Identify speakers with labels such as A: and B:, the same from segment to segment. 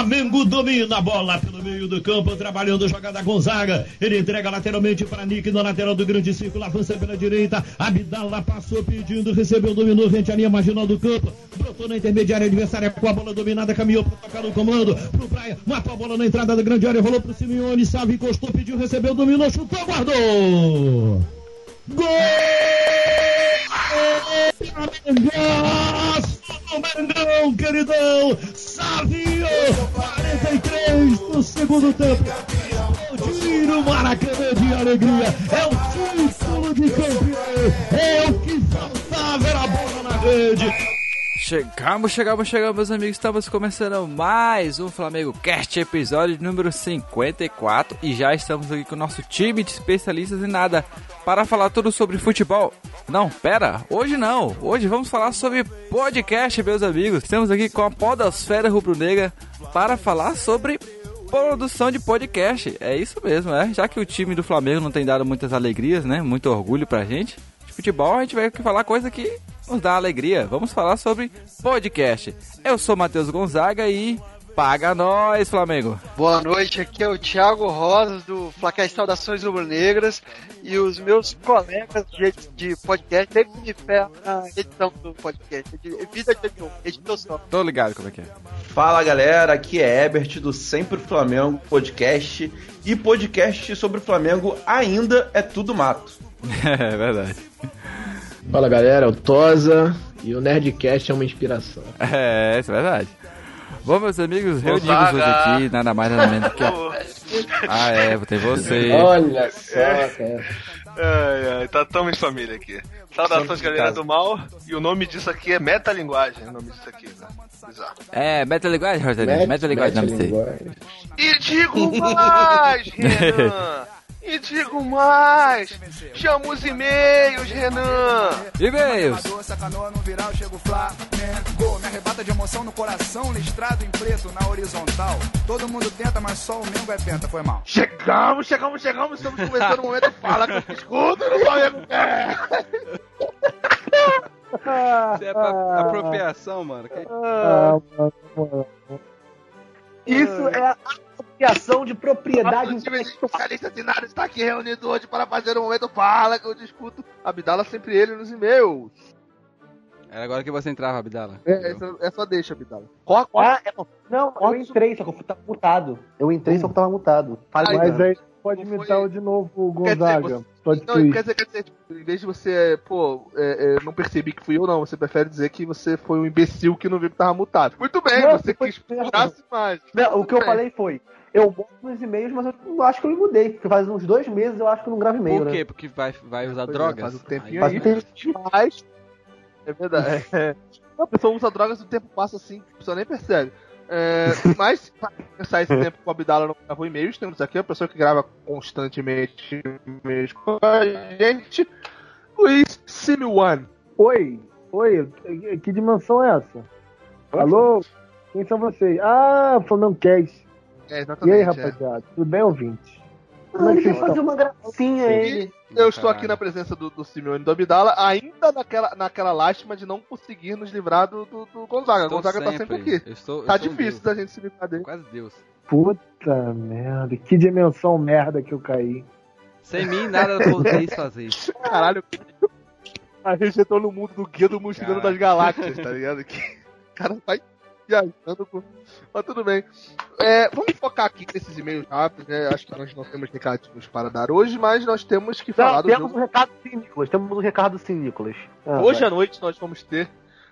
A: Flamengo domina a bola pelo meio do campo, trabalhando a jogada Gonzaga. Ele entrega lateralmente para Nick na lateral do grande círculo, avança pela direita. Abdala passou pedindo, recebeu, dominou, rente a linha marginal do campo. Brotou na intermediária adversária com a bola dominada, caminhou para tocar no comando. Pro Praia, matou a bola na entrada da grande área, rolou pro Simeone, salve, encostou, pediu, recebeu, dominou, chutou, guardou. Gol! Mengão, queridão! Savio! 43 do segundo tempo. Tiro Maracanã de alegria. É o título de campeão. É o que faltava, era a bola na rede.
B: Chegamos, chegamos, chegamos, meus amigos. Estamos começando mais um Flamengo Cast, episódio número 54. E já estamos aqui com o nosso time de especialistas em nada para falar tudo sobre futebol. Não, pera, hoje não. Hoje vamos falar sobre podcast, meus amigos. Estamos aqui com a Podosfera Rubro-Negra para falar sobre produção de podcast. É isso mesmo, é. Já que o time do Flamengo não tem dado muitas alegrias, né? Muito orgulho pra gente. De futebol, a gente vai falar coisa que nos dá alegria. Vamos falar sobre podcast. Eu sou Matheus Gonzaga e paga nós, Flamengo.
C: Boa noite, aqui é o Thiago Rosas do Flacais Saudações Rubro-Negras e os meus colegas de, de podcast sempre me ferram na edição do podcast. Vida de editor, editor só.
B: Tô ligado como é que é.
D: Fala galera, aqui é Ebert do Sempre Flamengo Podcast e podcast sobre o Flamengo ainda é tudo mato.
B: É verdade.
E: Fala galera, é o Tosa e o Nerdcast é uma inspiração.
B: É, isso é verdade. Bom, meus amigos, reunidos hoje aqui, nada mais nada menos que a... Ah, é, tem você.
E: Olha só, cara.
F: Ai, ai, tá tamo em família aqui. Saudações, galera do mal. E o nome disso aqui é metalinguagem. O nome disso aqui, né? Bizarro.
B: É, metalinguagem, Rogério. Metalinguagem, não sei.
F: E digo mais, Renan! E digo mais! Chama os e-mails, Renan!
B: E-mails.
G: Sacanou no viral, chego Flamengo. Me arrebata de emoção no coração, listrado em preto na horizontal. Todo mundo tenta, mas só o Mengo é penta, foi mal.
F: Chegamos, chegamos, chegamos! Estamos começando o momento. Fala com o escudo no Flamengo! É.
H: Isso é pra apropriação, mano. Que-
I: Isso é a apropriação de propriedade
F: time de nada está aqui reunido hoje para fazer o momento. Fala que eu discuto. Abdala sempre ele nos e-mails.
H: Era agora que você entrava, Abdala.
F: É, essa- é só deixa, Abdala. Corre, corre.
I: Ah, é- não, eu entrei, só que eu tava mutado. Eu entrei, só que eu tava mutado. Falei,
F: Ai,
I: cara.
F: Aí,
J: aí pode
F: Não
J: imitar
F: foi-
J: o de novo o
F: Quer dizer,
J: Gonzaga.
F: você-
J: Pode
F: Não, quer dizer, quer dizer, tipo, em vez de você, pô, é, é, não percebi que fui eu, não. Você prefere dizer que você foi um imbecil que não viu que tava mutado. Muito bem,
I: Não,
F: você quis puxar mais.
I: Não, o que eu
F: Bem.
I: falei foi, eu boto nos e-mails, mas eu acho que eu me mudei, porque faz uns dois meses eu acho que eu não gravo e-mail,
H: Por
I: né?
H: quê? Porque vai, vai usar
F: Pois é,
H: drogas?
F: faz um tempinho aí.
I: tempo.
F: Mas. É verdade. É. A pessoa usa drogas e o tempo passa assim, a pessoa nem percebe. É, mas, pra pensar esse tempo com a Abdala não gravou e-mails, temos aqui a pessoa que grava constantemente e-mails com a gente, Luiz Simeone.
J: Oi, oi, que dimensão é essa? Alô? Quem são vocês? Ah, Flamengo Cast.
F: É,
J: E
F: exatamente.
J: aí,
F: é.
J: rapaziada? Tudo bem, ouvinte?
I: Ah, ele
J: vocês
I: vai fazer uma gracinha, ele.
F: Eu estou aqui na presença do, do Simeone do Abdala, ainda naquela, naquela lástima de não conseguir nos livrar do, do, do Gonzaga. O
H: Estou
F: Gonzaga tá sempre aqui.
H: Eu estou, eu
F: Tá difícil
H: deus.
F: da gente se livrar dele.
H: Quase Deus.
J: Puta merda, que dimensão merda que eu caí.
H: Sem mim, nada podeis fazer.
F: Caralho, a gente entrou no mundo do guia do mochileiro das galáxias, tá ligado? Que o cara vai viajando com. Mas tudo bem. É, vamos focar aqui nesses e-mails rápidos, né? Acho que nós não temos recadinhos para dar hoje, mas nós temos que falar
I: Não,
F: do
I: temos
F: jogo.
I: um recado sim, Nicolas. Temos um recado sim, Nicolas. Ah,
F: Hoje
I: vai.
F: à noite nós vamos ter.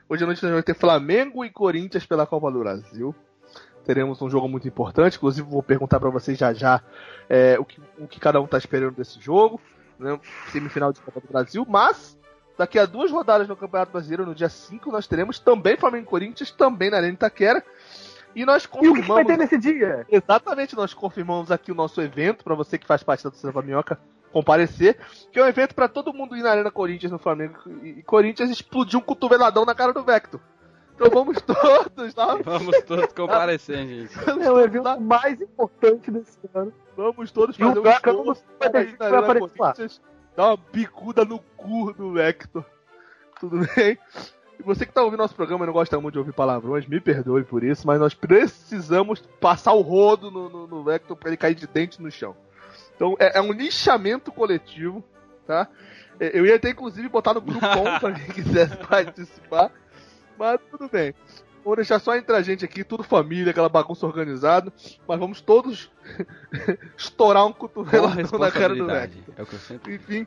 F: Hoje à noite nós vamos ter Flamengo e Corinthians pela Copa do Brasil. Teremos um jogo muito importante. Inclusive, vou perguntar para vocês já já é, o, que, o que cada um tá esperando desse jogo. Né? Semifinal de Copa do Brasil. Mas, daqui a duas rodadas no Campeonato Brasileiro, no dia 5, nós teremos também Flamengo e Corinthians, também na Arena Itaquera. E nós
I: E o que, que vai
F: confirmamos.
I: ter nesse dia?
F: Exatamente, nós confirmamos aqui o nosso evento, para você que faz parte da torcida da Minhoca comparecer, que é um evento para todo mundo ir na Arena Corinthians no Flamengo e e Corinthians explodir um cotoveladão na cara do Vector. Então vamos todos lá,
H: Vamos todos comparecer, gente.
I: É o evento mais importante desse ano.
F: vamos todos
I: E o
F: fazer um
I: Vector não
F: show
I: vai vai
F: Arena
I: aparecer lá.
F: Dar uma bicuda no cu do Vector. Tudo bem? E você que tá ouvindo nosso programa e não gosta muito de ouvir palavrões, me perdoe por isso, mas nós precisamos passar o rodo no, no, no Vector pra ele cair de dente no chão. Então é, é um lixamento coletivo, tá? É, Eu ia até inclusive botar no grupão pra quem quisesse participar, mas tudo bem. Vou deixar só entre a gente aqui, tudo família, aquela bagunça organizada, mas vamos todos estourar um cotovelo na cara do. Vector.
H: É o que eu sempre.
F: Enfim,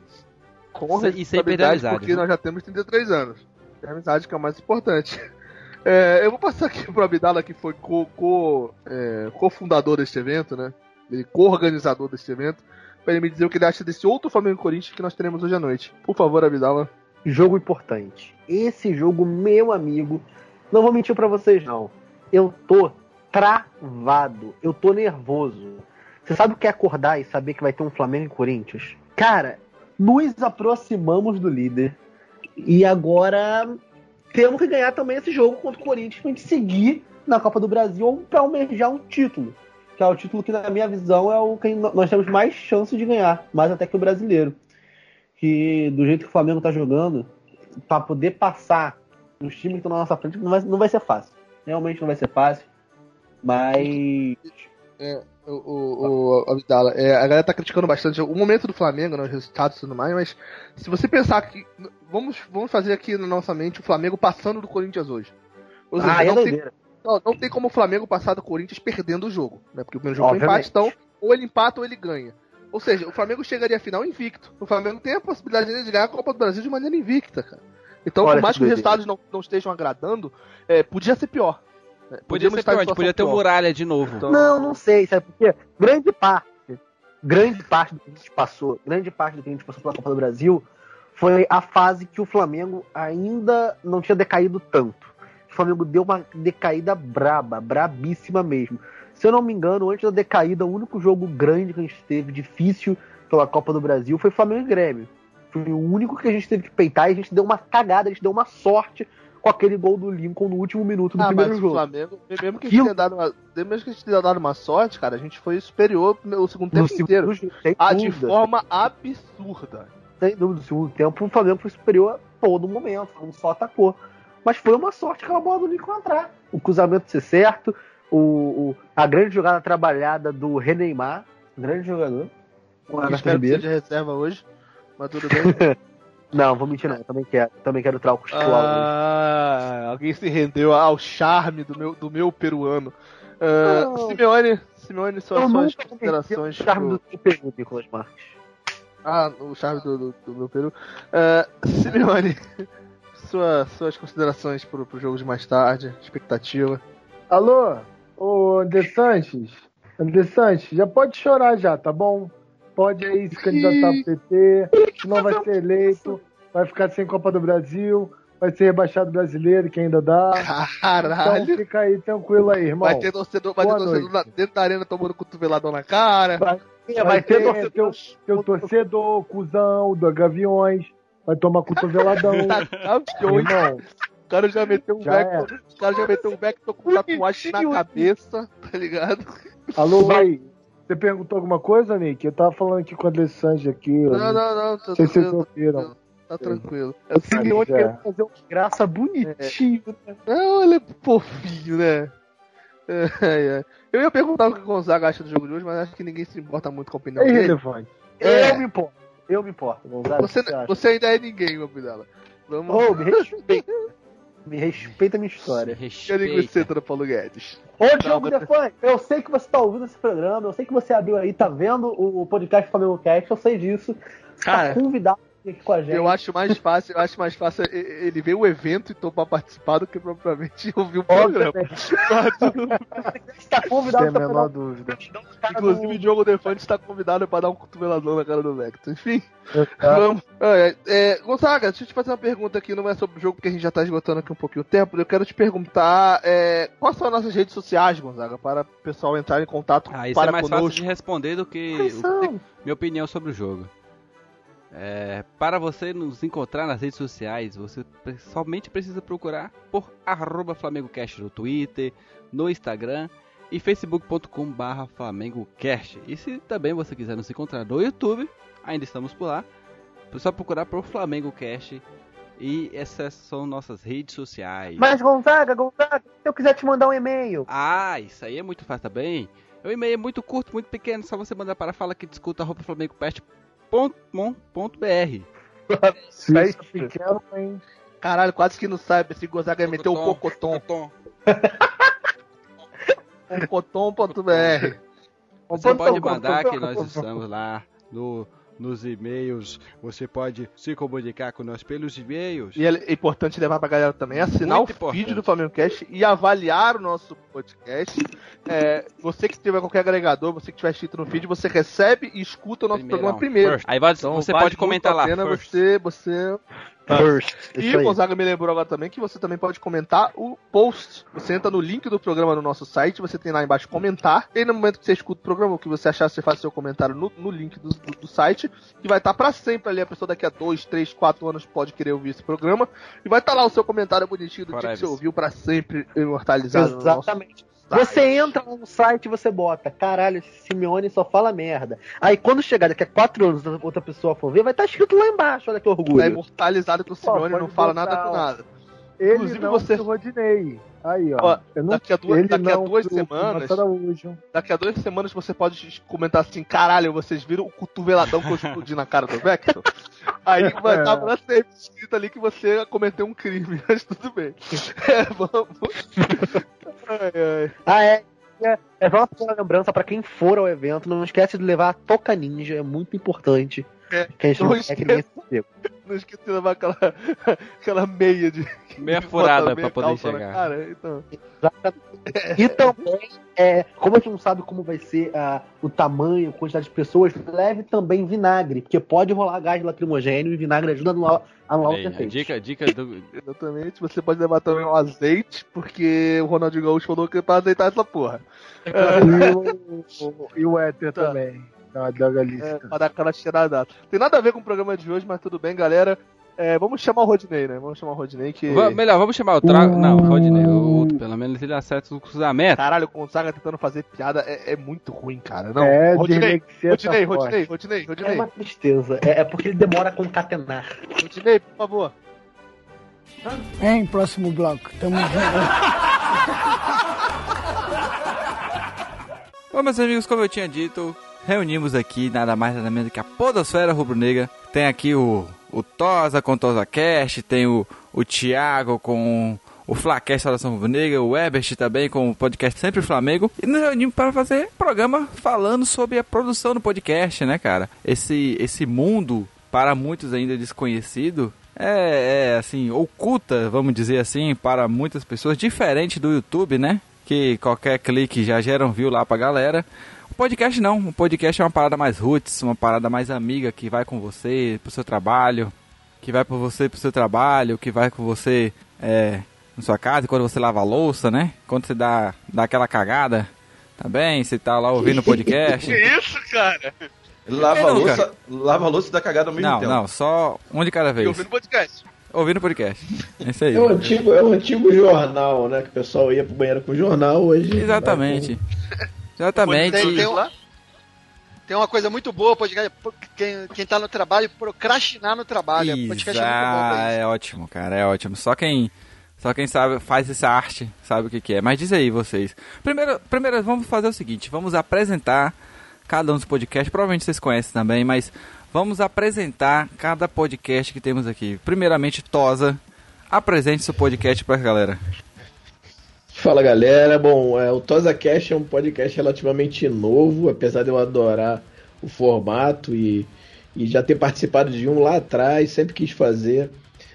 F: com
H: Sem- e sem perder a
F: responsabilidade,
H: amizade,
F: porque
H: né?
F: nós já temos 33 anos. É a amizade que é o mais importante. É, eu vou passar aqui pro Abdala, que foi co- co- é, cofundador deste evento, né? Ele co-organizador deste evento, para ele me dizer o que ele acha desse outro Flamengo Corinthians que nós teremos hoje à noite. Por favor, Abdala.
I: Jogo importante. Esse jogo, meu amigo, não vou mentir pra vocês não. Eu tô travado, eu tô nervoso. Você sabe o que é acordar e saber que vai ter um Flamengo e Corinthians? Cara, nos aproximamos do líder e agora temos que ganhar também esse jogo contra o Corinthians pra gente seguir na Copa do Brasil pra almejar um título. Que é o título que, na minha visão, é o que nós temos mais chances de ganhar, mais até que o brasileiro que do jeito que o Flamengo tá jogando, pra poder passar os times que estão na nossa frente, não vai, não vai ser fácil. Realmente não vai ser fácil. Mas.
F: O, o, o Abdala, é, a galera tá criticando bastante o momento do Flamengo, né, os resultados e tudo mais, mas se você pensar que. Vamos, vamos fazer aqui na nossa mente o Flamengo passando do Corinthians hoje. Ou seja,
I: Ah, é
F: não, tem, não, não tem como o Flamengo passar do Corinthians perdendo o jogo, né? Porque o primeiro jogo foi
I: Obviamente.
F: empate, então ou ele empata ou ele ganha. Ou seja, o Flamengo chegaria à final invicto. O Flamengo tem a possibilidade de ganhar a Copa do Brasil de maneira invicta, cara. Então,
I: Olha
F: por mais
I: que
F: que os resultados não, não estejam agradando, é, podia ser pior. né?
H: Podia
F: Podíamos
H: ser pior, a gente podia ter o muralha de novo.
F: Então-
I: Não, não sei, sabe por quê? Grande parte, grande parte do que a gente passou, grande parte do que a gente passou pela Copa do Brasil foi a fase que o Flamengo ainda não tinha decaído tanto. O Flamengo deu uma decaída braba, brabíssima mesmo. Se eu não me engano, antes da decaída, o único jogo grande que a gente teve, difícil pela Copa do Brasil, foi Flamengo e Grêmio. Foi o único que a gente teve que peitar e a gente deu uma cagada, a gente deu uma sorte com aquele gol do Lincoln no último minuto do
F: Ah,
I: primeiro
F: mas o
I: jogo.
F: Flamengo, mesmo que, a gente
I: Aquilo-
F: tenha dado uma, mesmo que a gente tenha dado uma sorte, cara, a gente foi superior no segundo
I: No
F: tempo inteiro.
I: segundo
F: Ah, de forma absurda.
I: sem dúvida, no segundo tempo, o Flamengo foi superior a todo momento, não só atacou. Mas foi uma sorte aquela bola do Lincoln entrar. O cruzamento ser certo, o, o- a grande jogada trabalhada do Reneimar, grande jogador. Com o
F: espero que seja reserva hoje, mas tudo bem.
I: Não, vou mentir não, eu também quero, também quero Trauco
F: ah, alguém se rendeu ao charme do meu, do meu peruano.
I: Não.
F: Simeone, Simeone,
I: eu
F: suas,
I: conheci o
F: considerações.
I: charme
F: pro-
I: do Peru, Nicolas Marques.
F: Ah, o charme do, do, do meu peru. Ah, Simeone, sua, suas considerações pro, pro jogo de mais tarde, expectativa.
J: Alô? Ô, André Sanches? André Sanches, já pode chorar já, tá bom? Pode aí se candidatar pro PT, não vai ser eleito, vai ficar sem Copa do Brasil, vai ser rebaixado brasileiro, que ainda dá.
F: Caralho!
J: Então fica aí tranquilo aí, irmão.
F: Vai ter torcedor, vai ter torcedor dentro da arena tomando cotoveladão na cara.
J: Vai,
I: Vai ter
J: ter teu, teu torcedor, cuzão, do Gaviões, vai tomar cotoveladão.
F: Tá
J: irmão,
F: O cara já meteu um
J: Já
F: Vector. O cara já meteu um Vector com tatuagem na cabeça, tá ligado?
J: alô, oi. Você perguntou alguma coisa, Nick? Eu tava falando aqui com o André Sanches aqui.
F: Não, não, não, tá
J: Não sei se vocês
F: tranquilo.
J: ouviram.
F: Tá tranquilo. É o
I: Simeone querendo fazer um graça bonitinho. né?
F: Não, ele é fofinho, né? Ai, ai. Eu ia perguntar o que o Gonzaga acha do jogo de hoje, mas acho que ninguém se importa muito com a opinião
J: É
F: dele.
J: irrelevante.
F: É.
I: Eu me importo. Eu me importo, Gonzaga.
F: Você, você ainda é ninguém, meu Abdala. Vamos.
I: Ô, me respeita. Me respeita a minha história.
F: Quero
H: Respeita.
F: linguiça do Paulo Guedes.
I: Ô, Diogo Defante, eu sei que você tá ouvindo esse programa, eu sei que você abriu aí, tá vendo o, o podcast Flamengo Cast, eu sei disso. Você
F: Cara,
I: tá convidado com a gente.
F: Eu acho mais fácil, eu acho mais fácil ele ver o evento e topar participar do que propriamente ouvir o programa.
I: Obviamente. Você tá convidado
J: Sem a menor dúvida.
F: Inclusive, o Diogo Defante está convidado para dar um cotoveladão na cara do Vector. Enfim,
J: Tá?
F: vamos. É, é, Gonzaga, deixa eu te fazer uma pergunta aqui, não é sobre o jogo, porque a gente já está esgotando aqui um pouquinho o tempo. Eu quero te perguntar é, quais são as nossas redes sociais, Gonzaga, para o pessoal entrar em contato
H: Ah, isso
F: para
H: é mais fácil
F: conosco.
H: de responder do que o- minha opinião sobre o jogo. É, para você nos encontrar nas redes sociais, você somente precisa procurar por arroba FlamengoCast no Twitter, no Instagram e facebook.com barra FlamengoCast. E se também você quiser nos encontrar no YouTube, ainda estamos por lá, é só procurar por FlamengoCast E essas são nossas redes sociais.
I: Mas Gonzaga, Gonzaga, se eu quiser te mandar um e-mail.
H: Ah, isso aí é muito fácil também. O e-mail é muito curto, muito pequeno, só você mandar para fala que discuta arroba flamengo.com.br.
J: Pequeno, hein?
F: Caralho, quase que não sabe se Gonzaga meteu o cocotom. Cocotom.br.
H: Você pode mandar que nós estamos lá no, nos e-mails. Você pode se comunicar com nós pelos e-mails.
F: E é importante levar pra galera também assinar
H: Muito
F: o
H: importante.
F: vídeo do Flamengo Cast e avaliar o nosso podcast. É, você que tiver qualquer agregador, você que tiver inscrito no feed, você recebe e escuta o nosso
H: Primeirão.
F: programa primeiro.
H: First. Aí vai-
F: Então,
H: você
F: vale
H: pode comentar lá.
F: pena
H: First.
F: Você, você
I: First.
F: E o. Gonzaga me lembrou agora também que você também pode comentar o post. Você entra no link do programa no nosso site, você tem lá embaixo comentar. E no momento que você escuta o programa, o que você achar, você faz seu comentário no, no link do, do- do site, que vai estar pra sempre ali. A pessoa daqui a 2, 3, 4 anos pode querer ouvir esse programa. E vai estar lá o seu comentário bonitinho do dia que você ouviu pra sempre imortalizado no nosso
I: Exatamente. Você entra no site e você bota, caralho, esse Simeone só fala merda. Aí quando chegar daqui a quatro anos, outra pessoa for ver, vai estar escrito lá embaixo, olha que
F: Tá
I: orgulho.
F: imortalizado que o Simeone
J: pode
F: não fala
J: botar,
F: nada com nada.
J: Ele
F: Inclusive,
J: não
F: você-
J: pro Rodinei. Aí, ó. Não-
F: daqui a duas- daqui a duas semanas-. Daqui a duas semanas você pode comentar assim, caralho, vocês viram o cotoveladão que eu explodi na cara do Vector? Aí vai
J: É.
F: estar pra sempre escrito ali que você cometeu um crime, mas tudo bem. É, vamos. Ai, ai.
I: Ah, é. É, é só uma lembrança pra quem for ao evento, não esquece de levar a Toca Ninja, é muito importante.
F: É,
I: que a gente não,
F: não
I: perca.
F: Não esqueci de levar aquela, aquela meia de.
H: Meia
F: de
H: furada
F: meia
H: pra poder chegar.
F: Cara, então.
I: E também, é, como a gente não sabe como vai ser ah, o tamanho, a quantidade de pessoas, leve também vinagre, porque pode rolar gás lacrimogênio e vinagre ajuda a anular, anular
H: Bem, a
I: efeitos.
H: dica, dica do.
F: Exatamente. Você pode levar também um azeite, porque o Ronaldinho Gaúcho falou que é pra azeitar essa porra.
J: E o, o- e o Éter
F: Tá.
J: também. Da, da
F: É,
J: Galícia.
F: pra dar aquela cheirada. Tem nada a ver com o programa de hoje, mas tudo bem, galera. É, vamos chamar o Rodinei, né? Vamos chamar o Rodinei que.
H: Va- melhor, vamos chamar o Trago. Não, o Rodney, o outro, pelo menos ele acerta o cruzamento.
F: Caralho, o Gonzaga tentando fazer piada é, é muito ruim, cara. Não,
J: é, dislexia
F: Rodinei,
J: tá forte.
F: Rodinei, Rodinei,
I: É
F: Rodinei,
I: uma tristeza, é, é porque ele demora a concatenar.
F: Rodinei, por favor.
K: Hein, próximo bloco. Tamo junto.
B: Bom, meus amigos, como eu tinha dito, reunimos aqui nada mais nada menos que a Podosfera Rubro-Negra. Tem aqui o, o Tosa com o Tosa Cast, tem o, o Thiago com o Flacast Saudação Rubro-Negra, o Ebert também com o podcast Sempre Flamengo. E nos reunimos para fazer programa falando sobre a produção do podcast, né, cara? Esse, esse mundo, para muitos ainda desconhecido, é, é, assim, oculta, vamos dizer assim, para muitas pessoas, diferente do YouTube, né? Que qualquer clique já gera um view lá pra galera. O podcast não, o podcast é uma parada mais roots, uma parada mais amiga que vai com você pro seu trabalho, que vai por você pro seu trabalho, que vai com você é, na sua casa quando você lava a louça, né? Quando você dá, dá aquela cagada, tá bem? Você tá lá ouvindo o podcast.
F: Que isso, cara?
D: Lava louça, lava louça e dá cagada ao mesmo
B: Não,
D: tempo.
B: não, só um de cada
F: E
B: vez.
F: ouvindo podcast.
B: Ouvindo o podcast. É isso aí.
E: É o antigo, é o antigo jornal, né? Que o pessoal ia pro banheiro com o jornal, hoje.
B: Exatamente. Exatamente.
C: Tem, tem, um- tem uma coisa muito boa, podcast, quem, quem tá no trabalho, procrastinar no trabalho.
B: Isso,
C: Podcast é muito bom
B: é ótimo, cara, é ótimo. Só quem, só quem sabe faz essa arte sabe o que, que é. Mas diz aí vocês. Primeiro, primeiro vamos fazer o seguinte, vamos apresentar cada um dos podcasts. Provavelmente vocês conhecem também, mas vamos apresentar cada podcast que temos aqui. Primeiramente, Tosa, apresente seu podcast pra galera.
E: Fala galera, bom, é, o Tosa Cash é um podcast relativamente novo, apesar de eu adorar o formato e, e já ter participado de um lá atrás, sempre quis fazer.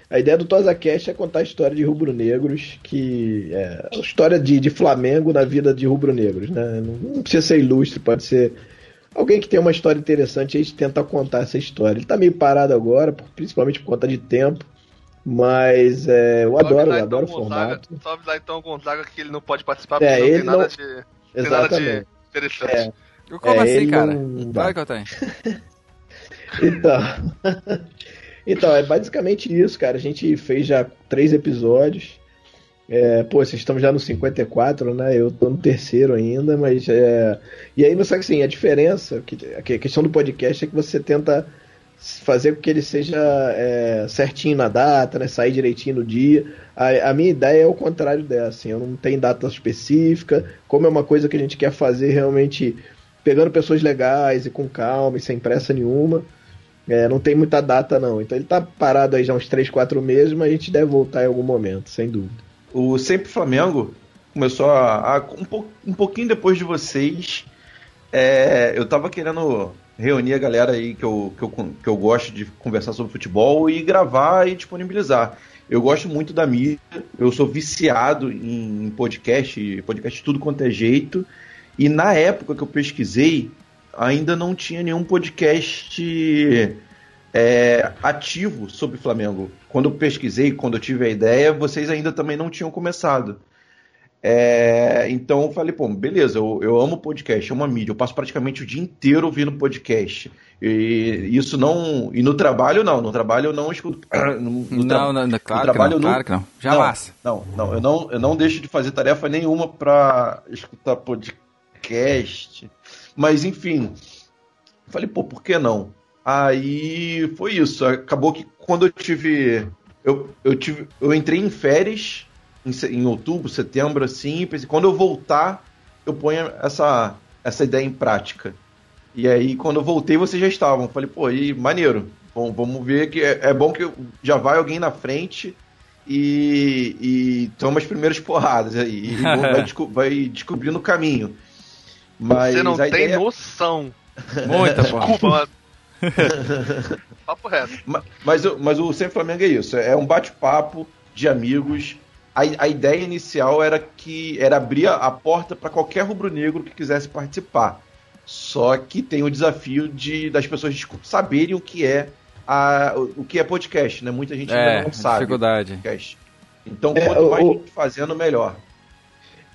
E: A ideia do Tosa Cash é contar a história de rubro-negros, que é a história de, de Flamengo na vida de rubro-negros, né? Não, não precisa ser ilustre, pode ser alguém que tem uma história interessante e a gente tenta contar essa história. Ele tá meio parado agora, principalmente por conta de tempo, mas é, eu adoro, eu adoro o formato.
F: Só avisar então o Gonzaga que ele não pode participar
E: É,
F: porque não
E: ele
F: tem nada
E: não-
F: de. Tem nada de interessante.
E: É.
B: Como
E: É,
B: assim,
E: ele
B: cara?
E: não.
B: Claro que eu tenho.
E: Então, então, é basicamente isso, cara. A gente fez já três episódios. É, pô, vocês estão já no 54, né? Eu tô no terceiro ainda, mas é. E aí, mas só que assim, a diferença, que, a questão do podcast é que você tenta fazer com que ele seja é, certinho na data, né? Sair direitinho no dia. A, a, minha ideia é o contrário dessa, assim, eu não tenho data específica, como é uma coisa que a gente quer fazer realmente pegando pessoas legais e com calma e sem pressa nenhuma. É, não tem muita data não. Então ele tá parado aí já uns 3, 4 meses, mas a gente deve voltar em algum momento, sem dúvida.
D: O Sempre Flamengo começou a, a um, po, um pouquinho depois de vocês. É, eu tava querendo reunir a galera aí que eu, que, eu, que eu gosto de conversar sobre futebol e gravar e disponibilizar. Eu gosto muito da mídia, eu sou viciado em podcast, podcast tudo quanto é jeito. E na época que eu pesquisei, ainda não tinha nenhum podcast é, ativo sobre Flamengo. Quando eu pesquisei, quando eu tive a ideia, vocês ainda também não tinham começado. É, então eu falei, pô, beleza, eu, eu amo podcast, é uma mídia, eu passo praticamente o dia inteiro ouvindo podcast. E isso não. E no trabalho, não. No trabalho eu não escuto.
B: No, no não, não, não, claro, trabalho, que não, claro que não. Jamais.
D: Não, não, não, eu não, eu não deixo de fazer tarefa nenhuma para escutar podcast. Mas enfim. Falei, pô, por que não? Aí foi isso. Acabou que quando eu tive. Eu, eu, tive, eu entrei em férias em, em outubro, setembro, assim, e pensei, quando eu voltar, eu ponho essa, essa ideia em prática. E aí, quando eu voltei, vocês já estavam. Falei, pô, e maneiro. Bom, vamos ver que é, é bom que já vai alguém na frente e, e toma as primeiras porradas aí. E vai, desco vai descobrindo o caminho.
F: Mas Você não tem ideia... noção.
B: Muita Desculpa,
F: Papo reto.
D: Mas, mas, mas o Sem Flamengo é isso. É um bate-papo de amigos a, a ideia inicial era que era abrir a porta para qualquer rubro-negro que quisesse participar. Só que tem o desafio de das pessoas saberem o que é a, o que é podcast, né? Muita gente
B: é,
D: ainda não sabe.
B: Dificuldade.
D: Podcast. Então, é, quanto mais o... gente fazendo, melhor.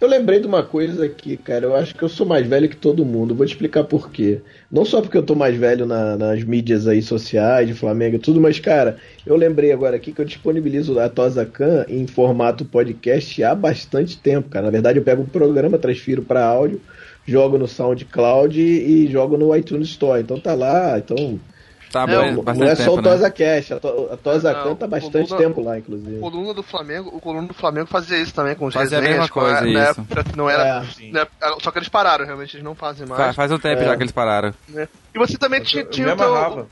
E: Eu lembrei de uma coisa aqui, cara. Eu acho que eu sou mais velho que todo mundo. Vou te explicar por quê. Não só porque eu tô mais velho na, nas mídias aí sociais, de Flamengo e tudo, mas, cara, eu lembrei agora aqui que eu disponibilizo a Tosa em formato podcast há bastante tempo, cara. Na verdade, eu pego um programa, transfiro para áudio, jogo no SoundCloud e jogo no iTunes Store. Então tá lá, então
B: Tá
E: não, bem, não é só o né? Tosa Cash, a, to, a Tosa não, tá bastante coluna, tempo lá, inclusive.
F: O coluna do Flamengo, o coluna do Flamengo fazia isso também com os
B: Fazia resenhas, a mesma coisa, né, isso.
F: Não era, é. né, só que eles pararam, realmente eles não fazem mais.
B: Faz, faz um tempo é. já que eles pararam.
F: É. E você também eu, tinha, tinha o teu,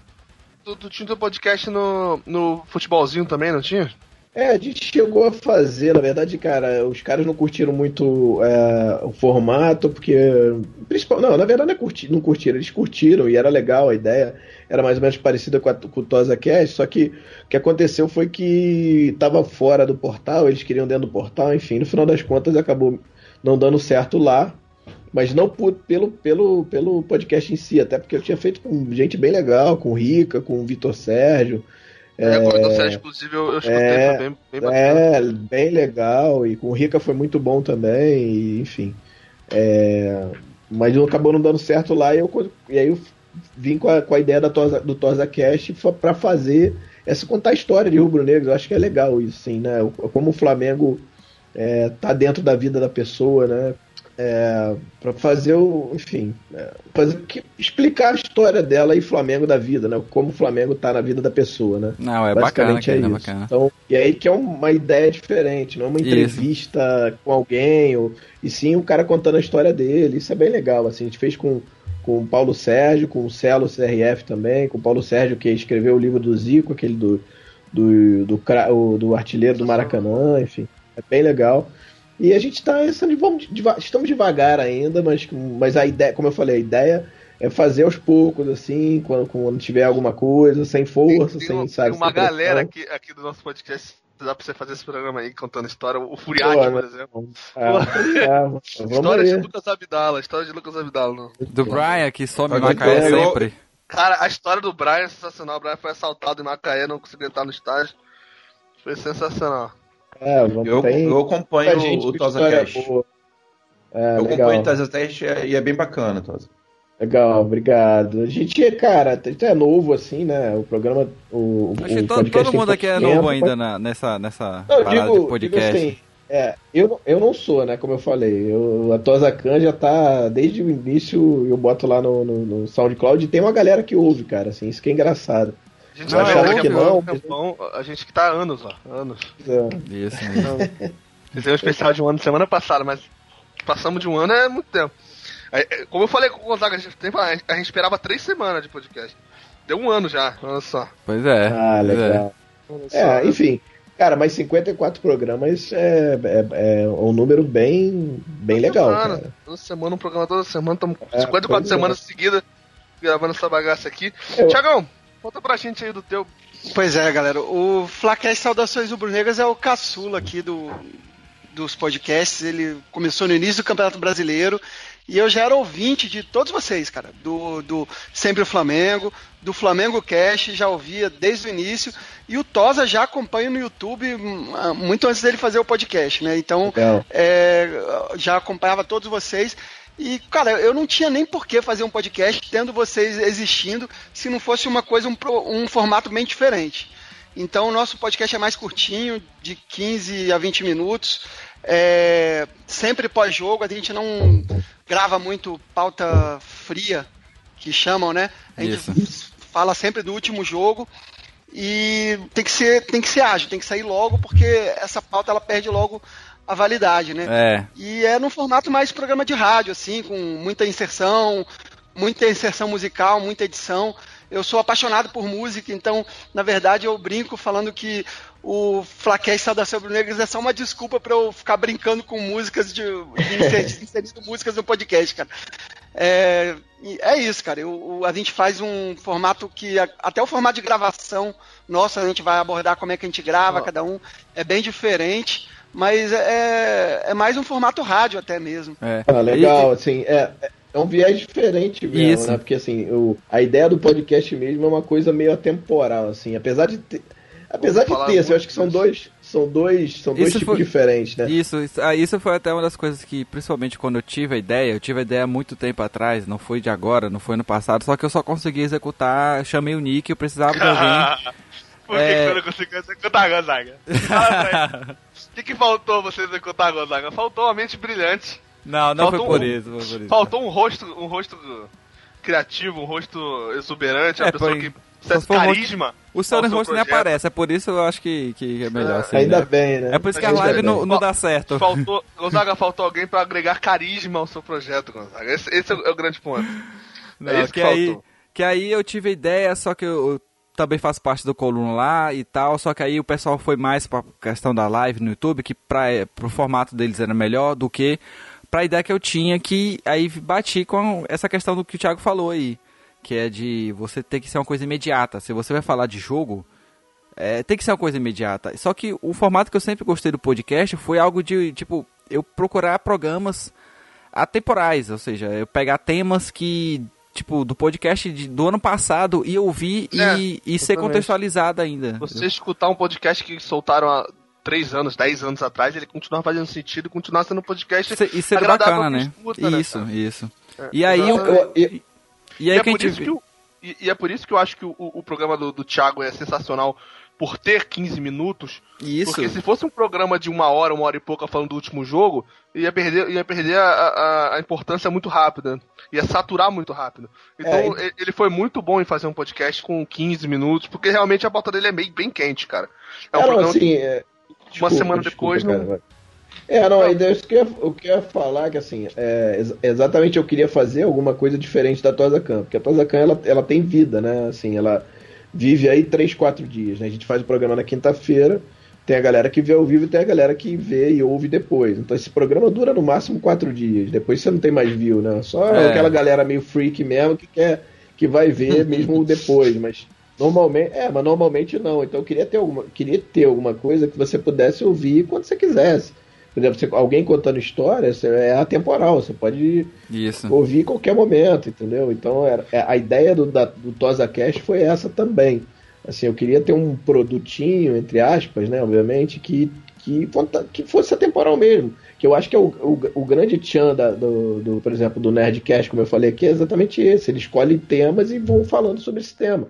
F: tu, tu tinha o teu podcast no, no futebolzinho também, não tinha?
E: É, a gente chegou a fazer, na verdade, cara, os caras não curtiram muito é, o formato, porque. Principal, não, na verdade não, é curti, não curtiram, eles curtiram e era legal a ideia, era mais ou menos parecida com, a, com o Tosa Cast, só que o que aconteceu foi que tava fora do portal, eles queriam dentro do portal, enfim, no final das contas acabou não dando certo lá, mas não por, pelo, pelo, pelo podcast em si, até porque eu tinha feito com gente bem legal, com o Rica, com o Vitor Sérgio.
F: É, é, quando série, inclusive, eu, eu escutei, é, bem, bem bacana. É,
E: bem legal, e com o Rica foi muito bom também, e, enfim. É, mas acabou não dando certo lá, e, eu, e aí eu vim com a, com a ideia da Tosa, do Tosa Cast para fazer essa contar a história de Rubro Negro. Eu acho que é legal isso, sim, né? Como o Flamengo é, tá dentro da vida da pessoa, né? É, para fazer o, enfim, é, fazer, que, explicar a história dela e Flamengo da vida, né? Como o Flamengo tá na vida da pessoa, né?
B: Não, é Basicamente bacana, é, é bacana.
E: Então, e aí que é uma ideia diferente, não é uma entrevista isso. com alguém, ou, e sim o cara contando a história dele. Isso é bem legal, assim. A gente fez com com o Paulo Sérgio, com o Celo CRF também, com o Paulo Sérgio que escreveu o livro do Zico, aquele do do, do, do, do artilheiro do Maracanã, enfim, é bem legal. E a gente está estamos devagar ainda, mas, mas a ideia, como eu falei, a ideia é fazer aos poucos, assim, quando, quando tiver alguma coisa, sem força, tem, sem, sabe?
F: Tem uma galera aqui, aqui do nosso podcast dá pra você fazer esse programa aí contando história. O Furiati, por exemplo. É, é, história de Lucas Abdala, história de Lucas Abdala. Não.
B: Do Brian, que some em Macaé sempre.
F: Cara, a história do Brian é sensacional. O Brian foi assaltado em Macaé, não conseguiu entrar no estádio. Foi sensacional.
D: É, eu, eu acompanho o, o Tosa Cash. É, eu legal. acompanho o Tosa Cash e é bem bacana, Tosa.
E: Legal, obrigado. A gente, cara, é novo assim, né? O programa. O,
B: Acho que todo, todo mundo aqui é novo ainda na, nessa, nessa Não,
E: parada digo, de podcast. Assim, É, eu, eu não sou, né? Como eu falei. Eu, a Tozacan já tá. Desde o início, eu boto lá no, no, no SoundCloud e tem uma galera que ouve, cara. Assim, isso que é engraçado.
F: A gente
E: achar
F: achar
E: que não,
F: não, a gente que tá há anos lá, anos.
E: É.
B: Isso,
F: Fizemos um especial de um ano semana passada, mas passamos de um ano é muito tempo. Aí, é, Como eu falei com o Gonzaga, a gente, a gente- esperava três semanas de podcast. Deu um ano já, olha só.
B: Pois é.
E: Ah,
B: é.
E: legal. É,
F: né?
E: enfim. Cara, mas 54 programas é, é, é um número bem, bem legal,
F: semana,
E: cara.
F: Toda semana, um programa toda semana, estamos
E: É,
F: 54
E: pois é.
F: semanas seguidas gravando essa bagaça aqui.
E: Eu-
F: Tiagão, conta pra gente aí do teu.
L: Pois é, galera. O Flacast Saudações Rubro-Negras é o caçula aqui do, dos podcasts. Ele começou no início do Campeonato Brasileiro e eu já era ouvinte de todos vocês, cara. Do, do Sempre o Flamengo, do Flamengo Cast, já ouvia desde o início. E o Tosa já acompanha no YouTube hum, muito antes dele fazer o podcast, né? Então, é, já acompanhava todos vocês. E, cara, eu não tinha nem por que fazer um podcast tendo vocês existindo se não fosse uma coisa, um, um formato bem diferente. Então, o nosso podcast é mais curtinho, de 15 a 20 minutos. É, sempre pós-jogo, a gente não grava muito pauta fria, que chamam, né? A gente fala sempre do último jogo e tem que ser tem que ser ágil, tem que sair logo porque essa pauta ela perde logo a validade, né?
B: É.
L: E é num formato mais programa de rádio, assim, com muita inserção, muita inserção musical, muita edição. Eu sou apaixonado por música, então, na verdade, eu brinco falando que o Flaquete Saudação Rubro-Negras é só uma desculpa para eu ficar brincando com músicas, de, de inser- inserindo músicas no podcast, cara. É, e é isso, cara. Eu- o- a gente faz um formato que, até o formato de gravação nosso, a gente vai abordar como é que a gente grava, cada um é bem diferente, mas é, é mais um formato rádio até mesmo.
B: É.
E: Ah, legal, assim, é, é um viés diferente mesmo,
B: Isso.
E: né? Porque assim, o, a ideia do podcast mesmo é uma coisa meio atemporal, assim, apesar de ter. Apesar de ter, assim, eu acho que são dois. São dois. São dois
B: Isso
E: tipos
B: foi-
E: diferentes, né?
B: Isso, isso, ah, isso foi até uma das coisas que, principalmente quando eu tive a ideia, eu tive a ideia há muito tempo atrás, não foi de agora, não foi no passado, só que eu só consegui executar, chamei o Nick, eu precisava de alguém.
F: Por que,
B: É.
F: que você não conseguiu executar, Gonzaga? O que, que faltou você executar, Gonzaga? Faltou uma mente brilhante.
B: Não, não foi por
F: um-
B: isso, foi por isso.
F: Faltou um rosto, um rosto criativo, um rosto exuberante, uma
B: É,
F: pessoa
B: foi-
F: que carisma.
B: O seu rosto nem aparece, é por isso eu acho que, que é melhor assim.
E: Ainda
B: né?
E: bem, né?
B: É por isso que a live não, não dá certo.
F: Faltou, Gonzaga, faltou alguém pra agregar carisma ao seu projeto, Gonzaga. Esse, esse é, o, é grande ponto.
B: Não,
F: é isso que,
B: que, aí,
F: faltou.
B: que aí eu tive a ideia, só que eu, eu também faço parte do Coluna lá e tal, só que aí o pessoal foi mais pra questão da live no YouTube, que pra, pro formato deles era melhor do que pra ideia que eu tinha, que aí bati com essa questão do que o Thiago falou aí, que é de você ter que ser uma coisa imediata. Se você vai falar de jogo, é, tem que ser uma coisa imediata. Só que o formato que eu sempre gostei do podcast foi algo de, tipo, eu procurar programas atemporais, ou seja, eu pegar temas que, tipo, do podcast de- do ano passado e ouvir
F: É,
B: e, e ser contextualizado ainda.
F: Você escutar um podcast que soltaram há 3 anos, 10 anos atrás, ele continuar fazendo sentido, continuar sendo um podcast
B: Isso, isso é
F: agradável
B: bacana, né?
F: escuta, né,
B: isso,
F: cara?
B: isso.
F: É,
B: E aí, eu-
E: Eu- eu-
B: e
F: E,
B: aí
F: é
B: que a
F: por isso que o, e, e é por isso que eu acho que o, o programa do, do Thiago é sensacional por ter 15 minutos.
B: Isso.
F: Porque se fosse um programa de uma hora, uma hora e pouca falando do último jogo, ia perder, ia perder a, a, a importância muito rápida. Ia saturar muito rápido. Então
E: É,
F: e- ele foi muito bom em fazer um podcast com 15 minutos, porque realmente a pauta dele é bem, bem quente, cara. É um
E: É, não,
F: programa
E: assim, é,
F: uma
E: desculpa,
F: semana
E: desculpa,
F: depois.
E: cara,
F: não-.
E: É, não, a ideia, isso que eu, ia- o que eu ia falar que assim, é, ex- exatamente eu queria fazer alguma coisa diferente da Tosa Can, porque a Tosa Can ela, ela tem vida, né? Assim, ela vive aí três, quatro dias, né? A gente faz o programa na quinta-feira, tem a galera que vê ao vivo e tem a galera que vê e ouve depois. Então esse programa dura no máximo quatro dias, depois você não tem mais view, né? Só
B: É.
E: aquela galera meio freak mesmo que quer que vai ver mesmo depois, mas Normalmente, é, mas normalmente não. Então eu queria ter alguma, queria ter alguma coisa que você pudesse ouvir quando você quisesse. Por exemplo, você- alguém contando história você- é atemporal, você pode
B: Isso.
E: ouvir em qualquer momento, entendeu? Então era, é, a ideia do, da, do Tosa Cash foi essa também. Assim, eu queria ter um produtinho, entre aspas, né, obviamente, que, que, que fosse atemporal mesmo. Que eu acho que é o, o, o grande tchan da, do, do, por exemplo, do Nerdcast, como eu falei aqui, é exatamente esse. Ele escolhe temas e vão falando sobre esse tema.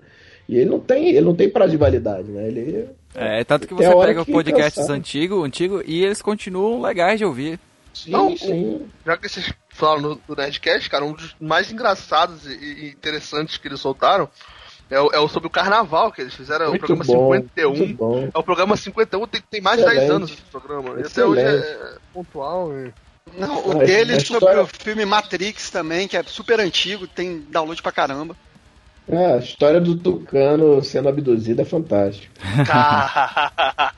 E: E ele não tem, ele não tem prazo de validade, né? Ele
B: É, tanto que
E: Tem
B: você pega
E: que
B: podcasts
E: cansar.
B: antigos, antigo, e eles continuam legais de ouvir.
E: Sim,
F: Não,
E: sim.
F: Já que vocês falaram no, do Nerdcast, cara, um dos mais engraçados e, interessantes que eles soltaram é o, é o sobre o carnaval que eles fizeram, é o
E: Muito
F: programa
E: bom,
F: 51.
E: muito bom.
F: É o programa 51, tem, tem mais de 10
E: Excelente.
F: anos esse programa. Esse até hoje
E: Excelente.
F: é pontual. E...
L: Não, o dele sobre
E: história-
L: o filme Matrix também, que é super antigo, tem download pra caramba.
E: Ah, a história do Tucano sendo abduzido é fantástico.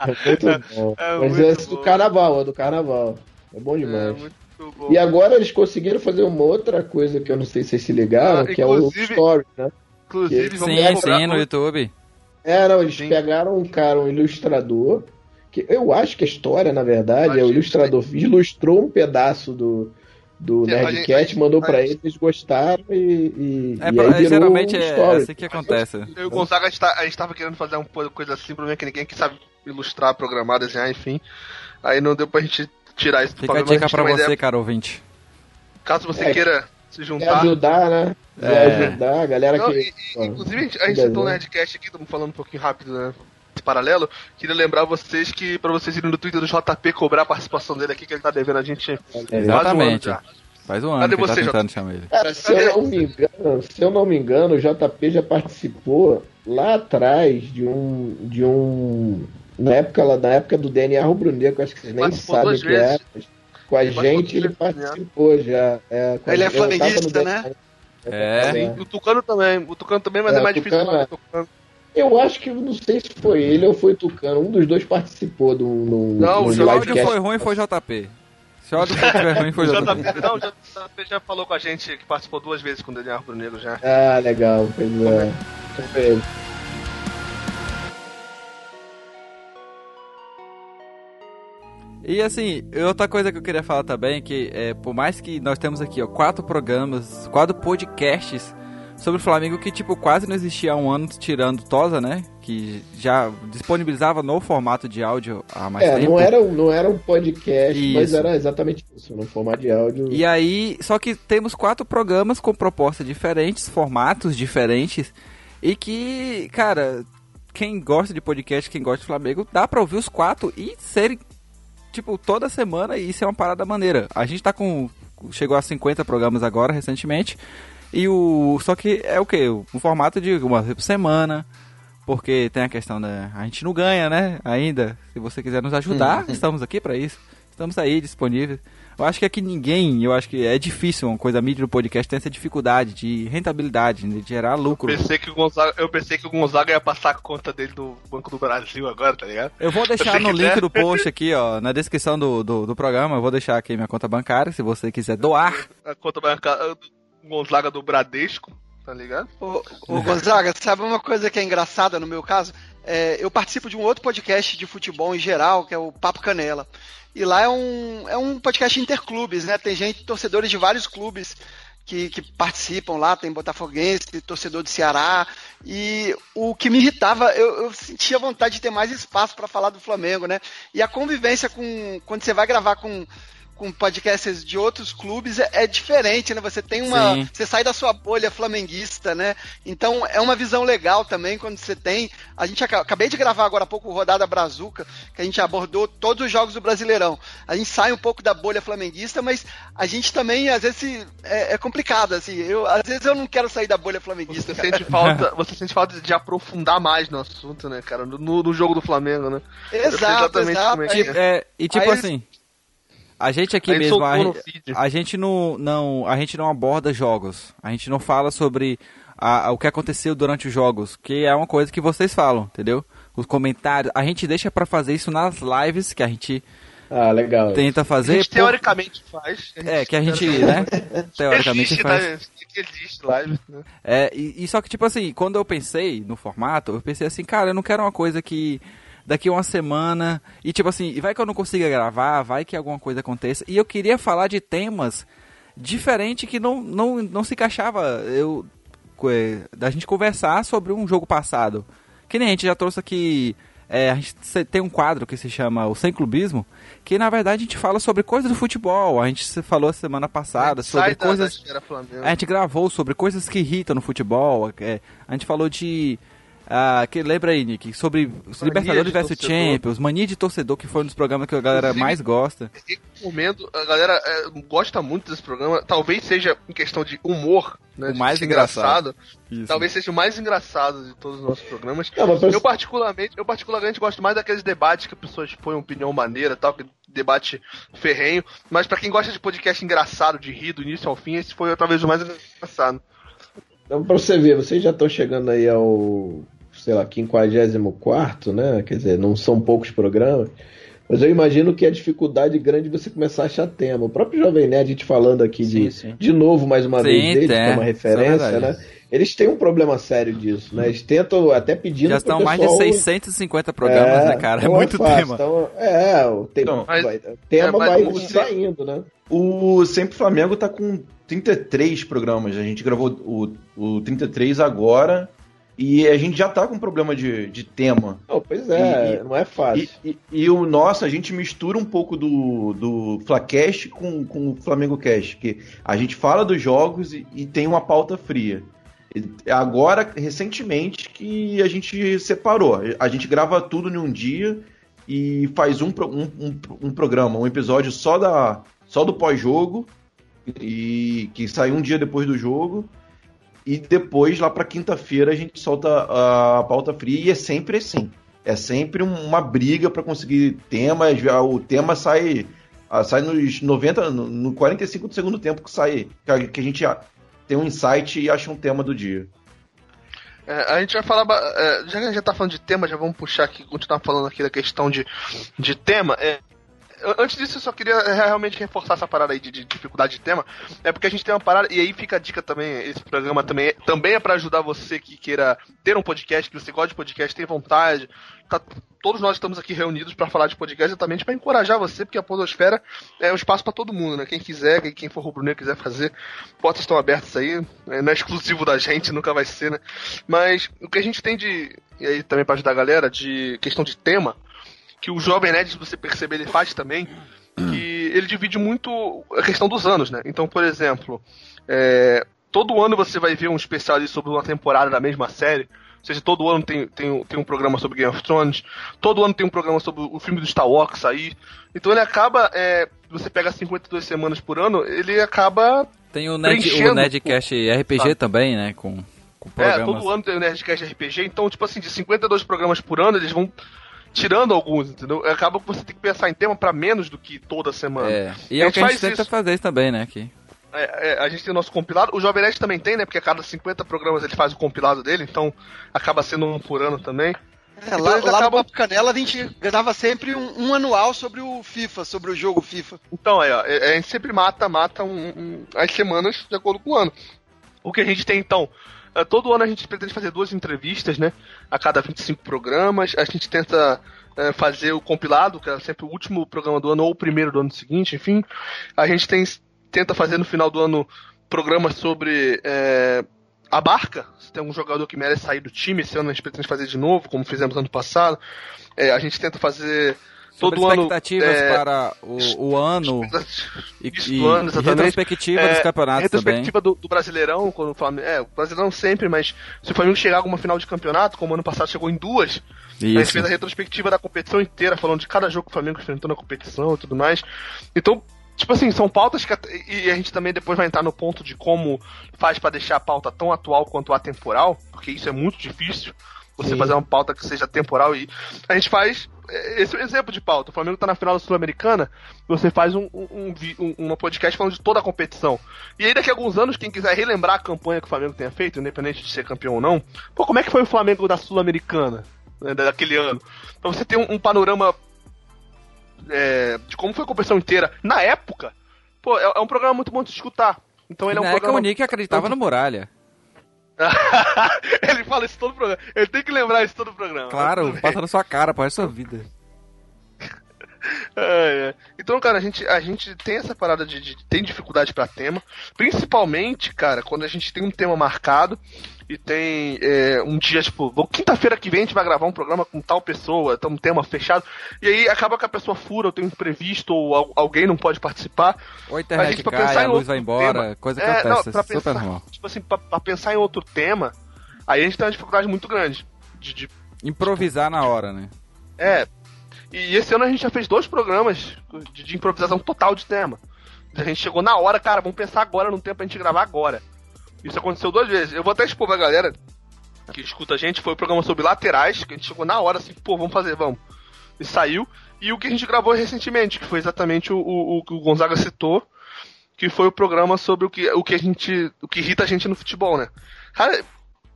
E: É muito bom.
F: É
E: Mas
F: muito
E: esse do
F: bom.
E: carnaval, é do carnaval. É bom
F: É
E: demais.
F: muito bom.
E: E agora eles conseguiram fazer uma outra coisa que eu não sei se vocês se ligaram,
F: Ah,
E: que é o Story, né?
F: Inclusive, vamos
B: Sim, no YouTube.
E: É, não, eles
F: Sim.
E: pegaram um cara, um ilustrador, que eu acho que a história, na verdade, é o
F: que
E: ilustrador ilustrou um pedaço do, do
F: a
E: Nerdcat,
F: gente-
E: mandou
F: a
E: pra
F: gente-
E: eles, eles gostaram e, e,
B: É,
E: e aí virou
B: geralmente
E: um
B: é assim que acontece.
F: Eu e o Gonzaga, a gente, tá, a gente tava querendo fazer uma coisa assim, problema é que ninguém que sabe ilustrar, programar, desenhar, enfim. Aí não deu pra gente tirar isso do
B: Fica a
F: programa, mas
B: dica pra você,
F: ideia.
B: cara ouvinte.
F: Caso você
E: É,
F: queira se
E: Quer
F: juntar.
E: ajudar, né?
B: É.
E: Quer ajudar, a galera
F: Não,
E: que.
F: e- e, inclusive, a gente, a citou o Nerdcast aqui, estamos falando um pouquinho rápido, né? Paralelo, queria lembrar vocês que pra vocês irem no Twitter do JP cobrar a participação dele aqui, que ele tá devendo a gente
E: É,
F: um
B: Exatamente. Faz um ano
F: Cadê
B: que tá
F: você,
B: tentando chamar ele.
E: Cara, se eu não me engano, se eu não me engano, o JP já participou lá atrás de um. de um. Na época, lá- na época do DNA Rubro-Negro, acho que vocês nem sabem o que é. Com a
F: Ele
E: gente ele
F: né?
E: participou já. É, com a
L: Ele é flamenguista, né?
B: É.
F: Sim, o Tucano também, o Tucano também, mas
E: É,
F: é, mais
E: o
F: difícil
E: Tucano
F: falar
E: é.
F: do Tucano.
E: Eu acho que não sei se foi ele ou foi o Tucano. Um dos dois participou do.
F: Não,
B: Se o áudio foi ruim, foi JP. Se o áudio foi ruim, foi
F: O
B: JP.
F: JP, não, o JP já falou com a gente que participou duas vezes com o DNA Rubro Negro já.
E: Ah, legal. Pois é. Foi ele.
B: E assim, outra coisa que eu queria falar também é que, é, por mais que nós temos aqui ó, quatro programas, quatro podcasts sobre o Flamengo que tipo quase não existia há um ano, tirando Tosa, né? Que já disponibilizava no formato de áudio há mais
E: É,
B: tempo.
E: não era, um- não era um podcast, mas
B: Isso.
E: era exatamente isso, no formato de áudio.
B: E aí, só que temos quatro programas com propostas diferentes, formatos diferentes, e que, cara, quem gosta de podcast, quem gosta de Flamengo, dá pra ouvir os quatro e serem, tipo, toda semana, e isso é uma parada maneira. A gente tá com. Chegou a 50 programas agora, recentemente, e o. Só que é o que? Um formato de uma vez por semana. Porque tem a questão da. A gente não ganha, né? Ainda. Se você quiser nos ajudar, estamos aqui pra isso. Estamos aí disponíveis. Eu acho que aqui ninguém, eu acho que é difícil uma coisa, a mídia do podcast tem essa dificuldade de rentabilidade, de gerar lucro.
F: Pensei que o Gonzaga, eu pensei que o Gonzaga ia passar a conta dele do Banco do Brasil agora, tá ligado?
B: Eu vou deixar no
F: quiser.
B: link do post aqui, ó, na descrição do, do, do programa, eu vou deixar aqui minha conta bancária, se você quiser doar.
F: A conta bancária Gonzaga do Bradesco, tá ligado?
L: Ô, ô Gonzaga, sabe uma coisa que é engraçada no meu caso? É, eu participo de um outro podcast de futebol em geral, que é o Papo Canela. E lá é um, é um podcast interclubes, né? Tem gente, torcedores de vários clubes que, que participam lá, tem botafoguense, torcedor do Ceará. E o que me irritava, eu, eu sentia vontade de ter mais espaço para falar do Flamengo, né? E a convivência com. Quando você vai gravar com com podcasts de outros clubes é, é diferente, né? Você tem uma.
B: Sim.
L: Você sai da sua bolha flamenguista, né? Então é uma visão legal também quando você tem. A gente aca- acabei de gravar agora há pouco o Rodada Brazuca, que a gente abordou todos os jogos do Brasileirão. A gente sai um pouco da bolha flamenguista, mas a gente também, às vezes, é, é complicado, assim. Eu, às vezes eu não quero sair da bolha flamenguista.
F: Você
L: cara.
F: sente falta, você sente falta de aprofundar mais no assunto, né, cara? No, no jogo do Flamengo, né?
L: Exato,
F: exatamente
L: exato.
F: como é que
B: Tipo, é, e tipo
L: Aí
B: assim, a gente aqui
F: Aí
B: mesmo, a, gente- a gente não, não, a gente não aborda jogos, a gente não fala sobre a- a- o que aconteceu durante os jogos, que é uma coisa que vocês falam, entendeu? Os comentários, a gente deixa pra fazer isso nas lives que a gente
E: Ah, legal.
B: tenta
F: A
B: fazer.
F: gente
B: por-
F: teoricamente faz.
B: É, que a gente, né, teoricamente
F: existe,
B: faz.
F: né? Existe live, né?
B: É, e, e só que, tipo assim, quando eu pensei no formato, eu pensei assim, cara, eu não quero uma coisa que daqui a uma semana. E tipo assim, vai que eu não consiga gravar, vai que alguma coisa aconteça. E eu queria falar de temas diferentes que não, não, não se encaixava. Eu, é, da gente conversar sobre um jogo passado. Que nem a gente já trouxe aqui. é, a gente tem um quadro que se chama O Sem Clubismo, que na verdade a gente fala sobre coisas do futebol. A gente falou semana passada sobre coisas. A gente gravou sobre coisas que irritam no futebol. é, a gente falou de Ah, que lembra aí, Nick, sobre os Libertadores versus. Champions, Mania de Torcedor, que foi um dos programas que a galera
F: Inclusive-
B: mais gosta.
F: Recomendo, a galera é, gosta muito desse programa. Talvez seja em questão de humor, né?
B: O mais engraçado. Isso.
F: Talvez seja o mais engraçado de todos os nossos programas.
E: Não, mas parece-
F: Eu particularmente, eu particularmente gosto mais daqueles debates que as pessoas põem opinião maneira, tal, que debate ferrenho. Mas pra quem gosta de podcast engraçado, de rir do início ao fim, esse foi talvez o mais engraçado.
E: Então, pra você ver, vocês já estão chegando aí ao, sei lá, 54, né? Quer dizer, não são poucos programas. Mas eu imagino que a dificuldade grande é você começar a achar tema. O próprio Jovem Nerd, a gente falando aqui de,
B: Sim, sim.
E: de novo, mais uma
B: Sim,
E: vez, deles,
B: é,
E: que é uma
B: é
E: referência,
B: verdade.
E: né? Eles têm um problema sério disso, né? Eles tentam até pedindo
B: Já estão mais de
E: pessoal-
B: 650 programas,
E: É,
B: né, cara? É
E: não
B: muito
E: fácil,
B: tema.
E: então, é, o tem-
D: Então,
F: mas-
E: vai- o tema
F: é,
E: vai
F: o-
E: saindo, né?
D: O Sempre Flamengo tá com 33 programas. A gente gravou o, o 33 agora e a gente já tá com problema de, de tema.
E: Não, pois é,
D: E-
E: não é fácil.
D: E, e- e o nosso, a gente mistura um pouco do, do Flacast com, com o Flamengo Cast, que a gente fala dos jogos e, e tem uma pauta fria. Agora, recentemente, que a gente separou. A gente grava tudo em um dia e faz um, um, um, um programa, um episódio só, da, só do pós-jogo, e que sai um dia depois do jogo. E depois, lá pra quinta-feira, a gente solta a pauta fria e é sempre assim. É sempre um- uma briga pra conseguir tema. já O tema sai, ah, sai nos 90, no- no 45 do segundo tempo que sai. que a- gente tem um insight e acha um tema do dia.
F: É, a gente vai falar. é, já que a gente já tá falando de tema, já vamos puxar aqui, continuar falando aqui da questão de, de tema. É, antes disso, eu só queria é, realmente reforçar essa parada aí de, de dificuldade de tema. É porque a gente tem uma parada, e aí fica a dica também. Esse programa também é, também é pra ajudar você que queira ter um podcast, que você gosta de podcast, tem vontade. Tá- todos nós estamos aqui reunidos pra falar de podcast exatamente pra encorajar você, porque a Podosfera é um espaço pra todo mundo, né? Quem quiser, quem- for rubro-negro quiser fazer, portas estão abertas aí. é, Não é exclusivo da gente, nunca vai ser, né? Mas o que a gente tem de. E aí também pra ajudar a galera, de questão de tema, que o Jovem Nerd, se você perceber, ele faz também, que ele divide muito a questão dos anos, né? Então, por exemplo, é, todo ano você vai ver um especial ali sobre uma temporada da mesma série. Ou seja, todo ano tem, tem, tem um programa sobre Game of Thrones, todo ano tem um programa sobre o filme do Star Wars aí. Então ele acaba, é, você pega 52 semanas por ano, ele acaba
B: Tem o, Ned, o Nerdcast RPG
F: tá.
B: também, né? Com, com
F: É,
B: programas.
F: todo ano tem o Nerdcast RPG, então, tipo assim, de 52 programas por ano, eles vão tirando alguns, entendeu? Acaba que você tem que pensar em tema pra menos do que toda semana.
B: É, e
F: A
B: é o
F: gente
B: que a gente
F: faz
B: tenta
F: isso.
B: fazer isso também, né? Aqui.
F: É, é, a gente tem o nosso compilado, o Jovem Nerd também tem, né? Porque a cada 50 programas ele faz o compilado dele, então acaba sendo um por ano também.
C: É,
F: Então
C: lá, lá no
F: acabam-
C: Papo Canela a gente grava sempre um, um anual sobre o FIFA, sobre o jogo FIFA.
F: Então, é, ó, é, a gente sempre mata, mata um- um- as semanas de acordo com o ano. O que a gente tem então? É, todo ano a gente pretende fazer duas entrevistas, né? A cada 25 programas. A gente tenta é, fazer o compilado, que é sempre o último programa do ano ou o primeiro do ano seguinte, enfim. A gente tem, tenta fazer no final do ano programas sobre é, a barca. Se tem algum jogador que merece sair do time, esse ano a gente pretende fazer de novo, como fizemos ano passado. É, a gente tenta fazer
B: Sobre
F: todo ano.
B: expectativas
F: é,
B: para o, o ano e,
F: Isso
B: e-
F: ano,
B: e retrospectiva
F: É,
B: dos campeonatos também.
F: retrospectiva do, do Brasileirão, quando o Flamengo. É, o Brasileirão sempre, mas se o Flamengo chegar a alguma final de campeonato, como ano passado chegou em duas, a gente
B: Isso.
F: fez a retrospectiva da competição inteira, falando de cada jogo que o Flamengo enfrentou na competição e tudo mais. Então, tipo assim, são pautas que. E a gente também depois vai entrar no ponto de como faz pra deixar a pauta tão atual quanto atemporal, porque isso é muito difícil. Você
E: Sim.
F: fazer uma pauta que seja temporal e a gente faz é, esse é um exemplo de pauta. O Flamengo tá na final da Sul-Americana, você faz um, um, um, um, podcast falando de toda a competição. E aí daqui a alguns anos, quem quiser relembrar a campanha que o Flamengo tenha feito, independente de ser campeão ou não, pô, como é que foi o Flamengo da Sul-Americana, né, daquele ano? Pra você ter um, um panorama é, de como foi a competição inteira na época, pô, é, é um programa muito bom de escutar. Então ele é um
B: Na época
F: programa
B: o Nick acreditava no Muralha.
F: ele fala isso todo o programa. Ele tem que lembrar isso todo o programa.
B: Claro,
F: bem.
B: passa na sua cara, para sua vida.
F: É, é. Então, cara, a gente, a gente tem essa parada de, de tem dificuldade pra tema, principalmente, cara, quando a gente tem um tema marcado e tem é, um dia, tipo, quinta-feira que vem a gente vai gravar um programa com tal pessoa, tá um tema fechado, e aí acaba que a pessoa fura, ou tem um imprevisto, ou al- alguém não pode participar.
B: Ou a
F: A
B: internet
F: gente, pra
B: cai,
F: pensar
B: a luz vai embora,
F: tema-
B: coisa
F: É,
B: acontece,
F: não,
B: é super
F: pensar-
B: normal.
F: Tipo assim, pra, pra pensar em outro tema, aí a gente tem uma dificuldade muito grande. de, de-
B: Improvisar na hora, né?
F: É. E esse ano a gente já fez dois programas de, de improvisação total de tema. A gente chegou na hora, cara, vamos pensar agora no tempo pra gente gravar agora. Isso aconteceu duas vezes. Eu vou até expor pra galera que escuta a gente, foi o programa sobre laterais, que a gente chegou na hora assim, pô, vamos fazer, vamos. E saiu. E o que a gente gravou recentemente, que foi exatamente o, o, o que o Gonzaga citou, que foi o programa sobre o que, o que a gente. o que irrita a gente no futebol, né? Cara,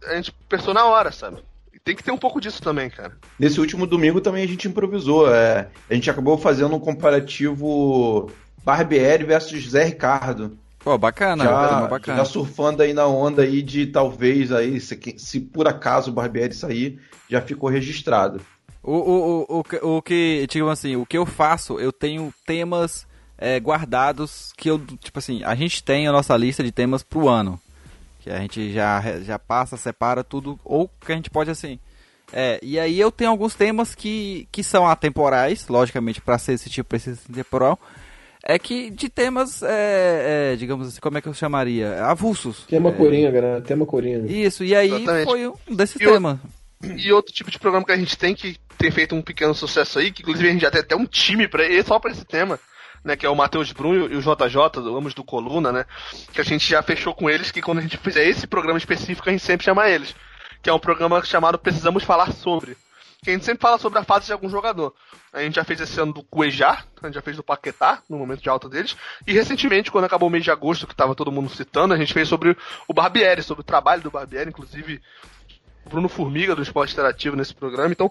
F: a gente pensou na hora, sabe? Tem que ter um pouco disso também, cara.
D: Nesse último domingo também a gente improvisou. é, a gente acabou fazendo um comparativo Barbieri versus Zé Ricardo.
B: Pô, bacana,
D: já,
B: bacana.
D: já surfando aí na onda aí de talvez aí, se, se por acaso o Barbieri sair, já ficou registrado.
B: O, o, o, o, que- o que, tipo assim, o que eu faço, eu tenho temas é, guardados que eu, tipo assim, a gente tem a nossa lista de temas pro ano. Que a gente já, já passa, separa tudo, ou que a gente pode assim. É, e aí eu tenho alguns temas que, que são atemporais, logicamente, para ser esse tipo ser temporal. É que de temas, é, é, digamos assim, como é que eu chamaria? Avulsos.
E: Tema
B: É,
E: Coringa, né? Tema Coringa.
B: Isso, e aí
F: Exatamente.
B: foi um desses
F: E o-
B: temas.
F: E outro tipo de programa que a gente tem que tem feito um pequeno sucesso aí, que inclusive a gente já tem até um time para só para esse tema, né, que é o Matheus Brunho e o JJ, do- ambos do Coluna, né, que a gente já fechou com eles que quando a gente fizer esse programa específico a gente sempre chama eles, que é um programa chamado Precisamos Falar Sobre, que a gente sempre fala sobre a fase de algum jogador. A gente já fez esse ano do Cuejar, a gente já fez do Paquetá, no momento de alta deles, e recentemente, quando acabou o mês de agosto, que tava todo mundo citando, a gente fez sobre o Barbieri, sobre o trabalho do Barbieri, inclusive o Bruno Formiga do Esporte Interativo nesse programa. Então,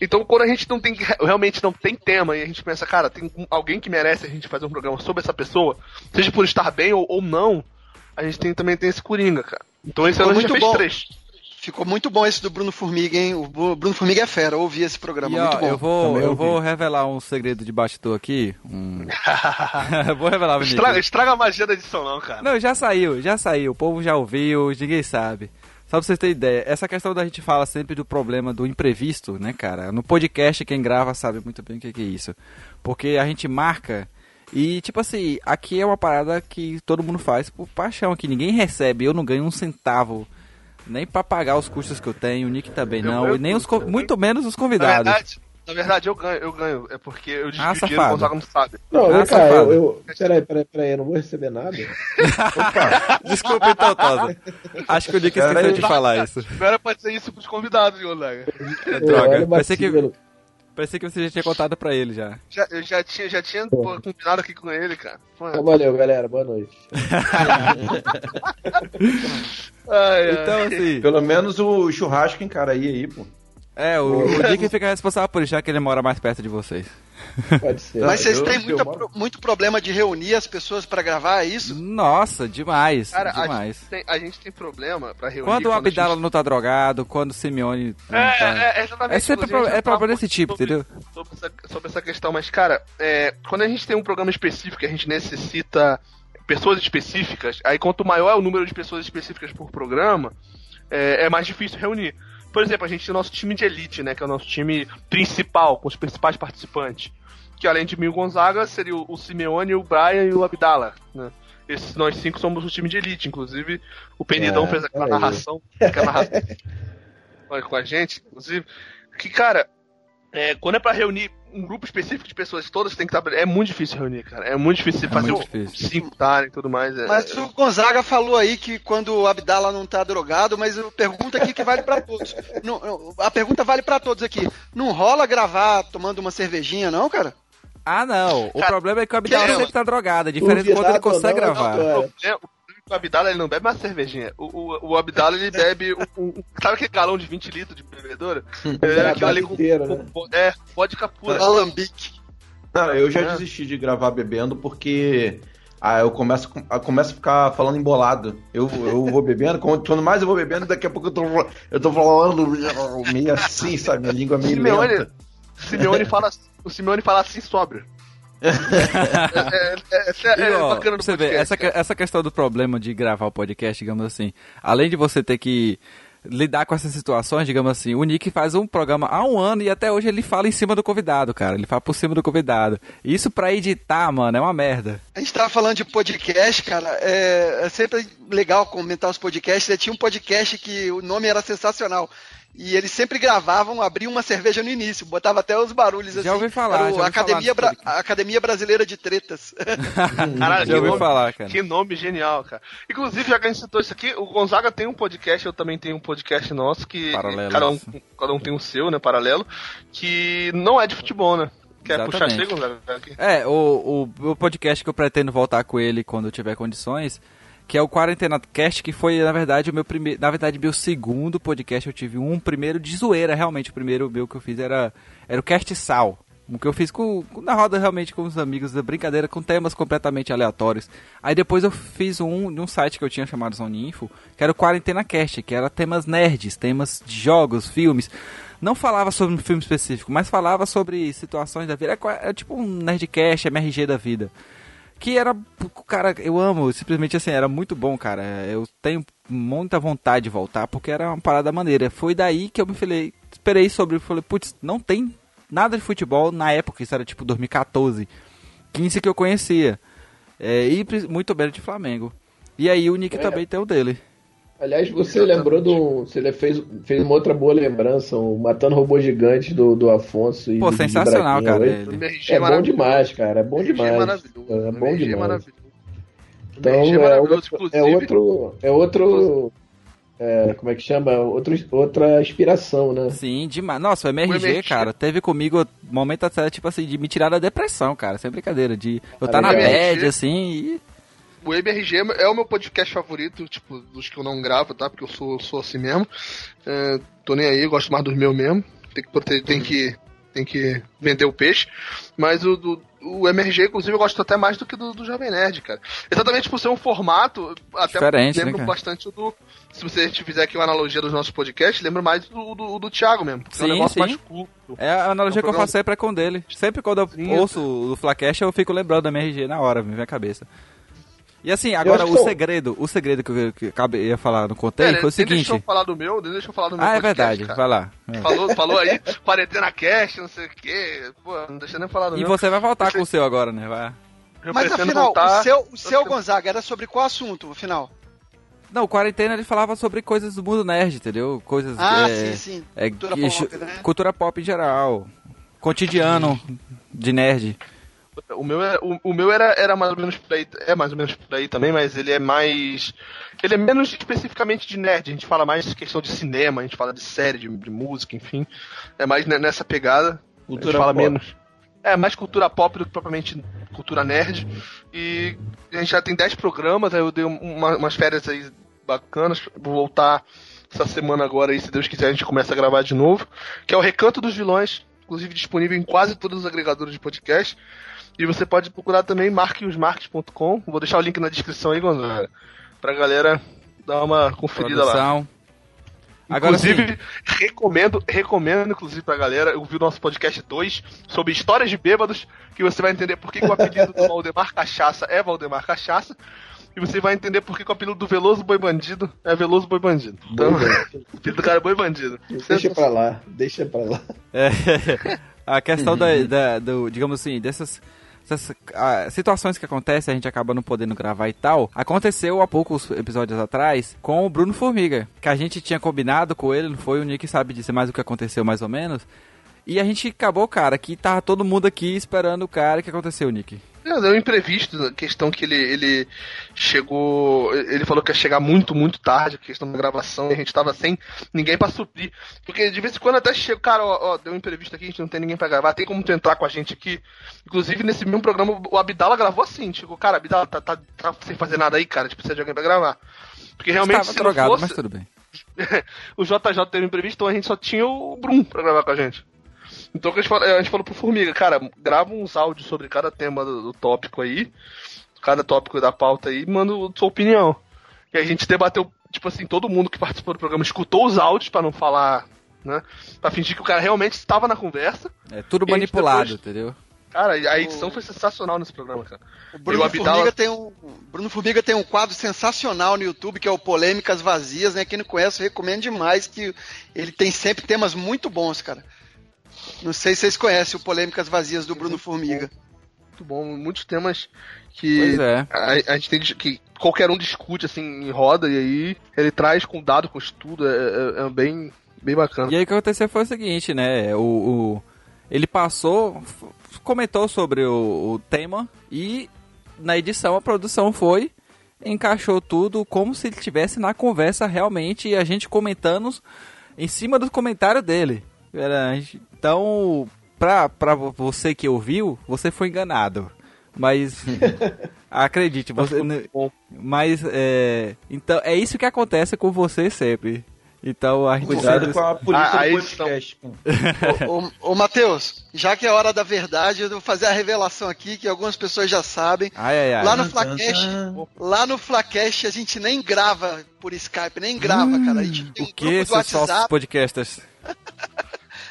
F: então quando a gente não tem realmente não tem tema e a gente pensa, cara, tem alguém que merece a gente fazer um programa sobre essa pessoa, seja por estar bem ou, ou não, a gente tem, também tem esse Coringa, cara. Então esse ano a gente fez
C: bom.
F: três.
C: Ficou muito bom esse do Bruno Formiga, hein? O Bruno Formiga é fera, eu ouvi esse programa,
B: E, ó,
C: muito bom.
B: eu vou,
D: Também
B: eu
D: ouvi.
B: vou revelar um segredo de bastidor aqui. Um... vou revelar, Vinícius.
F: Estraga, estraga a magia da edição, não, cara.
B: Não, já saiu, já saiu. O povo já ouviu, ninguém sabe. Só pra vocês terem ideia, essa questão da gente fala sempre do problema do imprevisto, né, cara? No podcast, quem grava sabe muito bem o que que é isso. Porque a gente marca e, tipo assim, aqui é uma parada que todo mundo faz por paixão, que ninguém recebe. Eu não ganho um centavo nem pra pagar os custos que eu tenho, o Nick também
F: Eu-
B: não, e nem os, muito menos os
F: Na
B: convidados.
F: verdade, na verdade eu ganho, eu ganho. É porque eu desvio
B: Ah,
F: dinheiro e o. Gonzaga não sabe.
E: Não,
B: Ah, safado.
E: eu, eu. Peraí, peraí, peraí, eu não vou receber nada.
B: Desculpa então, Tosa. Acho que o Nick esqueceu de falar isso.
F: Agora pode ser isso pros convidados, Gonzaga.
B: É droga. Pensei que,
E: vacilo.
B: Pensei que você já tinha contado pra ele já.
F: Já, eu já tinha, já tinha pô, combinado aqui com ele, cara. Pô,
E: Então, valeu, galera. Boa noite.
F: ai, ai.
B: Então, assim.
D: Pelo menos o churrasco encaraí aí, pô.
B: É, o, o Nick fica responsável por isso, já que ele mora mais perto de vocês.
E: Pode ser.
C: Mas vocês
D: eu-
C: têm
D: eu
C: muita muito problema de reunir as pessoas pra gravar, é isso?
B: Nossa, demais.
F: Cara, a
B: demais.
F: gente, tem, a gente tem problema pra reunir.
B: Quando o
F: a
B: Abdala
F: gente-
B: não tá drogado, quando o Simeone. não
F: É,
B: tá-
F: é, é exatamente.
B: É sempre pro-
F: a
B: é
F: falar
B: problema desse tipo,
F: pouco
B: entendeu?
F: Sobre essa, sobre essa questão, mas, cara, é, quando a gente tem um programa específico que a gente necessita pessoas específicas, aí quanto maior é o número de pessoas específicas por programa, é, é mais difícil reunir. Por exemplo, a gente tem o nosso time de elite, né? Que é o nosso time principal, com os principais participantes. Que além de mim e o Gonzaga, seria o, o Simeone, o Brian e o Abdala, né? Esses nós cinco somos o time de elite, inclusive o Penidão
E: É,
F: fez aquela
E: aí.
F: narração, aquela narração com a- a gente, inclusive. Que, cara, é, quando é pra reunir um grupo específico de pessoas todas tem que estar. É muito difícil reunir, cara. É muito difícil fazer
B: muito difícil.
F: cinco estarem e tudo mais. é-
C: Mas o Gonzaga falou aí que quando o Abdala não tá drogado, mas eu pergunto aqui que vale pra todos. Não, a pergunta vale pra todos aqui. Não rola gravar tomando uma cervejinha, não, cara?
B: Ah, não. O
F: Cara,
B: problema é que o Abdala
C: que-
B: sempre tá drogado. A diferença é quando ele consegue
E: não,
B: gravar.
E: não,
F: o é que o Abdala ele não bebe uma cervejinha. O, o, o Abdala ele bebe um, um- Sabe aquele galão de 20 litros de bebedoura? É, aquilo ali com,
E: inteiro, né?
F: com- É, vodka pura.
C: Alambique.
D: Não, eu já
F: É.
D: desisti de gravar bebendo porque ah, eu começo, eu começo a ficar falando embolado. Eu, eu vou bebendo, quanto mais eu vou bebendo, daqui a pouco eu tô, eu tô falando meio assim, sabe? Minha língua meio
F: Simeone,
D: lenta.
F: Simeone fala, o Simeone fala assim sóbrio. É, é, é, é, é
B: E, ó,
F: bacana do
B: você vê,
F: podcast,
B: essa, essa questão do problema de gravar o podcast, digamos assim, além de você ter que lidar com essas situações, digamos assim, o Nick faz um programa há um ano e até hoje ele fala em cima do convidado, cara. Ele fala por cima do convidado. Isso pra editar, mano, é uma merda.
C: A gente tava falando de podcast, cara. É, é sempre legal comentar os podcasts. Eu tinha um podcast que o nome era sensacional. E eles sempre gravavam, abriam uma cerveja no início, botava até os barulhos assim.
B: Já ouvi falar,
C: Era
B: já ouvi
C: Academia,
B: falar
C: Bra- a Academia Brasileira de Tretas.
F: Caralho,
B: Já ouvi
F: nome-
B: falar, cara.
F: Que nome genial, cara. Inclusive, já que a gente citou isso aqui, o Gonzaga tem um podcast, eu também tenho um podcast nosso, que
B: Paralelo.
F: cada um, cada um tem o seu, né, paralelo, que não é de futebol, né? Quer puxar
B: Exatamente.
F: você, Gonzaga? Aqui?
B: É, o, o, o podcast que eu pretendo voltar com ele quando eu tiver condições, que é o Quarentena Cast, que foi, na verdade, o meu primeiro. Na verdade, meu segundo podcast. Eu tive um primeiro de zoeira, realmente. O primeiro meu que eu fiz era, era o Cast Sal. O que eu fiz com, na roda realmente com os amigos da brincadeira, com temas completamente aleatórios. Aí depois eu fiz um de um site que eu tinha chamado Zoninfo, que era o Quarentena Cast, que era temas nerds, temas de jogos, filmes. Não falava sobre um filme específico, mas falava sobre situações da vida. É, é tipo um Nerdcast, MRG da vida. Que era, cara, eu amo, simplesmente assim, era muito bom, cara. Eu tenho muita vontade de voltar, porque era uma parada maneira. Foi daí que eu me falei, esperei sobre, falei, putz, não tem nada de futebol na época, isso era tipo 2014, 15 que eu conhecia. É, e muito bem de Flamengo. E aí o Nick
E: É.
B: também tem o dele.
E: Aliás, você lembrou do. Você fez, fez uma outra boa lembrança, o Matando Robô Gigante do, do Afonso e
B: Pô,
E: do-
B: sensacional,
E: Braguinha
B: cara.
E: É bom demais, cara. É bom demais. É bom demais. Então é
F: maravilhoso,
E: outro, é outro, é outro, é, como é que chama? Outro, outra inspiração, né?
B: Sim, demais. Nossa, o MRG,
F: O MRG.
B: cara, teve comigo momento até, tipo assim, de me tirar da depressão, cara. Sem brincadeira. De eu tá na
E: legal.
B: bad, assim, e.
F: O MRG é o meu podcast favorito, tipo, dos que eu não gravo, tá? Porque eu sou, sou assim mesmo. É, tô nem aí, gosto mais dos meus mesmo. Tem que, tem que, tem que vender o peixe. Mas o, do, o MRG, inclusive, eu gosto até mais do que do, do Jovem Nerd, cara. Exatamente por ser um formato, até
B: Diferente, né,
F: lembro
B: cara?
F: bastante do. Se você fizer aqui uma analogia dos nossos podcasts, lembra mais do, do, do Thiago mesmo. porque é um
B: Sim,
F: negócio
B: sim.
F: mais curto.
B: É a analogia
F: É um
B: que eu
F: programa-
B: faço sempre é com dele. Sempre quando eu
F: Sim,
B: ouço o Flacast, eu fico lembrando da MRG na hora, me vem a cabeça. E assim, agora o segredo, o segredo que eu, que eu acabei ia falar no contei
F: Pera,
B: foi o
F: nem Deixa
B: seguinte.
F: eu falar do meu, deixa eu falar do meu
B: Ah, é
F: podcast,
B: verdade,
F: cara.
B: vai lá. É.
F: Falou, falou aí, quarentena cast, não sei o quê. Pô, não deixa nem falar do
B: E
F: meu.
B: você vai voltar
F: Você-
B: com o seu agora, né? Vai.
F: Eu
C: Mas afinal,
F: voltar-
C: o seu, o seu
F: eu-
C: Gonzaga era sobre qual assunto, afinal?
B: Não, quarentena ele falava sobre coisas do mundo nerd, entendeu? Coisas
C: Ah,
B: é,
C: sim, sim.
B: é,
C: Cultura pop, né?
B: cultura pop em geral, cotidiano de nerd.
F: O meu, é- o, o meu era, era mais ou menos por aí, é mais ou menos por aí também, mas ele é mais. Ele é menos especificamente de nerd, a gente fala mais questão de cinema, a gente fala de série, de, de música, enfim. É mais ne- nessa pegada. a
D: Cultura
F: gente fala
D: pop.
F: menos. É, mais cultura pop do que propriamente cultura nerd. E a gente já tem 10 programas, aí eu dei um- uma- umas férias aí bacanas. Vou voltar essa semana agora aí, se Deus quiser, a gente começa a gravar de novo. Que é o Recanto dos Vilões, inclusive disponível em quase todos os agregadores de podcast. E você pode procurar também marqueosmarques.com. Vou deixar o link na descrição aí, Gonzaga. Pra galera dar uma conferida lá.
B: Produção. Agora
F: Inclusive,
B: sim.
F: recomendo, recomendo, inclusive, pra galera, eu vi o nosso podcast 2 sobre histórias de bêbados, que você vai entender por que, que o apelido do Valdemar Cachaça é Valdemar Cachaça, e você vai entender por que, que o apelido do Veloso Boi Bandido é Veloso Boi Bandido. Então,
E: Boi Bandido.
F: o apelido do cara é Boi Bandido.
E: Deixa pra lá, deixa pra lá.
B: É, a questão da, da- do, digamos assim, dessas, dessas, ah, situações que acontecem, a gente acaba não podendo gravar e tal. Aconteceu há poucos episódios atrás com o Bruno Formiga, que a gente tinha combinado com ele, não foi? O Nick sabe dizer mais o que aconteceu mais ou menos. E a gente acabou, cara, que tava todo mundo aqui esperando o cara. O que aconteceu, Nick?
F: Deu um imprevisto, a questão que ele, ele chegou. Ele falou que ia chegar muito, muito tarde, a questão da gravação, e a gente tava sem ninguém pra suprir. Porque de vez em quando até chega, cara, ó, ó, deu um imprevisto aqui, a gente não tem ninguém pra gravar, tem como tu entrar com a gente aqui. Inclusive, nesse mesmo programa, o Abdala gravou assim, chegou, cara, Abdala, tá, tá, tá sem fazer nada aí, cara, a gente precisa de alguém pra gravar. Porque realmente,
B: Estava
F: se não
B: drogado,
F: fosse,
B: mas tudo bem.
F: o JJ teve um imprevisto, então a gente só tinha o Brum pra gravar com a gente. Então a gente, falou, a gente falou pro Formiga, cara, grava uns áudios sobre cada tema do, do tópico aí, cada tópico da pauta aí, e manda a sua opinião. E a gente debateu, tipo assim, todo mundo que participou do programa escutou os áudios pra não falar, né? Pra fingir que o cara realmente estava na conversa.
B: É tudo manipulado,
F: depois-
B: entendeu?
F: Cara, a edição foi sensacional nesse programa, cara.
C: O Bruno,
F: o Abdala-
C: Formiga tem um, Bruno Formiga tem um quadro sensacional no YouTube que é o Polêmicas Vazias, né? Quem não conhece, eu recomendo demais que ele tem sempre temas muito bons, cara. Não sei se vocês conhecem o Polêmicas Vazias do Bruno Formiga.
F: Muito bom, muitos temas que
B: Pois é.
F: a, a gente tem que, que qualquer um discute assim em roda e aí ele traz com dado, com estudo, é, é- é bem Bem bacana.
B: E aí o que aconteceu foi o seguinte, né? O, o- ele passou, comentou sobre o, o tema e na edição a produção foi, encaixou tudo como se ele estivesse na conversa realmente e a gente comentando em cima do comentário dele. Era, então, pra, pra vo- você que ouviu, você foi enganado. Mas acredite, você. Mas é. Então é isso que acontece com você sempre. Então a gente
D: Cuidado
B: sempre-
D: com a polícia
F: Ah,
D: do podcast.
L: Ô, ô Matheus, já que é hora da verdade, eu vou fazer a revelação aqui que algumas pessoas já sabem.
B: Ai, ai, ai.
L: Lá no Flacast, lá no Flacast a gente nem grava por Skype, nem grava, cara. A gente tem
B: O
L: um
B: que,
L: grupo do WhatsApp,
B: podcasters?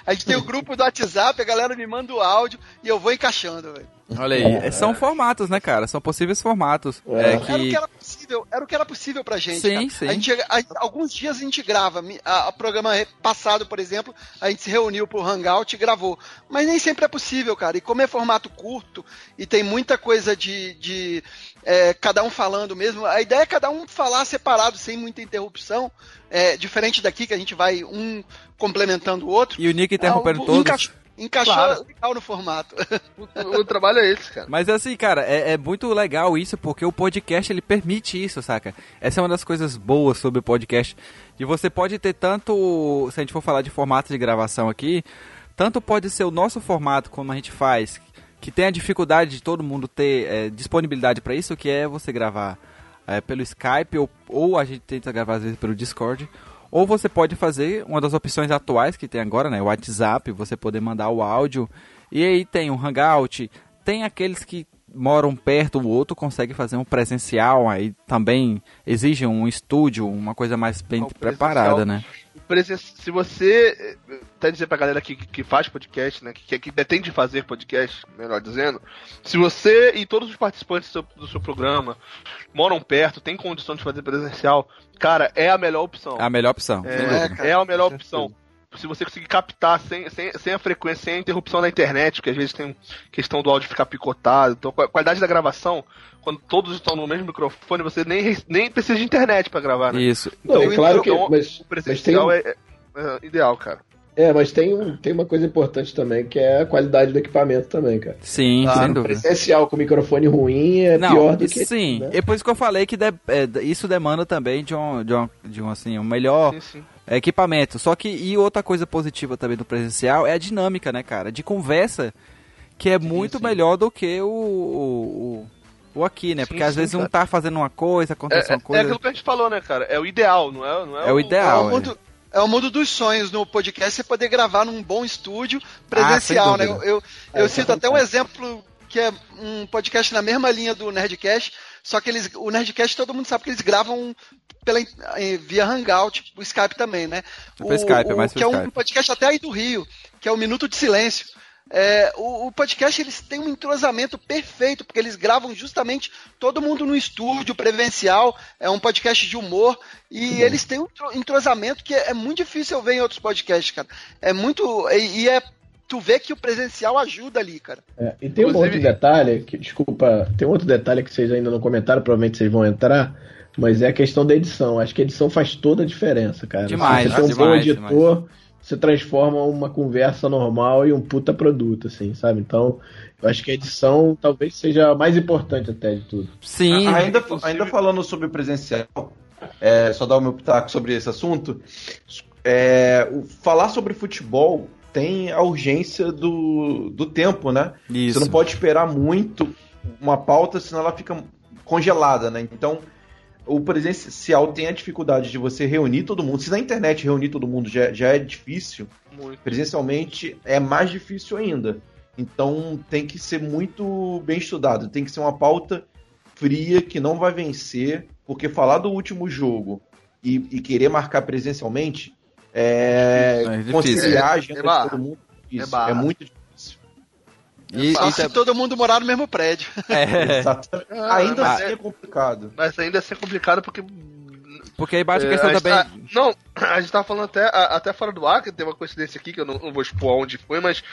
L: a gente tem o grupo do WhatsApp, a galera me manda o áudio e eu vou encaixando, velho.
B: Olha aí, são formatos, né, cara? São possíveis formatos. É,
L: Era o que
B: que.
L: era possível, era o que era possível pra gente.
B: Sim,
L: cara.
B: sim.
L: A gente, a- alguns dias a gente grava. A, a programa passado, por exemplo, a gente se reuniu pro Hangout e gravou. Mas nem sempre é possível, cara. E como é formato curto e tem muita coisa de. de é, cada um falando mesmo, a ideia é cada um falar separado, sem muita interrupção. É, diferente daqui, que a gente vai um complementando o outro.
B: E o Nick interrompendo
L: Ah, o-
B: todos.
L: encaixou- Encaixou
F: Claro.
L: legal no formato.
F: O, o trabalho é esse, cara.
B: Mas assim, cara, é, é muito legal isso, porque o podcast ele permite isso, saca? Essa é uma das coisas boas sobre o podcast. E você pode ter tanto, se a gente for falar de formato de gravação aqui, tanto pode ser o nosso formato, como a gente faz, que tem a dificuldade de todo mundo ter é, disponibilidade para isso, que é você gravar é, pelo Skype, ou, ou a gente tenta gravar às vezes pelo Discord. Ou você pode fazer uma das opções atuais que tem agora, né? O WhatsApp, você poder mandar o áudio. E aí tem o Hangout, tem aqueles que moram perto, o outro consegue fazer um presencial, aí também exige um estúdio, uma coisa mais bem preparada, né?
F: Presen- Se você eh, até dizer pra galera que, que faz podcast, né? Que, que pretende fazer podcast, melhor dizendo, se você e todos os participantes do seu, do seu programa moram perto, tem condição de fazer presencial, cara, é a melhor opção.
B: É a melhor opção. sem
F: É,
B: dúvida.
F: é a melhor opção. Se você conseguir captar sem, sem, sem a frequência, sem a interrupção da internet, porque às vezes tem questão do áudio ficar picotado. Então, a qualidade da gravação, quando todos estão no mesmo microfone, você nem, nem precisa de internet pra gravar, né?
B: Isso.
E: Não,
F: Então,
E: claro que.
F: então,
E: Mas,
F: o
E: mas tem,
F: presencial é, é- é ideal, cara.
E: é, mas tem, um, tem uma coisa importante também, que é a qualidade do equipamento também, cara.
B: Sim,
L: Claro,
B: sem dúvida.
E: Presencial com microfone ruim é
B: Não,
E: pior do que.
B: sim,
E: né?
B: é por isso que eu falei que de- é, isso demanda também de um, de um, de um assim, um melhor
F: Sim, sim.
B: Equipamento. Só que, e outra coisa positiva também do presencial é a dinâmica, né, cara? De conversa, que é muito
D: sim.
B: melhor do que o, o, o- o aqui, né?
F: Sim,
B: Porque às
F: sim,
B: vezes um
F: cara.
B: tá fazendo uma coisa,
F: É,
B: acontece
F: é,
B: uma coisa.
F: é aquilo que a gente falou, né, cara? É o ideal, não é? Não é,
B: É o
L: É
B: ideal.
L: o,
B: é.
L: mundo, é o mundo dos sonhos no podcast, você poder gravar num bom estúdio
B: Ah,
L: presencial,
B: sem
L: né? Eu, eu,
E: É,
L: eu cito
E: é
L: até um exemplo que é um podcast na mesma linha do Nerdcast, só que eles, o Nerdcast todo mundo sabe que eles gravam pela, eh, via Hangout, o Skype também, né?
B: É pelo Skype, é mais
L: que é um podcast até aí do Rio, que é o Minuto de Silêncio. É, o, o podcast eles têm um entrosamento perfeito, porque eles gravam justamente todo mundo no estúdio presencial, é um podcast de humor, e eles têm um entro- entrosamento que é, é muito difícil eu ver em outros podcasts, cara. É muito. E, e é. Tu vê que o presencial ajuda ali, cara.
E: É, e tem um
F: Inclusive-
E: outro detalhe, que, desculpa, tem um outro detalhe que vocês ainda não comentaram, provavelmente vocês vão entrar, mas é a questão da edição. Acho que a edição faz toda a diferença, cara.
B: Demais,
E: Se você tem um
B: demais,
E: bom editor, você transforma uma conversa normal em um puta produto, assim, sabe? Então, eu acho que a edição talvez seja a mais importante até de tudo.
B: Sim,
D: ainda, ainda falando sobre o presencial, é, só dar o meu pitaco sobre esse assunto. é, o- falar sobre futebol tem a urgência do, do tempo, né?
B: isso.
D: Você não pode esperar muito uma pauta, senão ela fica congelada, né? Então, o presencial tem a dificuldade de você reunir todo mundo. Se na internet reunir todo mundo já, já é difícil,
F: Muito.
D: presencialmente é mais difícil ainda. Então tem que ser muito bem estudado. Tem que ser uma pauta fria que não vai vencer, porque falar do último jogo e, e querer marcar presencialmente é,
B: É
D: conciliar a agenda
F: É
D: de
F: barra.
D: todo mundo. Isso,
F: É barra.
D: é muito difícil.
B: E,
L: Só
B: e
L: se
B: tá-
L: todo mundo morar no mesmo prédio.
B: é.
F: Ah,
D: Ainda
F: mas
D: assim
F: é-
D: é complicado.
F: Mas ainda assim é complicado porque.
B: porque aí bate a
F: é,
B: questão também.
F: tá- não, a gente tava falando até, a- até fora do ar, que tem uma coincidência aqui, que eu não, não vou expor aonde foi, mas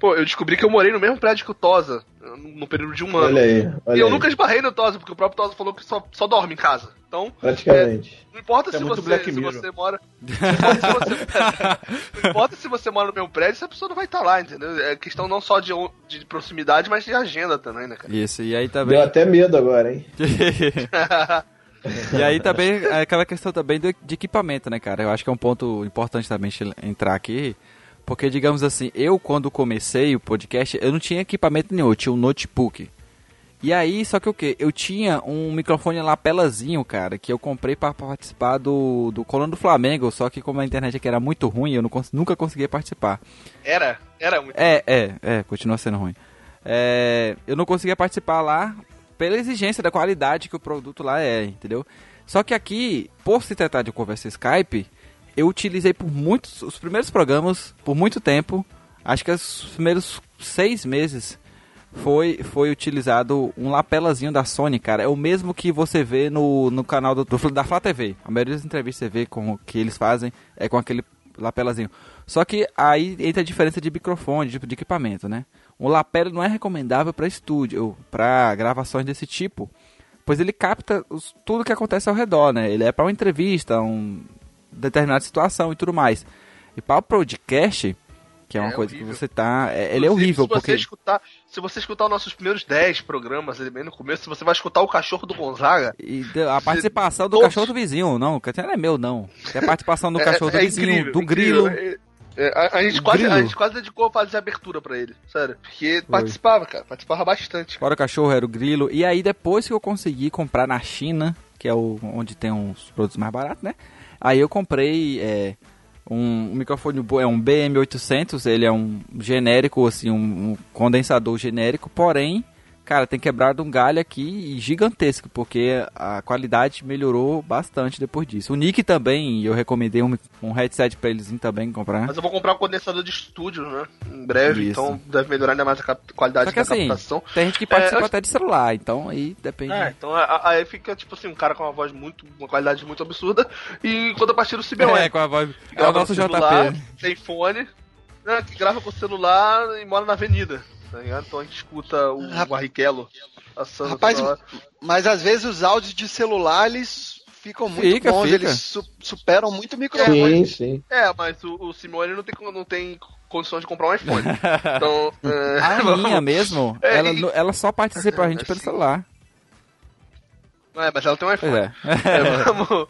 F: Pô, eu descobri que eu morei no mesmo prédio que o Tosa, no período de um ano.
E: Olha aí, olha
F: e eu
E: aí.
F: nunca esbarrei no Tosa, porque o próprio Tosa falou que só, só dorme em casa. Então,
E: Praticamente.
F: não importa
D: É
F: se, você,
D: Black
F: se você mora. Não importa, se você, não importa se você mora no mesmo prédio, essa pessoa não vai estar lá, entendeu? É questão não só de, de proximidade, mas de agenda também, né, cara?
B: Isso, e aí também.
E: Deu até medo agora, hein?
B: e aí também, é aquela questão também do- de equipamento, né, cara? Eu acho que é um ponto importante também entrar aqui. Porque, digamos assim, eu quando comecei o podcast, eu não tinha equipamento nenhum, eu tinha um notebook. E aí, só que o que? Eu tinha um microfone lapelazinho, cara, que eu comprei pra participar do, do Coluna do Flamengo, só que como a internet aqui era muito ruim, eu não nunca conseguia participar.
F: Era, era muito.
B: É, é, é, continua sendo ruim. É, eu não conseguia participar lá pela exigência da qualidade que o produto lá é, entendeu? Só que aqui, por se tratar de conversa Skype, eu utilizei por muitos, os primeiros programas, por muito tempo, acho que os primeiros seis meses, foi, foi utilizado um lapelazinho da Sony, cara. É o mesmo que você vê no, no canal do, do- da Flá TV. A maioria das entrevistas você vê com, que eles fazem é com aquele lapelazinho. Só que aí entra a diferença de microfone, de, de equipamento, né? Um lapela não é recomendável para estúdio, para gravações desse tipo, pois ele capta os- tudo que acontece ao redor, né? Ele é para uma entrevista, um determinada situação e tudo mais. E para o podcast, que é uma
F: É
B: coisa
F: horrível.
B: que você tá, é- ele é horrível
F: se você
B: porque
F: escutar, se você escutar os nossos primeiros 10 programas ali bem no começo, você vai escutar o cachorro do Gonzaga.
B: E a participação do
F: Todos-
B: cachorro do vizinho, não, o cachorro não é meu, não. É a participação do
F: É-
B: cachorro do
F: é
B: vizinho,
F: incrível,
B: do grilo.
F: É- é, a, a gente
B: O
F: quase,
B: grilo.
F: a gente quase dedicou a fazer abertura pra ele, sério. Porque participava, cara, participava bastante.
B: Fora o cachorro, era o grilo. E aí, depois que eu consegui comprar na China, que é o, onde tem uns produtos mais baratos, né? Aí eu comprei é, um, um microfone, é um BM800, ele é um genérico, assim, um, um condensador genérico, porém, cara, tem quebrado um galho aqui gigantesco, porque a qualidade melhorou bastante depois disso. O Nick também, eu recomendei um, um headset pra eles também comprar.
F: Mas eu vou comprar um condensador de estúdio, né? Em breve,
B: Isso.
F: então deve melhorar ainda mais a qualidade da
B: assim,
F: captação.
B: tem gente que participa
F: É,
B: até de celular, então aí depende.
F: É, então aí fica tipo assim, um cara com uma voz muito, uma qualidade muito absurda, e quando a partir do Simeone.
B: É, com a voz. É o nosso
F: no celular,
B: JP.
F: Tem fone, né, que grava com o celular e mora na avenida. Tá ligado? Então a gente escuta o
C: Rap-
F: Barrichello passando
C: Rapaz,
F: toda hora.
C: mas às vezes os áudios de celular eles ficam muito
B: Fica,
C: bons,
B: fica.
C: eles su- superam muito o microfone.
E: Sim, sim.
F: É, mas o, o Simeone não tem, não tem condições de comprar um iPhone. Então, é,
B: A
F: vamos-
B: minha mesmo,
F: É,
B: ela,
F: e-
B: ela só participa com a gente pelo celular.
F: É, mas ela tem um iPhone.
B: é.
F: É, vamos.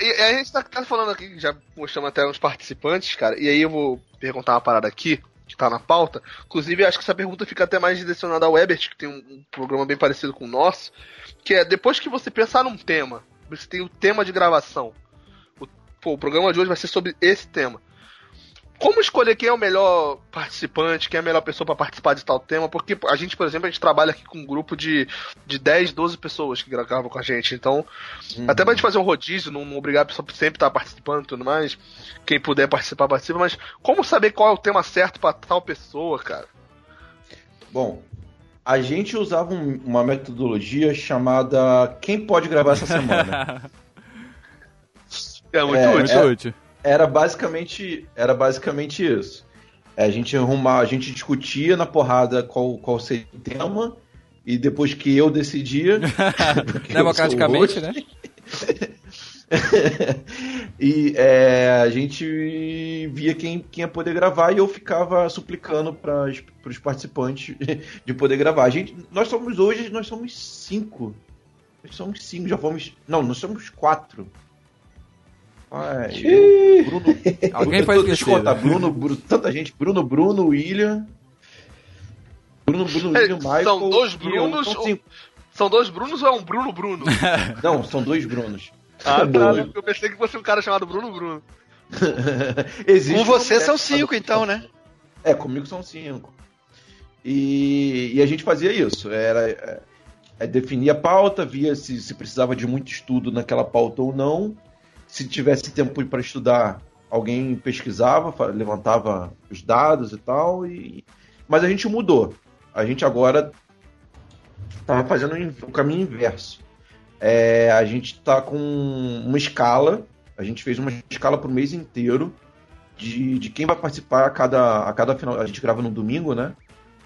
F: E, e a gente tá, tá falando aqui, já mostramos até uns participantes, cara, e aí eu vou perguntar uma parada aqui, que tá na pauta. Inclusive, acho que essa pergunta fica até mais direcionada ao Ebert, que tem um, um programa bem parecido com o nosso, que é, depois que você pensar num tema, você tem o tema de gravação, o, pô, o programa de hoje vai ser sobre esse tema. Como escolher quem é o melhor participante, quem é a melhor pessoa para participar de tal tema? Porque a gente, por exemplo, a gente trabalha aqui com um grupo de, de 10, 12 pessoas que gravam com a gente. Então, até pra gente fazer um rodízio, não, não obrigar a pessoa a sempre estar participando e tudo mais. Quem puder participar, participa. Mas como saber qual é o tema certo pra tal pessoa, cara?
D: Bom, a gente usava um- uma metodologia chamada Quem pode gravar essa semana?
F: É muito
D: É,
F: útil.
D: é-
B: útil.
D: Era basicamente era basicamente isso. É, a gente arrumar, a gente discutia na porrada qual, qual seria o tema e depois que eu decidia, eu
B: Democraticamente,
D: o
B: né?
D: e é, a gente via quem, quem ia poder gravar e eu ficava suplicando para os participantes de poder gravar. A gente, nós somos hoje, nós somos cinco. Nós somos cinco, já fomos. Não, nós somos quatro. Eu, Bruno,
B: Alguém
D: eu
B: esquecido.
D: contar, Bruno, Bruno, tanta gente. Bruno, Bruno, William. Bruno, Bruno, William, Michael.
F: são dois
D: eu.
F: Brunos
D: São
F: ou-. São dois Brunos ou é um Bruno Bruno?
D: Não, são dois Brunos.
F: Ah, tá.
E: Dois.
F: Eu pensei que fosse um cara chamado Bruno Bruno.
D: Existe
C: Com você são cinco, então, né?
D: É, comigo são cinco. E, e a gente fazia isso. Era é, é, definir a pauta, via se, se precisava de muito estudo naquela pauta ou não. Se tivesse tempo para estudar, alguém pesquisava, levantava os dados e tal. E... Mas a gente mudou. A gente agora estava fazendo o caminho inverso. É, a gente está com uma escala. A gente fez uma escala para o mês inteiro de, de quem vai participar a cada, a cada final. A gente grava no domingo, né?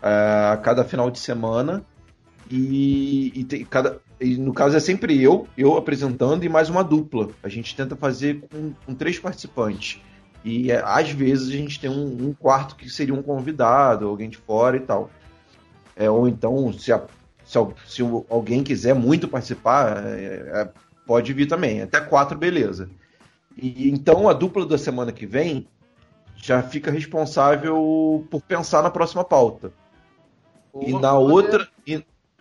D: É, a cada final de semana. E, e, tem, cada, e no caso é sempre eu, eu apresentando e mais uma dupla. A gente tenta fazer com, com três participantes. E é, às vezes a gente tem um, um, quarto que seria um convidado, alguém de fora e tal. É, ou então, se, a, se, se, alguém quiser muito participar, é, é, pode vir também. Até quatro, beleza. E então a dupla da semana que vem já fica responsável por pensar na próxima pauta. e na outra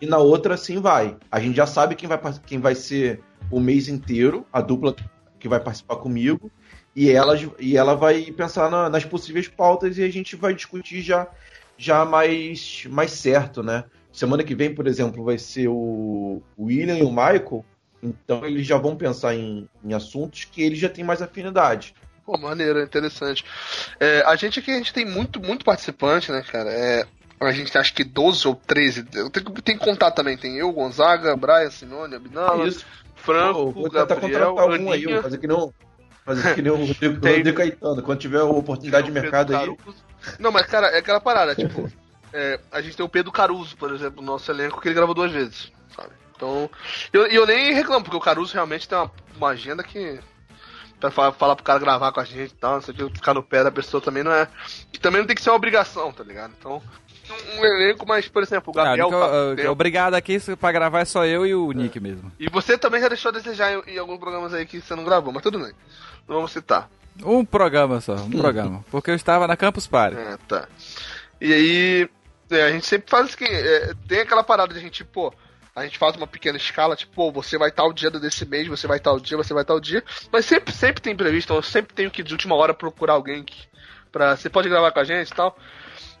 D: e, na outra sim vai. A gente já sabe quem vai quem vai ser o mês inteiro, a dupla que vai participar comigo, e ela e ela vai pensar na, nas possíveis pautas e a gente vai discutir já já mais mais certo, né? Semana que vem, por exemplo, vai ser o William e o Michael, então eles já vão pensar em, em assuntos que eles já têm mais afinidade.
F: Pô, maneiro, interessante. É, a gente aqui, a gente tem muito, muito participante, né, cara? É, a gente acho que 12 ou 13. Eu tenho, tenho que contar também. Tem eu, Gonzaga, Brian, Simone, Abinala,
D: Isso.
F: Franco,
D: vou
F: Gabriel,
D: contratar algum aí, fazer que não. Fazer que nem o Rodrigo,
F: Tem-
D: Rodrigo Caetano. Quando tiver oportunidade de mercado aí.
F: Não, mas cara, é aquela parada, tipo, é, a gente tem o Pedro Caruso, por exemplo, no nosso elenco, que ele gravou duas vezes, sabe? Então, eu, e eu nem reclamo, porque o Caruso realmente tem uma, uma agenda que. Pra falar, falar pro cara gravar com a gente e tal, não sei o que, ficar no pé da pessoa também não é. Que também não tem que ser uma obrigação, tá ligado? Então, um, um elenco, mas, por exemplo, o
B: Ah,
F: Gabriel. tá-
B: ah,
F: tem-
B: obrigado aqui pra gravar é só eu e o Nick mesmo.
F: E você também já deixou a desejar em, em alguns programas aí que você não gravou, mas tudo bem. Não vamos citar.
B: Um programa só, um programa. Porque eu estava na Campus Party.
F: É, tá. E aí, é, a gente sempre faz assim, é, tem aquela parada de a gente, pô, a gente faz uma pequena escala, tipo, pô, você vai tal dia desse mês, você vai tal dia, você vai tal dia, mas sempre, sempre tem imprevisto, então eu sempre tenho que de última hora procurar alguém que, pra, você pode gravar com a gente e tal,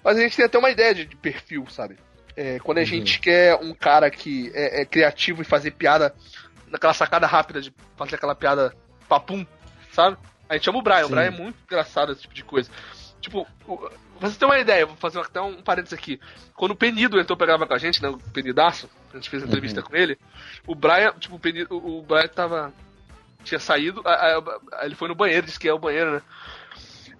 F: mas a gente tem até uma ideia de, de perfil, sabe? É, quando a gente quer um cara que é, é criativo e fazer piada, naquela sacada rápida de fazer aquela piada papum, sabe? A gente chama o Brian, o
D: Sim.
F: Brian é muito engraçado esse tipo de coisa. Tipo, o- pra você ter uma ideia, vou fazer até um parênteses aqui. Quando o Penido entrou pra gravar com a gente, né? O Penidaço, a gente fez a entrevista com ele, o Brian, tipo, o Penido, o o Brian tava. Tinha saído, aí- aí- aí ele foi no banheiro, disse que é o banheiro, né?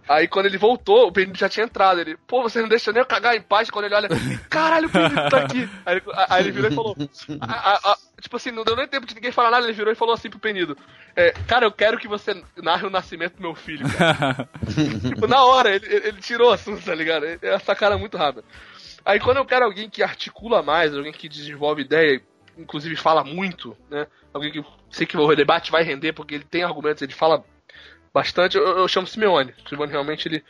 F: Aí quando ele voltou, o Penido já tinha entrado. Ele, pô, você não deixa nem eu cagar em paz. Quando ele olha, caralho, o Penido tá aqui. Aí ele, aí ele virou e falou: "A- a- a- Tipo assim, não deu nem tempo de ninguém falar nada. Ele virou e falou assim pro Penido: é, Cara, eu quero que você narre o nascimento do meu filho. Tipo, na hora, ele, ele tirou o assunto, tá ligado? Essa cara é muito rápida. Aí quando eu quero alguém que articula mais, alguém que desenvolve ideia, inclusive fala muito, né? Alguém que sei que o debate vai render porque ele tem argumentos, ele fala bastante, eu, eu chamo Simeone. O Simeone realmente ele.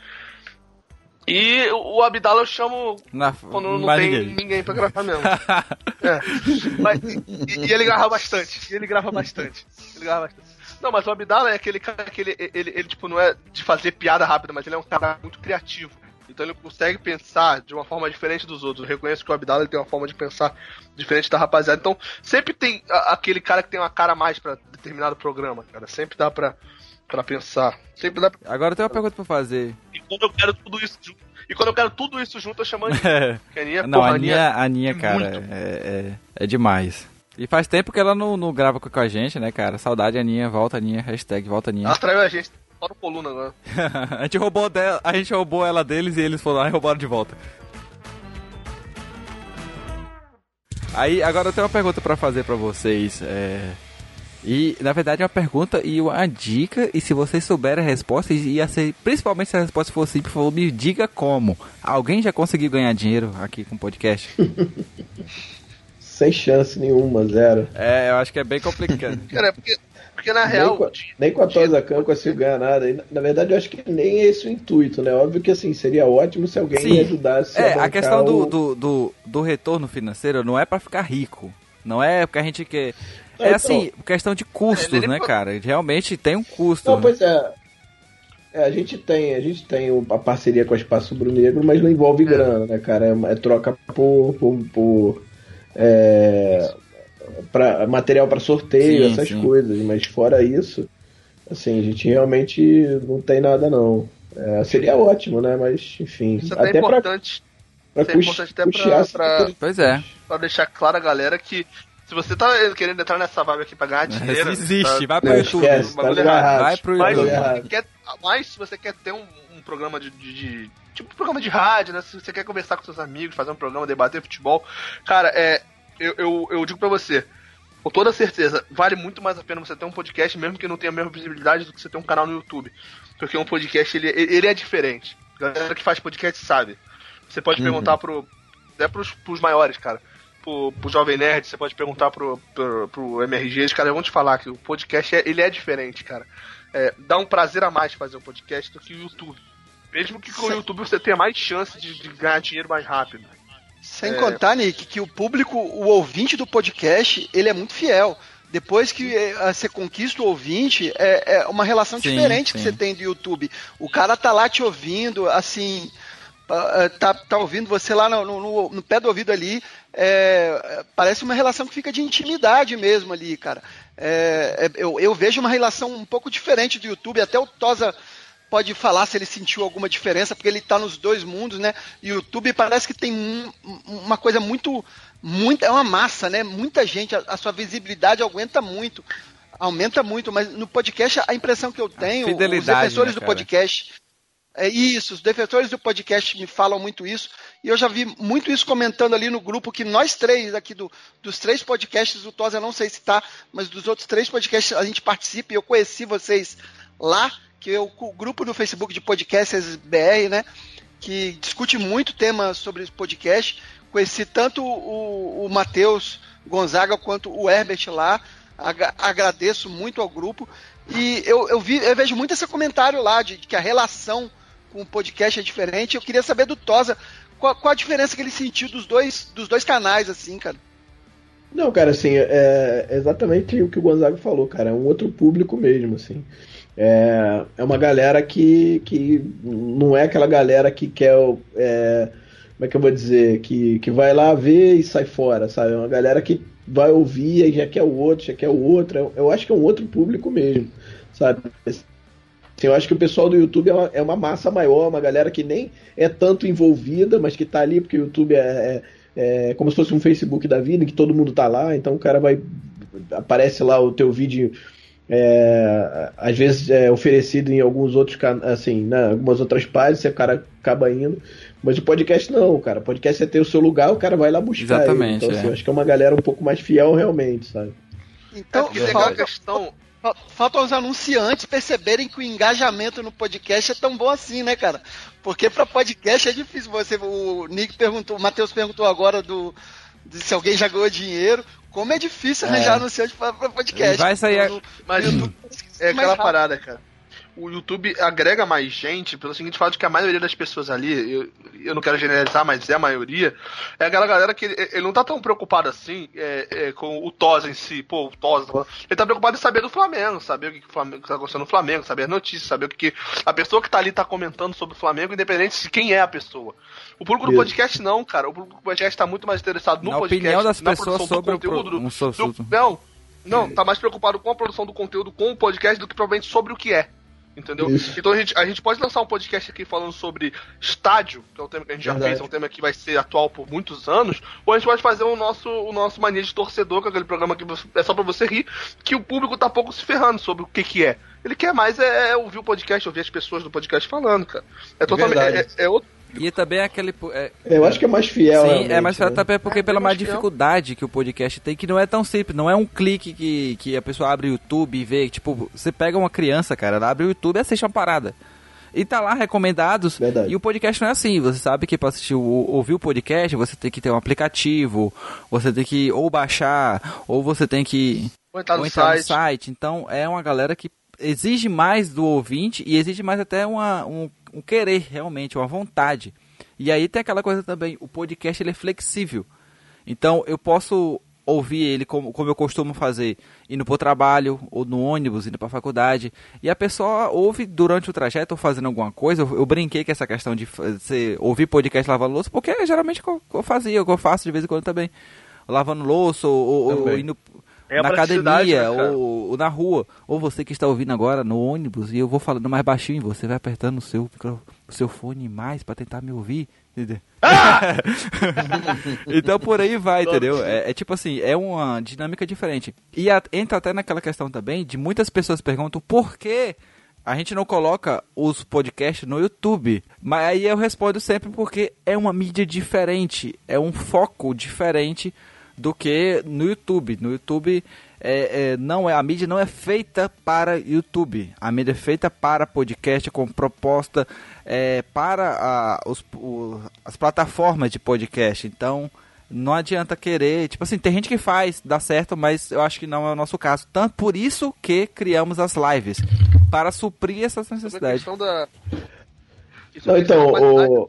F: E o Abdala eu chamo
B: Na,
F: quando não tem
B: ninguém.
F: ninguém. pra gravar mesmo. É. Mas- e, e ele grava bastante. E ele grava bastante. Ele grava bastante. Não, mas o Abdala é aquele cara que ele, ele, ele, tipo, não é de fazer piada rápida, mas ele é um cara muito criativo. Então ele consegue pensar de uma forma diferente dos outros. Eu reconheço que o Abdala tem uma forma de pensar diferente da rapaziada. Então sempre tem a- aquele cara que tem uma cara mais pra determinado programa, cara. Sempre dá pra, pra pensar. Sempre dá pra...
B: Agora eu tenho uma pergunta pra fazer.
F: E quando eu quero tudo isso junto. E quando eu quero tudo isso junto, eu chamo a Aninha.
B: É.
F: A Aninha,
B: Não,
F: porra,
B: a Aninha, a Aninha,
F: é
B: cara, é, é, é demais. E faz tempo que ela não, não grava com a gente, né, cara? Saudade, Aninha, volta, Aninha, hashtag volta, Aninha.
F: Ela traiu a gente. Fora o coluna agora.
B: a, gente roubou dela, a gente roubou ela deles e eles foram lá e roubaram de volta. Aí, agora eu tenho uma pergunta pra fazer pra vocês. É... E, na verdade, é uma pergunta e uma dica. E se vocês souberem a resposta, ia ser, principalmente se a resposta for simples, por favor, me diga como. Alguém já conseguiu ganhar dinheiro aqui com o podcast?
E: Sem chance nenhuma, zero.
B: é, eu acho que é bem complicado.
F: Cara, é porque, porque na
E: Nem
F: real.
E: com, a- nem com a Tosacan eu consigo ganhar nada. E, na- na verdade, eu acho que nem é esse o intuito, né? Óbvio que assim, seria ótimo se alguém
B: Sim.
E: me ajudasse
B: É,
E: bancar
B: a questão do,
E: o-
B: do, do, do retorno financeiro não é pra ficar rico. Não é porque a gente quer. É
E: Então-
B: assim, questão de custos,
F: ele-
B: né, cara? Realmente tem um custo.
E: Não,
B: né?
E: pois é. É, a gente tem, a gente tem o- a parceria com a Espaço Rubro Negro, mas não envolve grana, né, cara? É, é troca por, por, por, é, pra, material para sorteio,
B: Sim,
E: essas
B: sim.
E: coisas. Mas fora isso, assim, a gente realmente não tem nada não. É, seria ótimo, né? Mas enfim,
F: Isso até é
E: até
F: importante.
E: pra
F: isso é importante até pra- pra-
B: Pois é.
F: Pra deixar claro a galera que Se você tá querendo entrar nessa vibe aqui pra ganhar dinheiro.
B: Existe,
F: tá-
B: vai pro
E: Não,
B: YouTube.
E: esquece, tá
F: errado.
E: errado.
B: Vai pro
F: Mas,
B: YouTube.
F: quer, mas se você quer ter um, um programa de, de- de- Tipo um programa de rádio, né? Se você quer conversar com seus amigos, fazer um programa, debater futebol. Cara, é. Eu, eu, eu digo pra você, com toda certeza, vale muito mais a pena você ter um podcast, mesmo que não tenha a mesma visibilidade do que você ter um canal no YouTube. Porque um podcast, ele, ele é diferente. A galera que faz podcast sabe. Você pode perguntar pro. Até pros, pros maiores, cara. Pro, pro Jovem Nerd, você pode perguntar pro, pro, pro MRG, os caras vão te falar que o podcast é, ele é diferente, cara. É, dá um prazer a mais fazer um podcast do que o YouTube. Mesmo que com o YouTube você tenha mais chance de, de ganhar dinheiro mais rápido.
L: Sem
F: É.
L: contar, Nick, que o público, o ouvinte do podcast, ele é muito fiel. Depois que eh, você conquista o ouvinte, é, é uma relação
B: Sim,
L: diferente que
B: sim.
L: você tem do YouTube. O cara tá lá te ouvindo, assim, tá, tá ouvindo você lá no, no- no pé do ouvido ali. é, parece uma relação que fica de intimidade mesmo ali, cara. É, é, eu, eu vejo uma relação um pouco diferente do YouTube. Até o Tosa pode falar se ele sentiu alguma diferença, porque ele está nos dois mundos, né? E o YouTube parece que tem um- uma coisa muito, muito, é uma massa, né? Muita gente, a, a sua visibilidade aumenta muito, aumenta muito, mas no podcast a impressão que eu tenho, os defensores
B: né,
L: do podcast, é isso, os defensores do podcast me falam muito isso, e eu já vi muito isso comentando ali no grupo que nós três aqui do, dos três podcasts, o Tosa não sei se tá, mas dos outros três podcasts a gente participa e eu conheci vocês lá, que é o, o grupo do Facebook de podcasts BR, né? Que discute muito tema sobre podcast. Conheci tanto o, o Matheus Gonzaga quanto o Herbert lá. Agradeço muito ao grupo. E eu, eu, vi, eu vejo muito esse comentário lá de, de que a relação com o podcast é diferente. Eu queria saber do Tosa qual, qual a diferença que ele sentiu dos dois, dos dois canais, assim, cara.
E: Não, cara, assim, é exatamente o que o Gonzaga falou, cara. É um outro público mesmo, assim. É, é uma galera que, que não é aquela galera que quer. é, como é que eu vou dizer? Que, que vai lá ver e sai fora, sabe? É uma galera que vai ouvir e já quer o outro, já quer o outro. Eu, eu acho que é um outro público mesmo, sabe? Assim, eu acho que o pessoal do YouTube é uma, é uma massa maior, uma galera que nem é tanto envolvida, mas que tá ali porque o YouTube é, é, é como se fosse um Facebook da vida, que todo mundo tá lá, então o cara vai. Aparece lá o teu vídeo. é, às vezes é oferecido em alguns outros assim, né, algumas outras páginas, o cara acaba indo. Mas o podcast não, cara. O podcast é ter o seu lugar, o cara vai lá buscar. ele.
B: Exatamente,
E: Então, assim,
B: é.
E: eu acho que é uma galera um pouco mais fiel realmente, sabe?
L: Então,
F: é tem aquela
L: falta,
F: questão.
L: Fa- Falta os anunciantes perceberem que o engajamento no podcast é tão bom assim, né, cara? Porque para podcast é difícil. Você, o Nick perguntou, o Matheus perguntou agora do de se alguém já ganhou dinheiro. Como é difícil arranjar anunciante para podcast.
B: Vai sair a-
L: No- no
F: Mas
L: YouTube,
F: é aquela
L: rápido.
F: parada, cara. O YouTube agrega mais gente pelo seguinte fato de que a maioria das pessoas ali, eu, eu não quero generalizar, mas é a maioria, é aquela galera que ele, ele não tá tão preocupado assim é, é, com o Tosa em si. Pô, o Tosa, tá ele tá preocupado em saber do Flamengo, saber o que, que o Flamengo que tá acontecendo no Flamengo, saber as notícias, saber o que, que a pessoa que tá ali tá comentando sobre o Flamengo, independente de quem é a pessoa. O público do podcast não, cara. O público do podcast tá muito mais interessado no
B: Na
F: podcast,
B: opinião das
F: na
B: pessoas
F: produção
B: sobre o
F: do conteúdo,
B: pro-
F: do-
B: um
F: do- não, não, tá mais preocupado com a produção do conteúdo com o podcast do que provavelmente sobre o que é. Entendeu?
E: Isso.
F: Então a gente, a gente pode lançar um podcast aqui falando sobre estádio, que é um tema que a gente já
E: Verdade.
F: fez, é um tema que vai ser atual por muitos anos, ou a gente pode fazer o nosso, o nosso mania de torcedor, que é aquele programa que é só pra você rir, que o público tá pouco se ferrando sobre o que que é. Ele quer mais é, é ouvir o podcast, ouvir as pessoas do podcast falando, cara. É totalmente. É, é outro.
B: E também é aquele. É,
E: Eu acho que é mais fiel.
B: Sim, é mais
E: né?
B: também porque
F: É,
B: pela mais
F: fiel.
B: dificuldade que o podcast tem, que não é tão simples, não é um clique que, que a pessoa abre o YouTube e vê, tipo, você pega uma criança, cara, ela abre o YouTube e assiste uma parada. E tá lá recomendados.
E: Verdade.
B: E o podcast não é assim. Você sabe que pra assistir, o- ouvir o podcast, você tem que ter um aplicativo, você tem que ou baixar, ou você tem que
F: Ou entrar no
B: ou entrar no
F: site.
B: site. Então é uma galera que exige mais do ouvinte e exige mais até uma, um, um querer realmente, uma vontade. E aí tem aquela coisa também, o podcast ele é flexível. Então eu posso ouvir ele como, como eu costumo fazer, indo pro trabalho, ou no ônibus, indo pra faculdade. E a pessoa ouve durante o trajeto ou fazendo alguma coisa. Eu, eu brinquei com essa questão de fa- você ouvir podcast lavando louça, porque é geralmente o que eu- eu fazia, o que eu faço de vez em quando também. Lavando louça, ou, ou- ou indo
F: É
B: na academia,
F: né,
B: ou, ou na rua. Ou você que está ouvindo agora no ônibus, e eu vou falando mais baixinho, você vai apertando o seu o seu fone mais pra tentar me ouvir. entendeu? então por aí vai, entendeu? É, é tipo assim, é uma dinâmica diferente. E a- entra até naquela questão também de muitas pessoas perguntam por que a gente não coloca os podcasts no YouTube. Mas aí eu respondo sempre porque é uma mídia diferente, é um foco diferente do que no YouTube. No YouTube é, é, não é a mídia não é feita para YouTube. A mídia é feita para podcast com proposta é, para a- os- o- as plataformas de podcast. Então não adianta querer, tipo assim, tem gente que faz, dá certo, mas eu acho que não é o nosso caso. Tanto por isso que criamos as lives para suprir essas necessidades.
E: Não, então, o-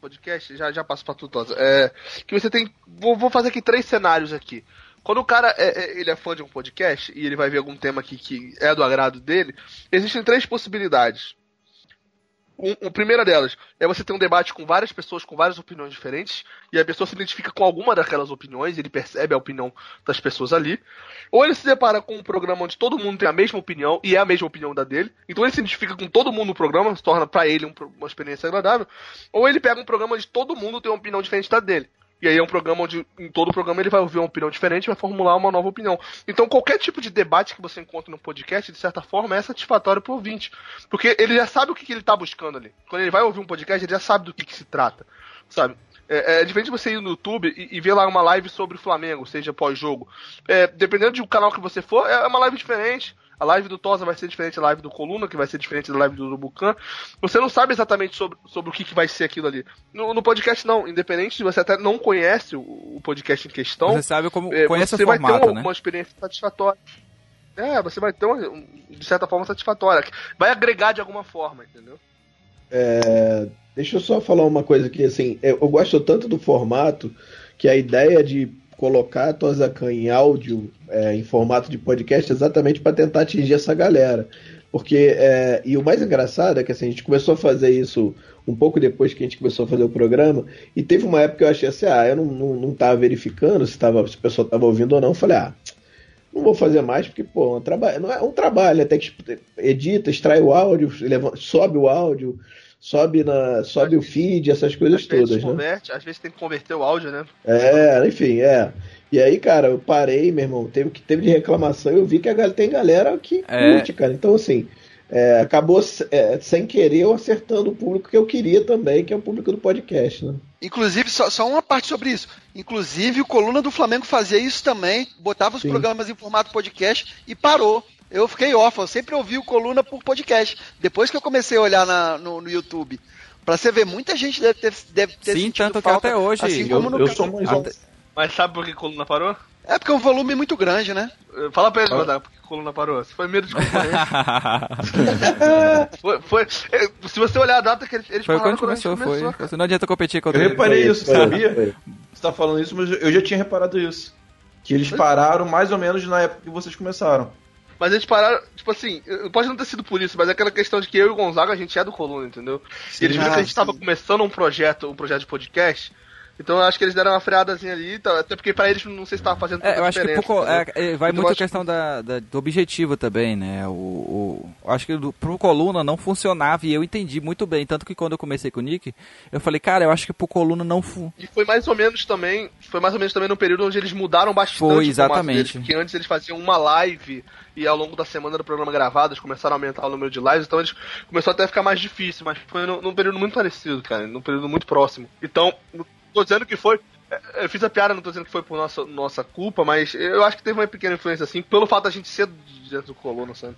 F: podcast, já, já passo pra tu, Tosa. É, que você tem. Vou, vou fazer aqui três cenários aqui. Quando o cara é, é- ele é fã de um podcast e ele vai ver algum tema aqui que é do agrado dele, existem três possibilidades. Um, primeira delas é você ter um debate com várias pessoas com várias opiniões diferentes e a pessoa se identifica com alguma daquelas opiniões, ele percebe a opinião das pessoas ali. Ou ele se depara com um programa onde todo mundo tem a mesma opinião e é a mesma opinião da dele, então ele se identifica com todo mundo no programa, se torna pra ele um uma experiência agradável. Ou ele pega um programa onde todo mundo tem uma opinião diferente da dele. E aí é um programa onde, em todo programa, ele vai ouvir uma opinião diferente e vai formular uma nova opinião. Então, qualquer tipo de debate que você encontra no podcast, de certa forma, é satisfatório pro ouvinte. Porque ele já sabe o que, que ele tá buscando ali. Quando ele vai ouvir um podcast, ele já sabe do que, que se trata. Sabe? É, é diferente de você ir no YouTube e, e ver lá uma live sobre o Flamengo, seja pós-jogo. É, dependendo do canal que você for, é uma live diferente. A live do Tosa vai ser diferente da live do Coluna, que vai ser diferente da live do Urubucan. Você não sabe exatamente sobre, sobre o que, que vai ser aquilo ali. No, no podcast, não. Independente se você até não conhece o, o podcast em questão.
B: Você sabe como
F: é,
B: conhece
F: você
B: o
F: vai ter
B: formato,
F: uma,
B: né?
F: uma experiência satisfatória. É, você vai ter uma, um- de certa forma, satisfatória. Vai agregar de alguma forma, entendeu?
E: É, deixa eu só falar uma coisa aqui, assim, eu, eu gosto tanto do formato que a ideia de colocar a Tozacan em áudio, é, em formato de podcast, exatamente para tentar atingir essa galera. Porque, é, e o mais engraçado é que assim, a gente começou a fazer isso um pouco depois que a gente começou a fazer o programa, e teve uma época que eu achei assim, ah, eu não, não, não tava verificando se, tava, se o pessoal tava ouvindo ou não, eu falei, ah, não vou fazer mais porque, pô, um trabalho, não é um trabalho, até que edita, extrai o áudio, sobe o áudio, sobe, na, sobe o feed, essas coisas
F: Às vezes
E: todas, né?
F: converte, às vezes tem que converter o áudio, né?
E: É, enfim, é. E aí, cara, eu parei, meu irmão, teve que teve de reclamação, eu vi que a tem galera que
B: É.
E: curte, cara. Então, assim, é, acabou é, sem querer eu acertando o público que eu queria também, que é o público do podcast, né?
L: Inclusive, só, só uma parte sobre isso. Inclusive, o Coluna do Flamengo fazia isso também, botava os
E: Sim.
L: programas em formato podcast e parou. Eu fiquei órfão, eu sempre ouvi o Coluna por podcast. Depois que eu comecei a olhar na- no, no YouTube. Pra você ver, muita gente deve ter, deve ter
B: Sim,
L: sentido
B: tanto que
L: falta,
B: até hoje
L: Assim
B: eu-
L: como no
D: eu sou mais
B: Até-
F: Mas sabe por que coluna parou?
L: É porque é um volume muito grande, né?
F: Fala pra ele, Godard, por que a coluna parou. Se foi medo de concorrência. foi, foi, eh, se você olhar a data que eles,
B: Foi
F: pararam
B: quando começou,
F: gente
B: foi. Você não adianta competir
D: Eu
B: contra ele.
D: reparei isso,
E: Foi,
D: sabia?
E: foi.
D: Você tá falando isso, mas eu já tinha reparado isso. Que eles pararam mais ou menos na época que vocês começaram.
F: Mas eles pararam, tipo assim, pode não ter sido por isso, mas é aquela questão de que eu e o Gonzaga, a gente é do Coluna, entendeu? E eles viram
L: Ah,
F: que a gente tava
L: sim.
F: começando um projeto, um projeto de podcast, então eu acho que eles deram uma freadazinha ali, tá? até porque pra eles não sei se tava fazendo
B: É, eu acho que é, é, vai
F: Então,
B: muito a questão da, da- do objetivo também, né? O, o- eu acho que do, pro Coluna não funcionava e eu entendi muito bem. Tanto que quando eu comecei com o Nick, eu falei, cara, eu acho que pro Coluna não fu
F: E foi mais ou menos também, foi mais ou menos também no período onde eles mudaram bastante
B: Foi, exatamente.
F: deles, porque antes eles faziam uma live e ao longo da semana do programa gravado, eles começaram a aumentar o número de lives, então eles começou até a ficar mais difícil, mas foi num, num período muito parecido, cara, num período muito próximo. Então, tô dizendo que foi é, eu fiz a piada, não tô dizendo que foi por nossa, nossa culpa, mas eu acho que teve uma pequena influência assim, pelo fato da gente ser dentro do colono, sabe?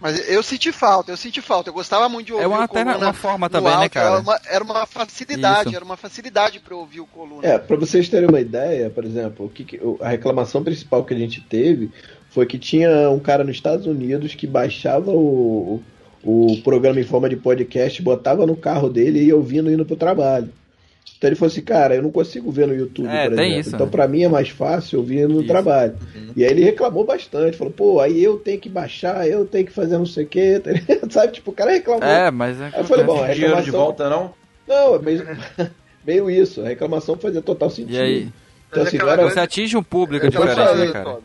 L: Mas eu senti falta, eu senti falta. Eu gostava muito de ouvir
B: É uma,
L: o Coluna
B: uma forma também, né,
L: áudio,
B: cara?
L: Era uma, era uma facilidade,
B: Isso.
L: era uma facilidade pra eu ouvir o Coluna.
E: É, para vocês terem uma ideia, por exemplo, o que que- a reclamação principal que a gente teve foi que tinha um cara nos Estados Unidos que baixava o, o programa em forma de podcast, botava no carro dele e ia ouvindo indo pro trabalho. Então ele falou assim, cara, eu não consigo ver no YouTube,
B: É,
E: por
B: tem
E: exemplo.
B: isso,
E: então
B: né?
E: pra mim é mais fácil ouvir no
B: Isso.
E: trabalho. E aí ele reclamou bastante, falou, pô, aí eu tenho que baixar, eu tenho que fazer não sei o quê, tá sabe? Tipo, o cara reclamou.
B: É, mas é.
E: Aí eu falei, bom, a
D: Dinheiro de
E: reclamação...
D: volta, não?
E: Não, é meio, meio isso. A reclamação fazia total sentido.
B: E aí?
E: Então, assim, não era-
B: Você atinge um público
F: É
B: diferente, né, cara?
F: Tosa.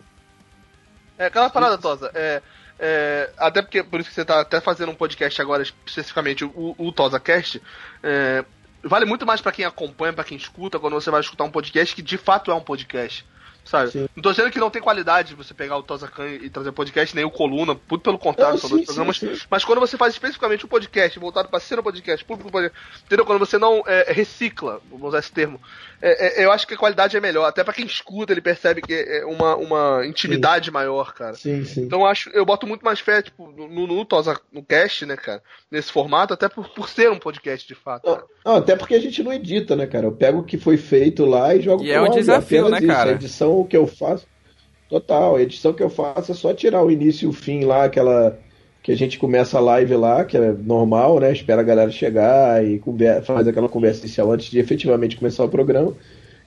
F: É aquela parada, Tosa. É, É, até porque, por isso que você tá até fazendo um podcast agora, especificamente o, o TosaCast, é, vale muito mais para quem acompanha, para quem escuta, quando você vai escutar um podcast que de fato é um podcast. Sabe? Sim. Não tô dizendo que não tem qualidade você pegar o Tozacan e trazer podcast, nem o Coluna, muito pelo contrário, são dois programas. Sim, sim. Mas quando você faz especificamente um podcast voltado para ser um podcast, público podcast, entendeu? Quando você não é, recicla, vamos usar esse termo, é, é, eu acho que a qualidade é melhor. Até para quem escuta, ele percebe que é uma, uma intimidade maior, cara.
E: Sim, sim.
F: Então eu acho, eu boto muito mais fé, tipo, no, no, Tosa, no cast, né, cara? Nesse formato, até por, por ser um podcast de fato.
E: Não, não, até porque a gente não edita, né, cara? Eu pego o que foi feito lá e jogo
B: E é um desafio, né, cara?
E: A edição o que eu faço. Total, a edição que eu faço é só tirar o início e o fim lá, aquela que a gente começa a live lá, que é normal, né? Espera a galera chegar e faz aquela conversa inicial antes de efetivamente começar o programa.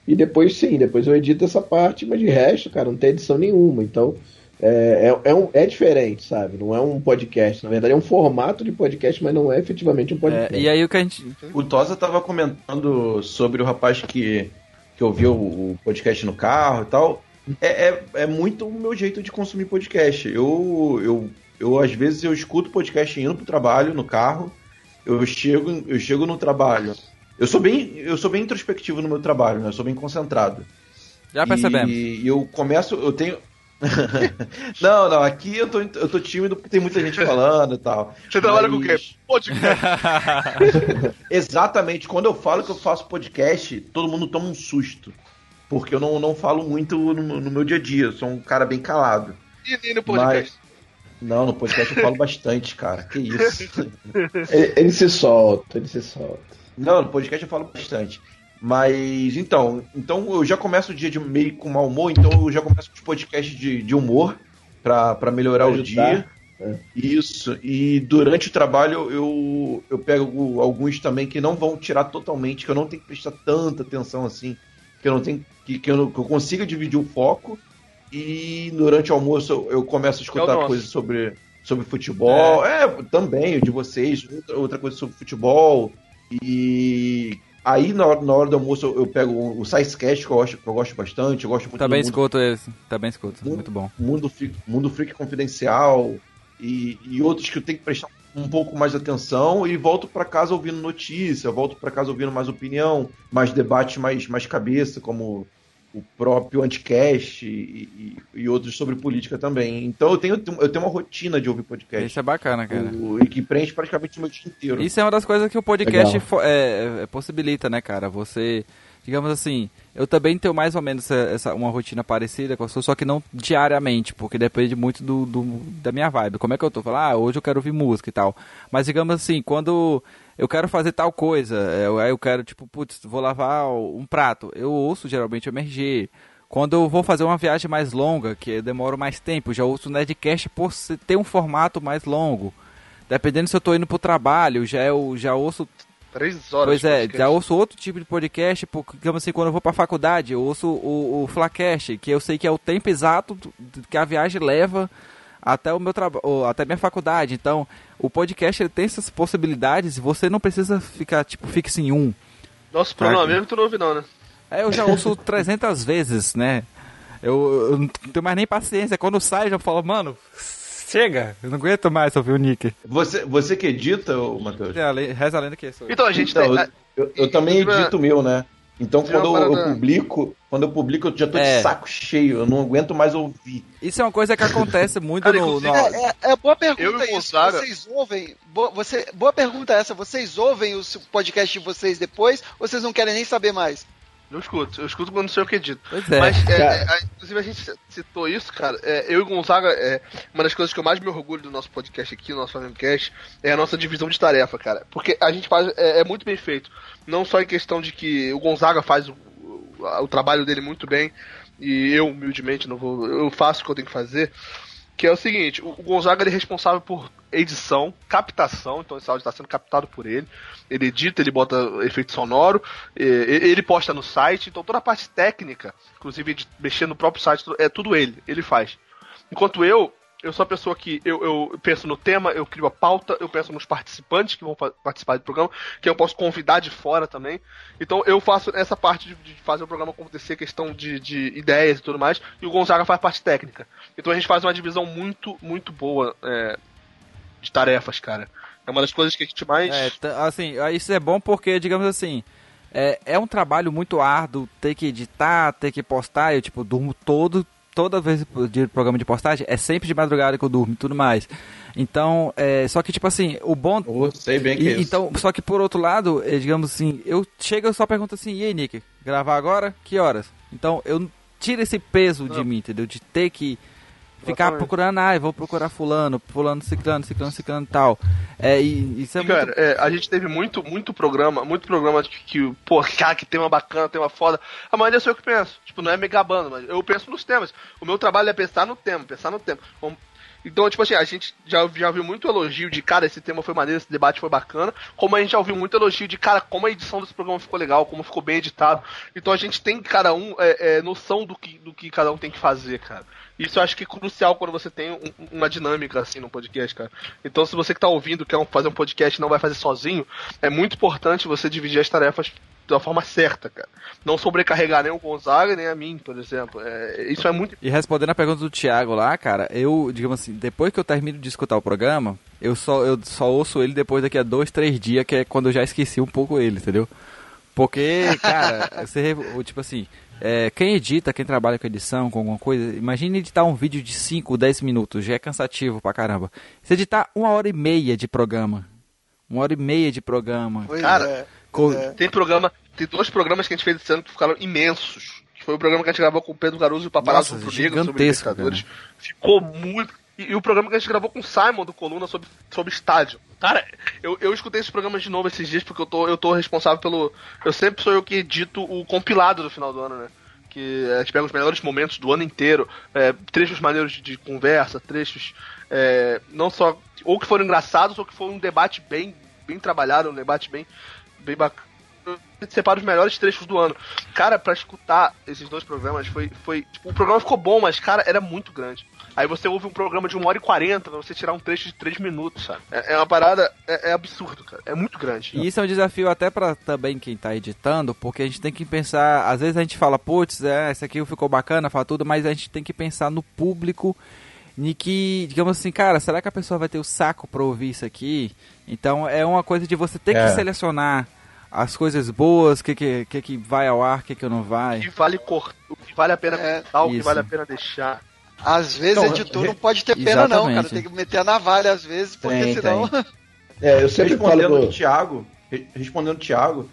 E: E depois sim, depois eu edito essa parte, mas de resto, cara, não tem edição nenhuma. Então é, é, é, um, é diferente, sabe? Não é um podcast. Na verdade, é um formato de podcast, mas não é efetivamente um podcast.
B: É, e aí o que a gente.
D: O Tosa tava comentando sobre o rapaz que, que ouviu o podcast no carro e tal. É, é, é muito o meu jeito de consumir podcast. Eu, eu eu às vezes eu escuto podcast indo pro trabalho, no carro. Eu chego, eu chego no trabalho. Eu sou bem, eu sou bem introspectivo no meu trabalho, né? Eu sou bem concentrado.
B: Já percebemos.
D: E eu começo, eu tenho não, não, aqui eu tô, eu tô tímido porque tem muita gente falando e tal.
F: Você trabalha mas... com o quê? Podcast.
D: Exatamente, quando eu falo que eu faço podcast, todo mundo toma um susto. Porque eu não, não falo muito no, no meu dia a dia, eu sou um cara bem calado.
F: E no podcast? Mas...
D: Não, no podcast eu falo bastante, cara. Que isso.
E: ele, ele, se solta, ele se solta.
D: Não, no podcast eu falo bastante. Mas então, então eu já começo o dia de meio com mau humor, então eu já começo com os podcasts de, de humor para melhorar o dia. É. Isso. E durante o trabalho eu, eu pego alguns também que não vão tirar totalmente, que eu não tenho que prestar tanta atenção assim, que eu não tenho que, que, eu, que eu consiga dividir o foco e durante o almoço eu começo a escutar é coisas sobre, sobre futebol. É. é, também, o de vocês, outra coisa sobre futebol. E aí na hora, na hora do almoço eu, eu pego o Sizecast, que eu gosto, que eu gosto bastante. Eu gosto muito
B: Também escuto esse, também escuto,
D: mundo,
B: muito bom.
D: Mundo Freak, Mundo Freak Confidencial e, e outros que eu tenho que prestar um pouco mais de atenção e volto para casa ouvindo notícia, volto para casa ouvindo mais opinião, mais debate, mais, mais cabeça, como o próprio Anticast e, e, e, outros sobre política também. Então eu tenho, eu tenho uma rotina de ouvir podcast.
B: Isso é bacana, cara.
D: O, e que preenche praticamente o meu dia inteiro.
B: Isso é uma das coisas que o podcast é, é, possibilita, né, cara? Você, digamos assim, eu também tenho mais ou menos essa, essa, uma rotina parecida com a sua, só que não diariamente, porque depende muito do, do da minha vibe. Como é que eu tô? Falar, ah, hoje eu quero ouvir música e tal. Mas digamos assim, quando eu quero fazer tal coisa, eu, aí eu quero, tipo, putz, vou lavar um prato. Eu ouço geralmente o MRG. Quando eu vou fazer uma viagem mais longa, que eu demoro mais tempo, já ouço o Nerdcast por ter um formato mais longo. Dependendo se eu estou indo pro trabalho, já eu já ouço
F: Três horas.
B: Pois é, já ouço outro tipo de podcast, porque, digamos assim, quando eu vou pra faculdade, eu ouço o, o Flacast, que eu sei que é o tempo exato que a viagem leva até o meu trabalho, até minha faculdade. Então, o podcast ele tem essas possibilidades e você não precisa ficar, tipo, fixo em um.
F: Nosso problema mesmo tu não ouve não, né?
B: É, eu já ouço 300 vezes, né? Eu, eu, não tenho mais nem paciência. Quando sai, eu já falo, mano, chega, eu não aguento mais ouvir o Nick.
D: Você, você que edita, Matheus?
B: É, reza a lenda que sou.
F: Então, a gente
D: então, tem... eu, eu, eu, também edito o meu, né? Então quando eu, eu, publico, quando eu publico, eu já tô é. de saco cheio, eu não aguento mais ouvir.
B: Isso é uma coisa que acontece muito Cara, no, no...
L: É, é, é, boa pergunta isso. Vocês ouvem. Boa, você, boa pergunta essa. Vocês ouvem o podcast de vocês depois ou vocês não querem nem saber mais?
F: Eu escuto, eu escuto quando sei o que é dito. É. Mas, é, é, inclusive, a gente citou isso, cara. É, eu e Gonzaga, é, uma das coisas que eu mais me orgulho do nosso podcast aqui, do nosso Famicast, é a nossa divisão de tarefa, cara. Porque a gente faz, é, é, muito bem feito. Não só em questão de que o Gonzaga faz o, o, o trabalho dele muito bem, e eu, humildemente, não vou. Eu faço o que eu tenho que fazer. Que é o seguinte, o Gonzaga é responsável por edição, captação, então esse áudio está sendo captado por ele. Ele edita, ele bota efeito sonoro, ele posta no site, então toda a parte técnica, inclusive mexer no próprio site, é tudo ele, ele faz. Enquanto eu, eu sou a pessoa que eu, eu penso no tema, eu crio a pauta, eu penso nos participantes que vão participar do programa, que eu posso convidar de fora também. Então eu faço essa parte de, de fazer o programa acontecer, questão de, de, ideias e tudo mais, e o Gonzaga faz parte técnica. Então a gente faz uma divisão muito, muito boa é, de tarefas, cara. É uma das coisas que a gente mais.
B: É, assim, isso é bom porque, digamos assim, é, é um trabalho muito árduo ter que editar, ter que postar. Eu, tipo, durmo todo toda vez de programa de postagem é sempre de madrugada que eu durmo e tudo mais. Então, é, só que tipo assim, o bom.
D: Eu sei bem que e,
B: é Então, só que por outro lado, é, digamos assim, eu chego e só pergunto assim, e aí, Nick, gravar agora? Que horas? Então, eu tiro esse peso Não. de mim, entendeu? De ter que ficar procurando, ah, vou procurar fulano, fulano, ciclano, ciclano, ciclano e tal. É, e, isso é
F: Cara,
B: muito...
F: é, a gente teve muito, muito programa, muito programa que, que, pô, cara, que tema bacana, tema foda. A maioria sou eu que penso. Tipo, não é me gabando, mas eu penso nos temas. O meu trabalho é pensar no tema, pensar no tema. Então, tipo assim, a gente já, já ouviu muito elogio de, cara, esse tema foi maneiro, esse debate foi bacana, como a gente já ouviu muito elogio de, cara, como a edição desse programa ficou legal, como ficou bem editado. Então a gente tem, cada um, é, é, noção do que, do que cada um tem que fazer, cara. Isso eu acho que é crucial quando você tem um, uma dinâmica assim no podcast, cara. Então, se você que tá ouvindo quer fazer um podcast e não vai fazer sozinho, é muito importante você dividir as tarefas da forma certa, cara. Não sobrecarregar nem o Gonzaga nem a mim, por exemplo. É, isso é muito.
B: E respondendo a pergunta do Thiago lá, cara, eu, digamos assim, depois que eu termino de escutar o programa, eu só, eu só ouço ele depois daqui a dois, três dias, que é quando eu já esqueci um pouco ele, entendeu? Porque, cara, você, tipo assim, é, quem edita, quem trabalha com edição, com alguma coisa, imagine editar um vídeo de 5, 10 minutos, já é cansativo pra caramba. Você editar uma hora e meia de programa. Uma hora e meia de programa.
F: Pois Cara, é, com... é. tem programa, tem dois programas que a gente fez esse ano que ficaram imensos. Que foi o programa que a gente gravou com o Pedro Caruso e o Paparazzo Pro Negro sobre. Ficou muito. E, e, o programa que a gente gravou com o Simon do Coluna sobre, sobre estádio. Cara, eu, eu escutei esse programa de novo esses dias porque eu tô, eu tô responsável pelo. Eu sempre sou eu que edito o compilado do final do ano, né? Que a gente pega os melhores momentos do ano inteiro, é, trechos maneiros de, de conversa, trechos é, não só. ou que foram engraçados ou que foi um debate bem, bem trabalhado, um debate bem, bem bacana separa os melhores trechos do ano. Cara, para escutar esses dois programas foi. foi tipo, o programa ficou bom, mas, cara, era muito grande. Aí você ouve um programa de 1 hora e 40 pra você tirar um trecho de 3 minutos, sabe? É, é uma parada, é, é, absurdo, cara. É muito grande.
B: E isso é um desafio até para também quem tá editando, porque a gente tem que pensar, às vezes a gente fala, putz, é, esse aqui ficou bacana, fala tudo, mas a gente tem que pensar no público e que, digamos assim, cara, será que a pessoa vai ter o saco pra ouvir isso aqui? Então é uma coisa de você ter é. que selecionar as coisas boas, o que, que, que, que vai ao ar, o que, que não vai. O
F: que vale cortar, o que vale a pena é, cortar, o que vale a pena deixar.
L: Às vezes então, editor não pode ter pena exatamente. não, cara. Tem que meter a navalha às vezes, porque tem, senão... Tem.
D: É, eu sempre respondendo falo... o Thiago, respondendo o Thiago,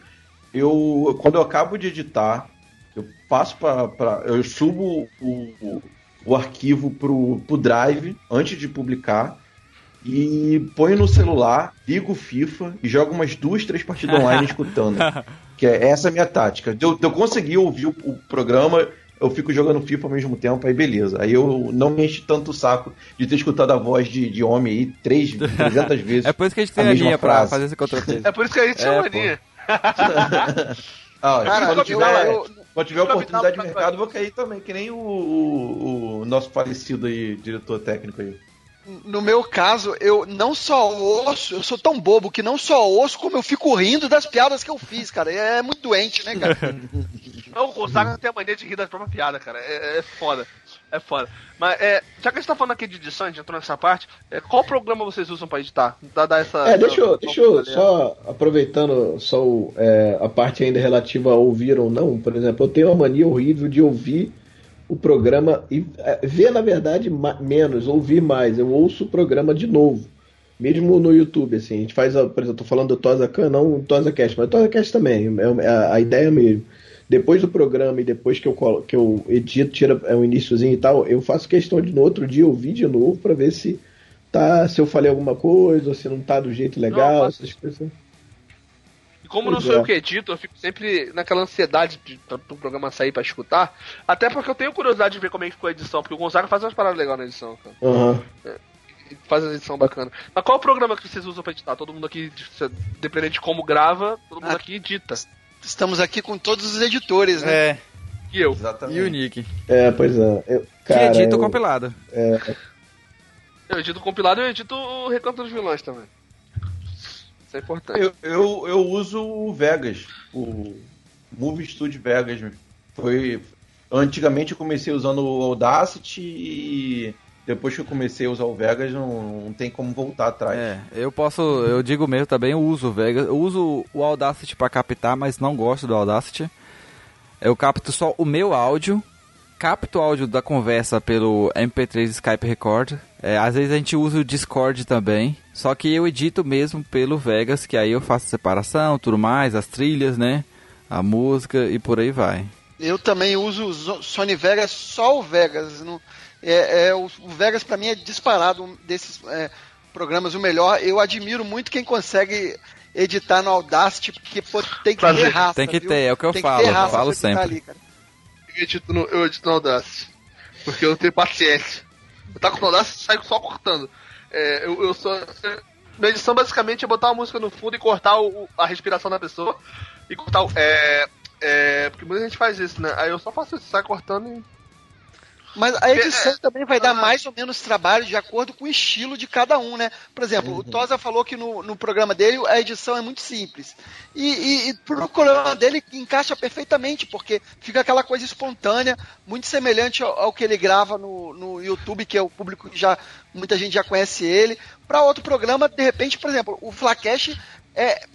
D: eu, quando eu acabo de editar, eu passo para... Eu subo o, o, o arquivo pro, pro Drive antes de publicar e ponho no celular, ligo o FIFA e jogo umas duas, três partidas online escutando. Que é essa é a minha tática. Eu, eu consegui ouvir o, o, programa, eu fico jogando FIFA ao mesmo tempo, aí beleza. Aí eu não me enche tanto o saco de ter escutado a voz de, de homem aí três, 300 vezes.
B: é por isso que a gente tem a, a linha frase. pra fazer esse contrapeso.
F: É por isso que a gente chama é, a linha.
D: ah, Cara, quando tiver, eu, quando tiver oportunidade de mercado, vou cair também, que nem o, o, o nosso falecido aí, diretor técnico aí
L: no meu caso, eu não só ouço, eu sou tão bobo que não só ouço, como eu fico rindo das piadas que eu fiz, cara. É, é muito doente, né, cara?
F: não, o Gonzaga tem a mania de rir das próprias piadas, cara. É, é foda. É foda. Mas, é, já que a gente tá falando aqui de edição, a gente entrou nessa parte, é, qual programa vocês usam pra editar? Dá, dá essa.
E: É, deixa eu, deixa eu só, aproveitando só é, a parte ainda relativa a ouvir ou não, por exemplo, eu tenho uma mania horrível de ouvir o programa e é, ver, na verdade, menos, ouvir mais. Eu ouço o programa de novo. Mesmo no YouTube, assim, a gente faz, por exemplo, eu tô falando do Tosa Khan, não o Tosa Cast, mas o Tosa Cast também, é, é a, a ideia mesmo. Depois do programa e depois que eu, que eu edito, tira é um iníciozinho e tal, eu faço questão de no outro dia ouvir de novo para ver se tá, se eu falei alguma coisa, ou se não tá do jeito legal, não, essas coisas.
F: Como pois não sou é. eu que edito, eu fico sempre naquela ansiedade de o programa sair pra escutar. Até porque eu tenho curiosidade de ver como é que ficou a edição, porque o Gonzaga faz umas paradas legais na edição, cara.
E: Uhum. É,
F: faz a edição bacana. Mas qual é o programa que vocês usam pra editar? Todo mundo aqui, dependendo de como grava, todo mundo ah, aqui edita.
L: Estamos aqui com todos os editores, né?
B: É.
F: E eu.
B: Exatamente. E o Nick.
E: É, pois é. Eu, cara,
B: que edita o compilado.
E: É.
F: Eu edito o compilado e eu edito o Recanto dos Vilões também. Isso é importante.
D: Eu, eu, eu uso o Vegas, o Movie Studio Vegas. Foi. Antigamente eu comecei usando o Audacity e depois que eu comecei a usar o Vegas não, não tem como voltar atrás.
B: É, eu posso, eu digo mesmo também, eu uso o Vegas, eu uso o Audacity para captar, mas não gosto do Audacity. Eu capto só o meu áudio, capto o áudio da conversa pelo MP3 Skype Record. É, às vezes a gente usa o Discord também, só que eu edito mesmo pelo Vegas, que aí eu faço separação, tudo mais, as trilhas, né? A música e por aí vai.
L: Eu também uso o Sony Vegas, só o Vegas. Não, é, é, o, o Vegas para mim é disparado desses é, programas o melhor. Eu admiro muito quem consegue editar no Audacity, porque pô, tem que
B: Prazer.
L: ter raça.
B: Tem que
L: viu?
B: ter, é o que eu
L: Tem
B: falo,
L: ter
B: eu
L: raça
B: falo sempre.
L: ali, cara.
F: Eu edito no, eu edito no Audacity. Porque eu não tenho paciência. Eu tá com o Audacity e saio só cortando. É, eu, eu sou. Minha edição basicamente é botar uma música no fundo e cortar o- a respiração da pessoa. E cortar o. É, é, porque muita gente faz isso, né? Aí eu só faço isso, sai cortando e.
L: Mas a edição
F: É,
L: também vai dar mais ou menos trabalho de acordo com o estilo de cada um, né? Por exemplo, o Tosa falou que no, no programa dele a edição é muito simples. E, e, e pro programa dele encaixa perfeitamente, porque fica aquela coisa espontânea, muito semelhante ao, ao que ele grava no, no YouTube, que é o público que já. muita gente já conhece ele. Para outro programa, de repente, por exemplo, o Flacash é,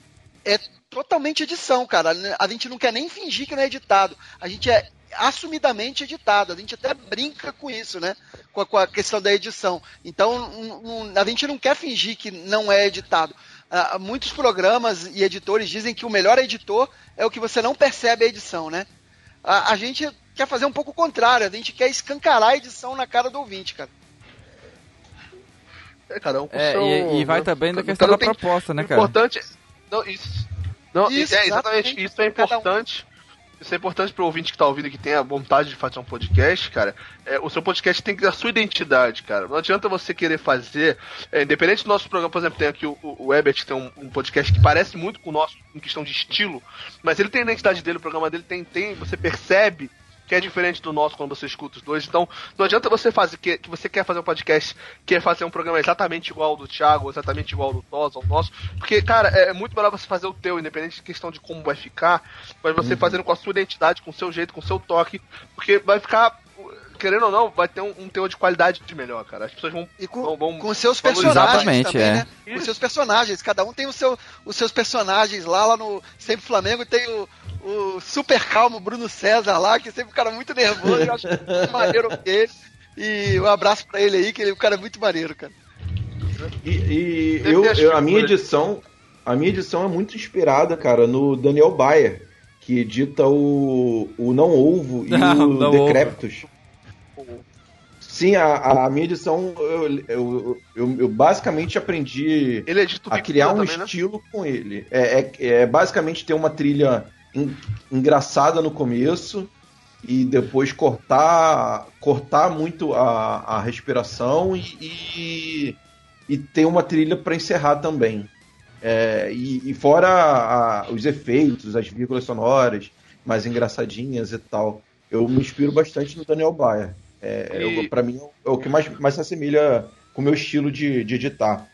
L: é totalmente edição, cara. A gente não quer nem fingir que não é editado. A gente é assumidamente editado. A gente até brinca com isso, né? Com a, com a questão da edição. Então, um- um- a gente não quer fingir que não é editado. Ah, muitos programas e editores dizem que o melhor editor é o que você não percebe a edição, né? A, a gente quer fazer um pouco o contrário. A gente quer escancarar a edição na cara do ouvinte, cara.
F: É, cada um com
B: É,
F: seu-
B: e, e vai
F: né?
B: também da
F: Cada
B: questão
F: um
B: da
F: tem-
B: proposta, né,
F: o
B: cara?
F: importante. Não, isso. Não,
L: Isso,
F: é, exatamente.
L: exatamente.
F: Isso é importante. Isso é importante pro ouvinte que tá ouvindo que tem a vontade de fazer um podcast, cara. É, o seu podcast tem que ter a sua identidade, cara. Não adianta você querer fazer. é, independente do nosso programa, por exemplo, tem aqui o, o, o Ebert, tem um, um podcast que parece muito com o nosso em questão de estilo, mas ele tem a identidade dele, o programa dele tem, tem você percebe que é diferente do nosso quando você escuta os dois. Então, não adianta você fazer que, que você quer fazer um podcast, quer fazer um programa exatamente igual ao do Thiago, exatamente igual ao do Toz, ao nosso. Porque, cara, é muito melhor você fazer o teu, independente de questão de como vai ficar, mas você fazendo com a sua identidade, com o seu jeito, com o seu toque, porque vai ficar. Querendo ou não, vai ter um, um teor de qualidade de melhor, cara. As pessoas vão.
L: E com,
F: vão, vão
L: com seus personagens
B: Exatamente,
L: também,
B: é.
L: né? Com seus personagens. Cada um tem o seu, os seus personagens lá, lá no Sempre Flamengo tem o, o super calmo Bruno César lá, que sempre um cara muito nervoso, eu acho muito maneiro ele. E um abraço pra ele aí, que ele é um cara muito maneiro, cara.
D: E, e eu, eu- a minha edição, a minha edição é muito inspirada, cara, no Daniel Bayer, que edita o, o Não Ovo e
B: Não,
D: o
B: Não
D: Decréptos. Sim, a, a minha edição, eu, eu, eu, eu basicamente aprendi
F: o
D: a criar um
F: também, né?
D: estilo com ele. É, é, é basicamente ter uma trilha engraçada no começo e depois cortar cortar muito a, a respiração e, e, e ter uma trilha para encerrar também. É, e, e fora a- os efeitos, as vírgulas sonoras mais engraçadinhas e tal. Eu me inspiro bastante no Daniel Bayer. É, eu- pra mim é o que mais, mais se assemelha com o meu estilo de, de editar.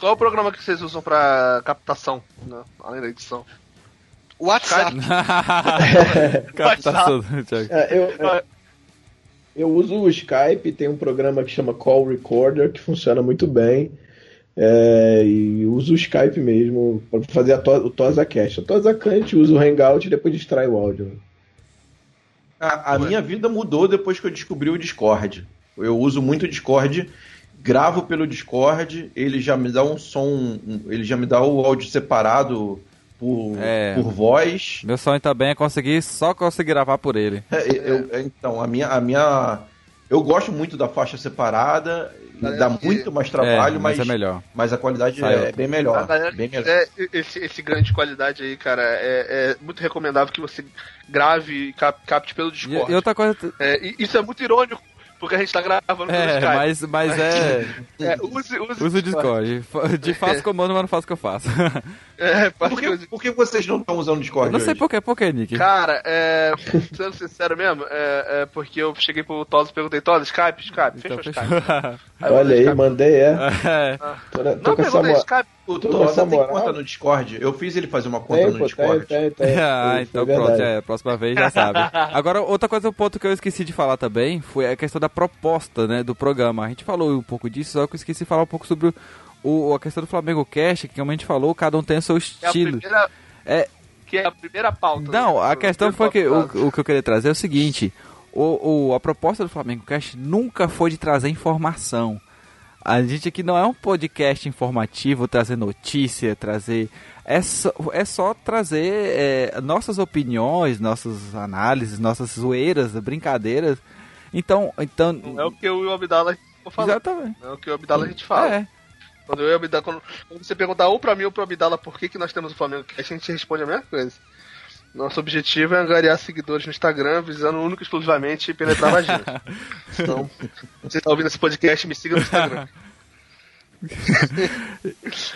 F: Qual é o programa que vocês usam pra captação, né? além da edição?
L: WhatsApp.
B: Captação Thiago.
E: É, eu, é, eu uso o Skype, tem um programa que chama Call Recorder, que funciona muito bem. É, e uso o Skype mesmo para fazer a to, o TosaCast. A TosaCast usa o Hangout e depois distrai o áudio.
D: A, a minha vida mudou depois que eu descobri o Discord. Eu uso muito o Discord, gravo pelo Discord, ele já me dá um som, ele já me dá o áudio separado por,
B: É.
D: por voz.
B: Meu sonho também é conseguir só conseguir gravar por ele.
D: É, eu- é, então, a minha, a minha. Eu gosto muito da faixa separada, dá muito mais trabalho,
B: É,
D: mas,
B: mas é melhor.
D: mas a qualidade é bem melhor. Bem melhor.
F: quiser esse, esse grande de qualidade aí, cara, é, é muito recomendável que você grave e cap- capte pelo
B: E,
F: Discord.
B: e outra coisa,
F: É, e isso é muito irônico, porque a gente tá gravando pelo
B: É,
F: Skype.
B: mas, mas é.
F: É, use, use,
B: Usa o Discord. De faço comando, mas não faço o que eu faço.
F: É,
D: Por que, por que vocês não estão usando o Discord
B: não sei por quê, por quê, Nick?
F: Cara, é. Sendo sincero mesmo, é, é porque eu cheguei pro Todos e perguntei, Todos, Skype, Skype,
B: Então,
F: fecha o
B: fechou.
F: Skype. Aí
E: Olha aí,
F: Skype.
E: mandei, é.
B: É.
E: Tô, na- tô
F: Não,
E: moral.
F: Skype.
D: O Tosa tem
E: moral.
D: conta no Discord. Eu fiz ele fazer uma conta
E: Tem,
D: no
E: pô,
D: Discord.
E: tem, tem.
B: Ah,
E: Foi-
B: então
E: foi
B: pronto, é, próxima vez já sabe. Agora, outra coisa, um ponto que eu esqueci de falar também foi a questão da proposta, né, do programa. A gente falou um pouco disso, só que eu esqueci de falar um pouco sobre o, a questão do Flamengo Cast, que como a gente falou, cada um tem o seu
F: É a
B: estilo.
F: primeira.
B: É.
F: Que é a primeira pauta.
B: Não,
F: né?
B: a questão foi que o, o que eu queria trazer é o seguinte: o, o- a proposta do Flamengo Cast nunca foi de trazer informação. A gente aqui não é um podcast informativo, trazer notícia, trazer. É só, é só trazer é, nossas opiniões, nossas análises, nossas zoeiras, brincadeiras. Então, então.
F: Não é o que eu e o Abdala vou falar.
B: Exatamente.
F: Não é o que o Abdala a gente fala.
B: É.
F: Quando eu e Abdala, quando, você perguntar ou pra mim ou pro Abdala por que, que nós temos o Flamengo a gente responde a mesma coisa. Nosso objetivo é angariar seguidores no Instagram, visando único e exclusivamente penetrar vagina. Então, se você tá ouvindo esse podcast, me siga no Instagram.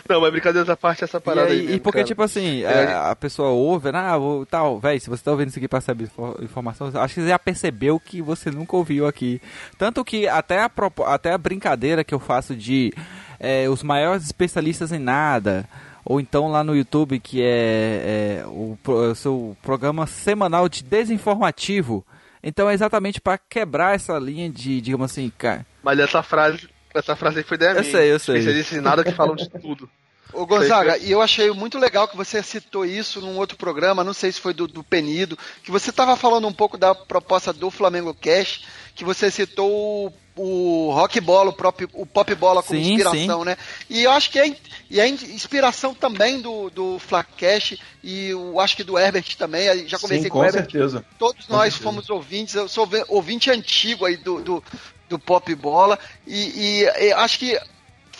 F: Não, mas brincadeiras à parte, essa
B: E,
F: parada aí.
B: aí, e
F: mesmo,
B: porque,
F: cara.
B: tipo assim,
F: É,
B: a, a pessoa ouve, né, ah, vou- tal, velho, se você tá ouvindo isso aqui pra saber info- informação, acho que você já percebeu que você nunca ouviu aqui. Tanto que até a, até a brincadeira que eu faço de é, os maiores especialistas em nada, ou então lá no YouTube, que é, é o, pro- o seu programa semanal de desinformativo. Então é exatamente pra quebrar essa linha de, digamos assim, cara.
F: Mas essa frase, essa frase aí foi
B: Eu
F: minha.
B: sei, eu sei.
F: Especialistas em nada que falam de tudo.
L: Ô Gonzaga, e eu achei muito legal que você citou isso num outro programa, não sei se foi do, do Penido, que você estava falando um pouco da proposta do Flamengo Cash, que você citou o, o rock bola, o, próprio, o pop bola como
B: Sim,
L: inspiração,
B: sim.
L: né? E eu acho que é, e é in- inspiração também do, do Fla Cash e eu acho que do Herbert também, já conversei
D: Sim,
L: com,
D: com
L: o Herbert,
D: certeza.
L: todos
D: Com
L: nós
D: certeza.
L: fomos ouvintes, eu sou ouvinte antigo aí do, do, do Pop Bola, e, e, e acho que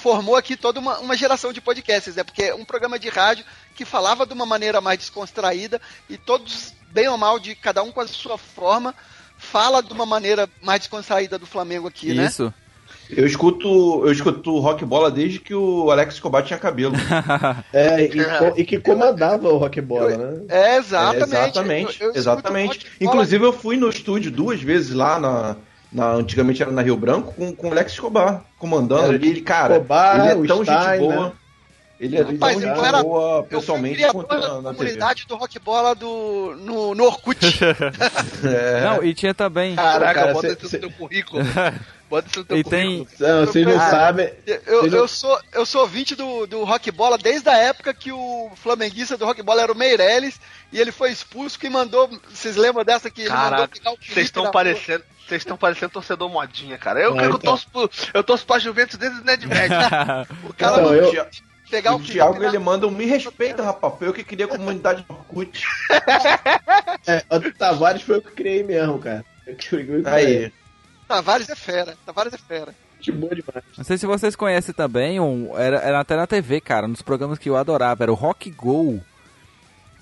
L: formou aqui toda uma, uma geração de podcasts, né? Porque é um programa de rádio que falava de uma maneira mais descontraída e todos, bem ou mal, de cada um com a sua forma, fala de uma maneira mais descontraída do Flamengo aqui, né?
B: Isso.
D: Eu escuto, eu escuto rock bola desde que o Alex Escobar tinha cabelo.
E: É, e, co- e que comandava o rock bola, né?
L: É, exatamente.
D: É, exatamente,
L: Eu- eu
D: exatamente. Inclusive eu fui no estúdio duas vezes lá na, na antigamente era na Rio Branco com, com o Alex Escobar comandando ali. Ele, cara,
E: Escobar,
D: ele é tão
E: Stein,
D: gente boa.
E: né?
D: Ele é
L: Rapaz,
D: tão
L: eu
D: gente
L: era-
D: boa pessoalmente quanto na, na TV.
L: comunidade do rock bola do, no, no Orkut.
D: É.
B: Não, e tinha também.
F: Caraca,
E: cara,
F: bota
E: cê-
F: isso
E: cê-
F: no teu currículo. Bota isso no teu
B: E tem.
F: currículo.
E: Não, vocês não sabem.
L: Eu, eu sou, eu sou ouvinte do, do Rock Bola desde a época que o flamenguista do Rock Bola era o Meirelles e ele foi expulso que mandou. Vocês lembram dessa que ele mandou
F: Caraca,
L: pegar o Felipe
F: vocês estão parecendo. Vocês estão parecendo torcedor modinha, cara. Eu,
E: É,
F: eu,
E: então.
F: torço pro, eu torço pra Juventus desde o Nedved.
L: rua. O cara
E: Então, eu-
L: pegar o,
D: O Thiago ele manda um me respeita, rapaz. Foi eu que queria a comunidade do Orkut.
E: É, o Tavares foi o que eu criei mesmo, cara. Eu criei
D: Aí.
L: Tavares é fera. Tavares é fera.
E: Gente boa demais.
B: Não sei se vocês conhecem também, um, era, era até na TV, cara, nos programas que eu adorava, era o Rock Go.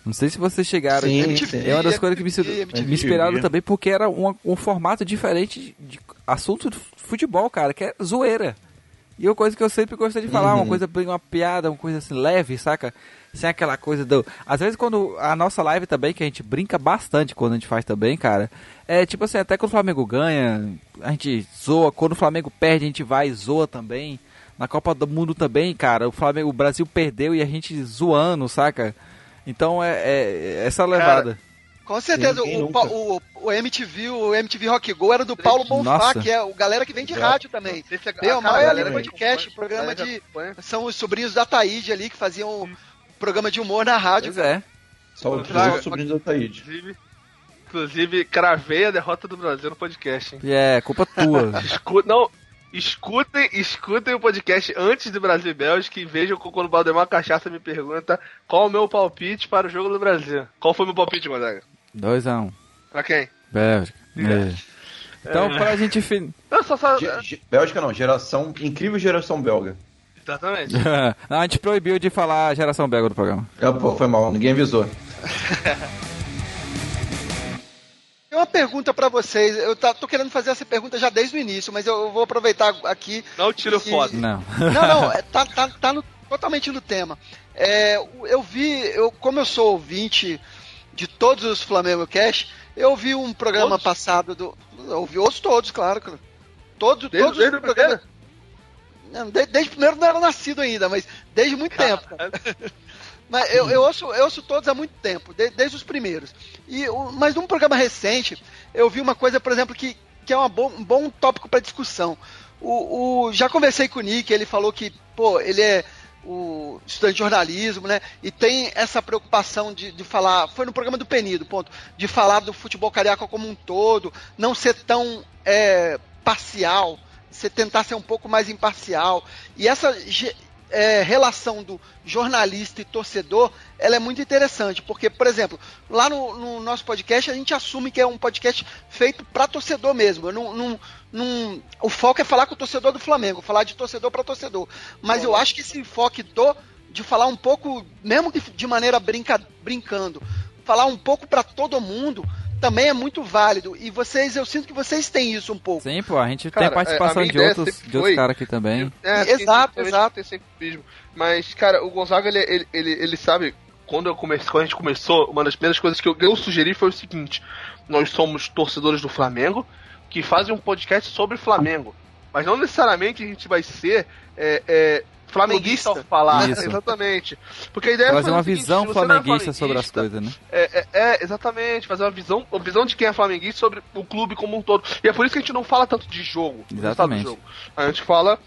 B: Não sei se vocês chegaram.
D: Sim,
L: MTV,
D: sim.
B: É uma das coisas que me,
L: MTV,
B: me
L: MTV.
B: inspiraram também, porque era um, um formato diferente de assunto de futebol, cara, que é zoeira. E uma coisa que eu sempre gostei de falar, uma
D: Uhum.
B: coisa bem, uma piada, uma coisa assim leve, saca? Sem aquela coisa do. Às vezes quando a nossa live também, que a gente brinca bastante quando a gente faz também, cara. É tipo assim, até quando o Flamengo ganha, a gente zoa. Quando o Flamengo perde, a gente vai e zoa também. Na Copa do Mundo também, cara, o Flamengo, o Brasil perdeu e a gente zoando, saca? Então é, é essa levada.
L: Com certeza,
D: Quem
L: o, o, o MTV, o MTV Rock Go era do Paulo Bonfá,
B: Nossa.
L: que é o galera que vem de
D: Exato.
L: rádio também.
F: É- a
L: mal
F: cara,
L: é
F: galera
L: ali
F: que
L: podcast,
F: acompanha,
L: programa de. São os sobrinhos da Taíde ali que faziam um programa de humor na rádio.
B: Pois é.
D: Só o
F: Thiago-
D: sobrinho da Taíde.
F: Inclusive, inclusive, cravei a derrota do Brasil no podcast, hein?
B: E é culpa tua.
F: Escu- não, escutem, escutem o podcast antes do Brasil e Bélgica e vejam quando o Valdemar Cachaça me pergunta qual o meu palpite para o jogo do Brasil. Qual foi o meu palpite, Gonzaga?
B: 2x1. Um.
F: Pra quem?
B: Bélgica. É. Então, pra gente. Fin...
F: Não, só, só...
D: Ge- Bélgica não, geração. Incrível geração belga.
F: Exatamente.
B: Não, a gente proibiu de falar geração belga do programa.
D: Ah, pô, foi mal, ninguém avisou.
L: Tem uma pergunta pra vocês. Eu tá- tô querendo fazer essa pergunta já desde o início, mas eu, vou aproveitar aqui.
F: Não tira
L: E-
F: foto.
B: Não.
L: Não, não, é, tá, tá, tá no- totalmente no tema. É, eu vi, eu, como eu sou ouvinte de todos os Flamengo Cash, eu vi um programa
F: Todos?
L: passado do. Eu vi outros todos, claro. cara. Todos,
F: Desde,
L: todos
F: desde
L: os
F: o
L: programas.
F: primeiro?
L: Não, de- desde o primeiro não era nascido ainda, mas desde muito tempo. Mas eu, eu, ouço, eu ouço todos há muito tempo, de- desde os primeiros. E, mas num programa recente, eu vi uma coisa, por exemplo, que, que é uma bo- um bom tópico para discussão. O, o- já conversei com o Nick, ele falou que, pô, ele é o estudante de jornalismo, né? E tem essa preocupação de, de falar. Foi no programa do Penido, ponto. De falar do futebol carioca como um todo, não ser tão é, parcial, você tentar ser um pouco mais imparcial. E essa é, relação do jornalista e torcedor, ela é muito interessante, porque, por exemplo, lá no, no nosso podcast a gente assume que é um podcast feito para torcedor mesmo. Não, não- não- o foco é falar com o torcedor do Flamengo, falar de torcedor para torcedor. Mas eu acho que esse enfoque do de falar um pouco, mesmo de, de maneira brinca, brincando, falar um pouco para todo mundo também é muito válido. E vocês, eu sinto que vocês têm isso um pouco.
B: Sim, pô, a gente
F: Cara,
B: tem participação
F: é, a minha
B: de outros,
F: sempre
B: de outros caras aqui também.
F: É,
L: Exato, exato.
F: Tem sempre clubismo. Mas, cara, o Gonzaga, ele, ele, ele, ele sabe, quando, eu comecei, quando a gente começou, uma das primeiras coisas que eu, eu sugeri foi o seguinte: nós somos torcedores do Flamengo que fazem um podcast sobre Flamengo. Mas não necessariamente a gente vai ser é, é, flamenguista ao falar.
B: Isso.
F: Exatamente. Porque a ideia é
B: Trazer
F: fazer
B: uma
F: seguinte,
B: visão
F: é
B: flamenguista sobre as coisas, né?
F: é, é, é, exatamente, fazer uma visão, uma visão de quem é flamenguista sobre o clube como um todo. E é por isso que a gente não fala tanto de jogo.
B: Exatamente.
F: jogo. A gente fala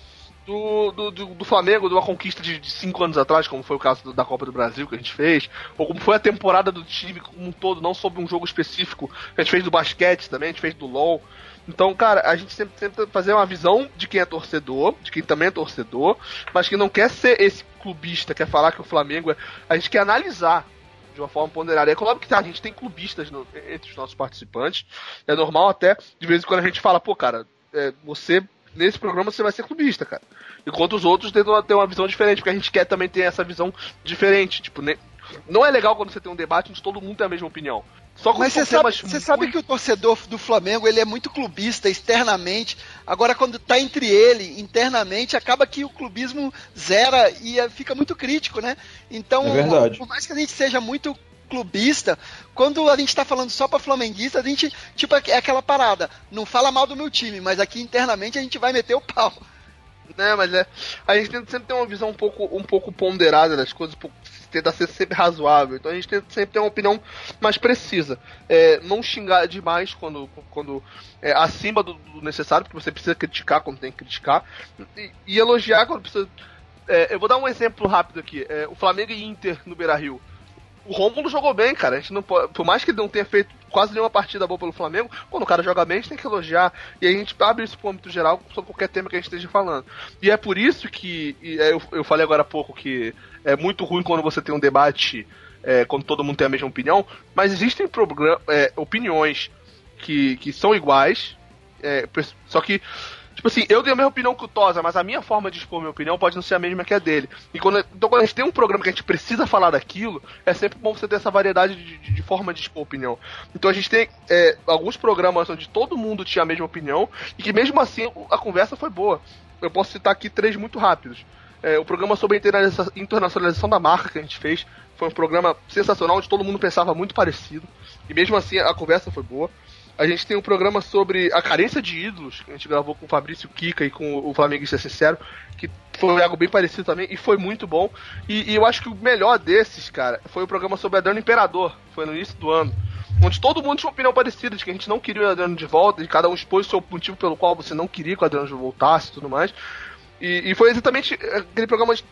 F: do, do, do, do Flamengo, de uma conquista de, de cinco anos atrás, como foi o caso do- da Copa do Brasil que a gente fez, ou como foi a temporada do time como um todo, não sobre um jogo específico. A gente fez do basquete também, a gente fez do LOL. Então, cara, a gente sempre tenta fazer uma visão de quem é torcedor, de quem também é torcedor, mas que não quer ser esse clubista, quer falar que o Flamengo é. A gente quer analisar de uma forma ponderada. É claro que tá, a gente tem clubistas no- entre os nossos participantes. É normal até, de vez em quando a gente fala, pô, cara, é, você, nesse programa você vai ser clubista, cara. Enquanto os outros tentam ter uma visão diferente, porque a gente quer também ter essa visão diferente. Tipo, ne- não é legal quando você tem um debate onde todo mundo tem a mesma opinião. Só quando
L: Mas você sabe, sabe que o torcedor do Flamengo ele é muito clubista externamente. Agora, quando tá entre ele internamente, acaba que o clubismo zera e eh, fica muito crítico, né? Então,
D: É verdade.
L: por mais que a gente seja muito clubista, quando a gente tá falando só pra flamenguista, a gente, tipo, é aquela parada. Não fala mal do meu time, mas aqui internamente a gente vai meter o pau.
F: né, mas é. A gente tenta sempre ter uma visão um pouco, um pouco ponderada das coisas, um pouco- tentar ser sempre razoável. Então a gente tenta sempre ter uma opinião mais precisa. É, não xingar demais quando, quando é acima do, do necessário, porque você precisa criticar quando tem que criticar. E, e elogiar quando precisa. É, eu vou dar um exemplo rápido aqui. É, o Flamengo e Inter no Beira Rio. O Rômulo jogou bem, cara. A gente não pode, por mais que ele não tenha feito quase nenhuma partida boa pelo Flamengo, quando o cara joga bem, a gente tem que elogiar. E a gente abre isso pro âmbito geral sobre qualquer tema que a gente esteja falando. E é por isso que é, eu, eu falei agora há pouco que é muito ruim quando você tem um debate é, quando todo mundo tem a mesma opinião, mas existem é, opiniões que, que são iguais, é, só que Tipo assim, eu tenho a mesma opinião que o Tosa, mas a minha forma de expor minha opinião pode não ser a mesma que a dele. E quando, então, quando a gente tem um programa que a gente precisa falar daquilo, é sempre bom você ter essa variedade de, de- de forma de expor opinião. Então a gente tem é, alguns programas onde todo mundo tinha a mesma opinião e que mesmo assim a conversa foi boa. Eu posso citar aqui três muito rápidos. É, o programa sobre a internacionalização da marca que a gente fez foi um programa sensacional onde todo mundo pensava muito parecido. E mesmo assim a conversa foi boa. A gente tem um programa sobre a carência de ídolos, que a gente gravou com o Fabrício Kika e com o Flamenguista Sincero, que foi algo bem parecido também e foi muito bom. E, e eu acho que o melhor desses, cara, foi o programa sobre Adriano Imperador, foi no início do ano. Onde todo mundo tinha uma opinião parecida, de que a gente não queria o Adriano de volta, e cada um expôs o seu motivo pelo qual você não queria que o Adriano voltasse e tudo mais. E, e foi exatamente aquele programa de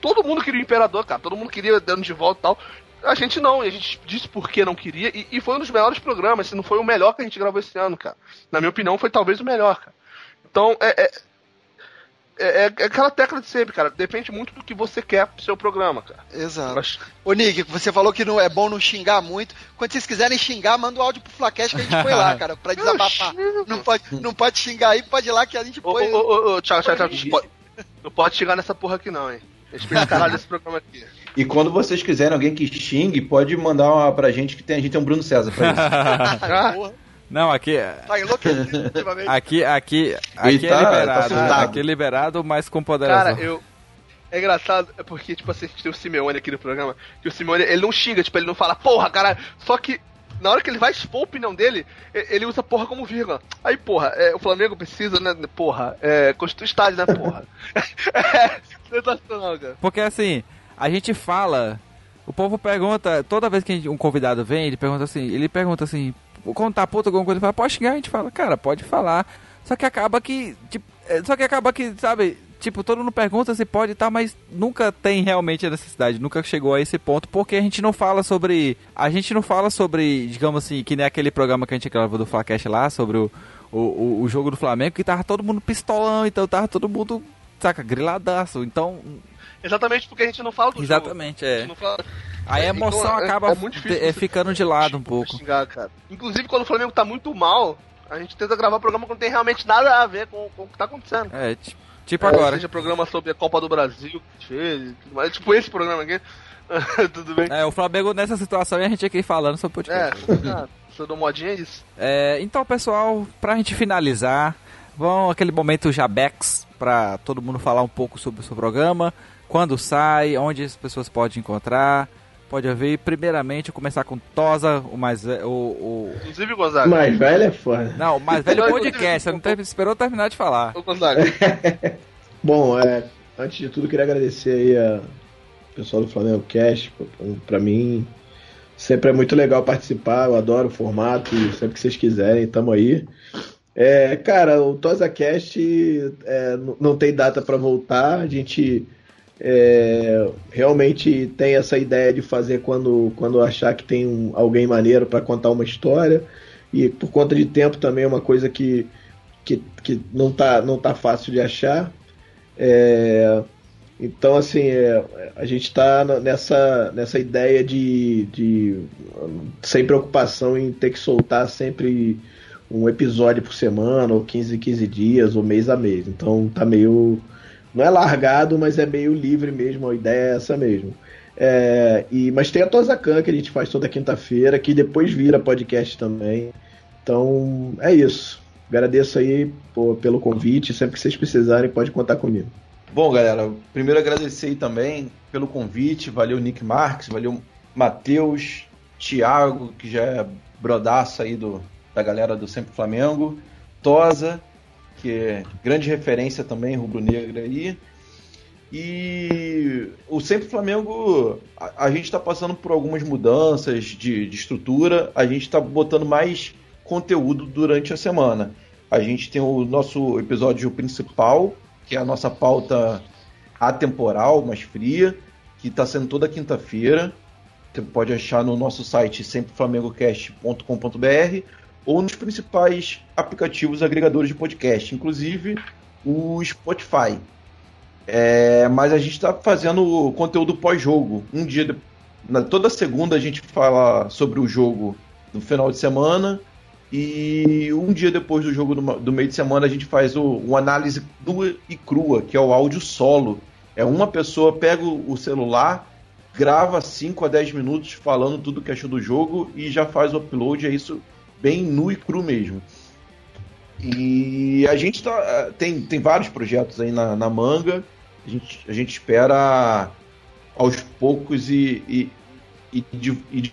F: todo mundo queria o Imperador, cara. Todo mundo queria dando de volta e tal. A gente não, e a gente disse por que não queria, e, e foi um dos melhores programas, se não foi o melhor que a gente gravou esse ano, cara. Na minha opinião, foi talvez o melhor, cara. Então, é, é, é, é aquela tecla de sempre, cara. Depende muito do que você quer pro seu programa, cara.
L: Exato.
F: Mas-
L: Ô, Nick, você falou que não é bom não xingar muito. Quando vocês quiserem xingar, manda o áudio pro Flacash que a gente põe lá, cara, pra desabafar. Não pode, não pode xingar aí, pode ir lá que a gente
F: Ô,
L: põe.
F: ô, ô, ô, Thiago, Thiago, não pode- não pode chegar nessa porra aqui não, hein. Respeita o caralho desse programa aqui.
D: E quando vocês quiserem alguém que xingue, pode mandar uma pra gente que tem, a gente tem um Bruno César pra isso.
F: Ah.
B: Não, aqui.
L: Tá enlouquecido.
B: Aqui, aqui, aqui
D: tá-
B: é liberado.
D: tá
B: aqui é liberado, mas com poderoso.
F: Cara, eu. É engraçado, é porque, tipo assim, a gente tem o Simeone aqui no programa, que o Simeone, ele não xinga, tipo, ele não fala, porra, cara, só que na hora que ele vai expor a opinião dele, ele usa porra como vírgula. Aí, porra, é, o Flamengo precisa, né, porra, é, construir estádio, né, porra. é, sensacional, cara.
B: Porque assim, a gente fala. O povo pergunta, toda vez que um convidado vem, ele pergunta assim, ele pergunta assim, quando tá puto alguma coisa, ele fala, pode xingar, a gente fala, cara, pode falar. Só que acaba que. Tipo, é, só que acaba que, sabe, tipo, todo mundo pergunta se pode e tal, mas nunca tem realmente a necessidade, nunca chegou a esse ponto, porque a gente não fala sobre. A gente não fala sobre, digamos assim, que nem aquele programa que a gente gravou do Flacast lá, sobre o, o, o jogo do Flamengo, que tava todo mundo pistolão, então tava todo mundo, saca, griladaço. Então,
F: Exatamente porque a gente não fala do
B: Exatamente,
F: jogo. A
B: é.
F: fala-
B: Aí a
F: Então,
B: emoção
F: é-
B: acaba
F: é difícil
B: é,
F: você-
B: ficando de lado um pouco.
F: xingar. Inclusive, quando o Flamengo tá muito mal, a gente tenta gravar programa que não tem realmente nada a ver com, com o que tá acontecendo.
B: É, ti- tipo
F: É,
B: agora.
F: Seja programa sobre a Copa do Brasil mais. tipo esse programa aqui. tudo bem?
B: É, o Flamengo nessa situação e a gente aqui falando sobre
F: É,
B: podcast.
F: se eu dou modinha é isso.
B: É, então, pessoal, pra gente finalizar, vão aquele momento Jabex pra todo mundo falar um pouco sobre o seu programa, quando sai, onde as pessoas podem encontrar. Pode ouvir, primeiramente, começar com Tosa, o mais o, o...
F: Inclusive, Gonzaga.
E: Mais velho é foda.
B: Não, o mais velho podcast, você não teve, esperou terminar de falar.
F: Ô, Gonzaga.
E: Bom, é, antes de tudo, queria agradecer aí a o pessoal do Flamengo Cast. Pra mim, sempre é muito legal participar. Eu adoro o formato e sempre que vocês quiserem, tamo aí. É, cara, o Tosa Cast é, não tem data pra voltar. A gente é, realmente tem essa ideia de fazer quando, quando achar que tem um- alguém maneiro pra contar uma história. E por conta de tempo também é uma coisa que, que, que não, tá, não tá fácil de achar. É, então, assim, é, a gente está nessa, nessa ideia de, de. sem preocupação em ter que soltar sempre um episódio por semana, ou 15 15 dias, ou mês a mês. Então, tá meio. Não é largado, mas é meio livre mesmo, a ideia é essa mesmo. É, e, mas tem a Tosacan que a gente faz toda quinta-feira, que depois vira podcast também. Então, é isso. Agradeço aí pô, pelo convite. Sempre que vocês precisarem, pode contar comigo.
D: Bom, galera, primeiro agradecer aí também pelo convite. Valeu, Nick Marques, valeu, Matheus, Thiago, que já é brodaço aí do, da galera do Sempre Flamengo, Tosa, que é grande referência também, rubro-negra aí. E o Sempre Flamengo, a, a gente está passando por algumas mudanças de, de estrutura, a gente está botando mais conteúdo durante a semana. A gente tem o nosso episódio principal, que é a nossa pauta atemporal, mais fria, que está sendo toda quinta-feira. Você pode achar no nosso site sempreflamengocast.com.br ou nos principais aplicativos agregadores de podcast, inclusive o Spotify. É, mas a gente está fazendo conteúdo pós-jogo. Um dia, de- na- toda segunda a gente fala sobre o jogo do final de semana e um dia depois do jogo do, do meio de semana a gente faz o, uma análise nua e crua, que é o áudio solo. É uma pessoa pega o, o celular, grava 5 a 10 minutos falando tudo que achou do jogo e já faz o upload, é isso bem nu e cru mesmo. E a gente tá, tem, tem vários projetos aí na, na manga. A gente, a gente espera aos poucos e, e, e, e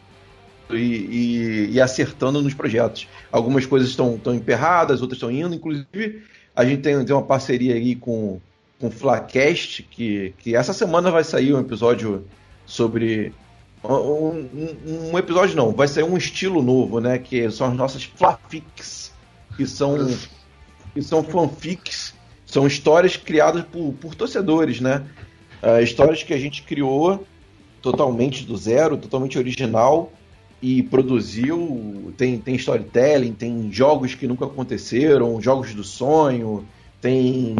D: e, e- acertando nos projetos. Algumas coisas estão estão emperradas, outras estão indo. Inclusive, a gente tem, tem uma parceria aí com, com o Flacast, que, que essa semana vai sair um episódio sobre. Um, um- episódio não, vai sair um estilo novo, né? Que são as nossas Flafix, que são, que são fanfics, são histórias criadas por, por torcedores, né? Ah, histórias que a gente criou totalmente do zero, totalmente original e produziu. Tem, tem storytelling, tem jogos que nunca aconteceram, jogos do sonho, tem.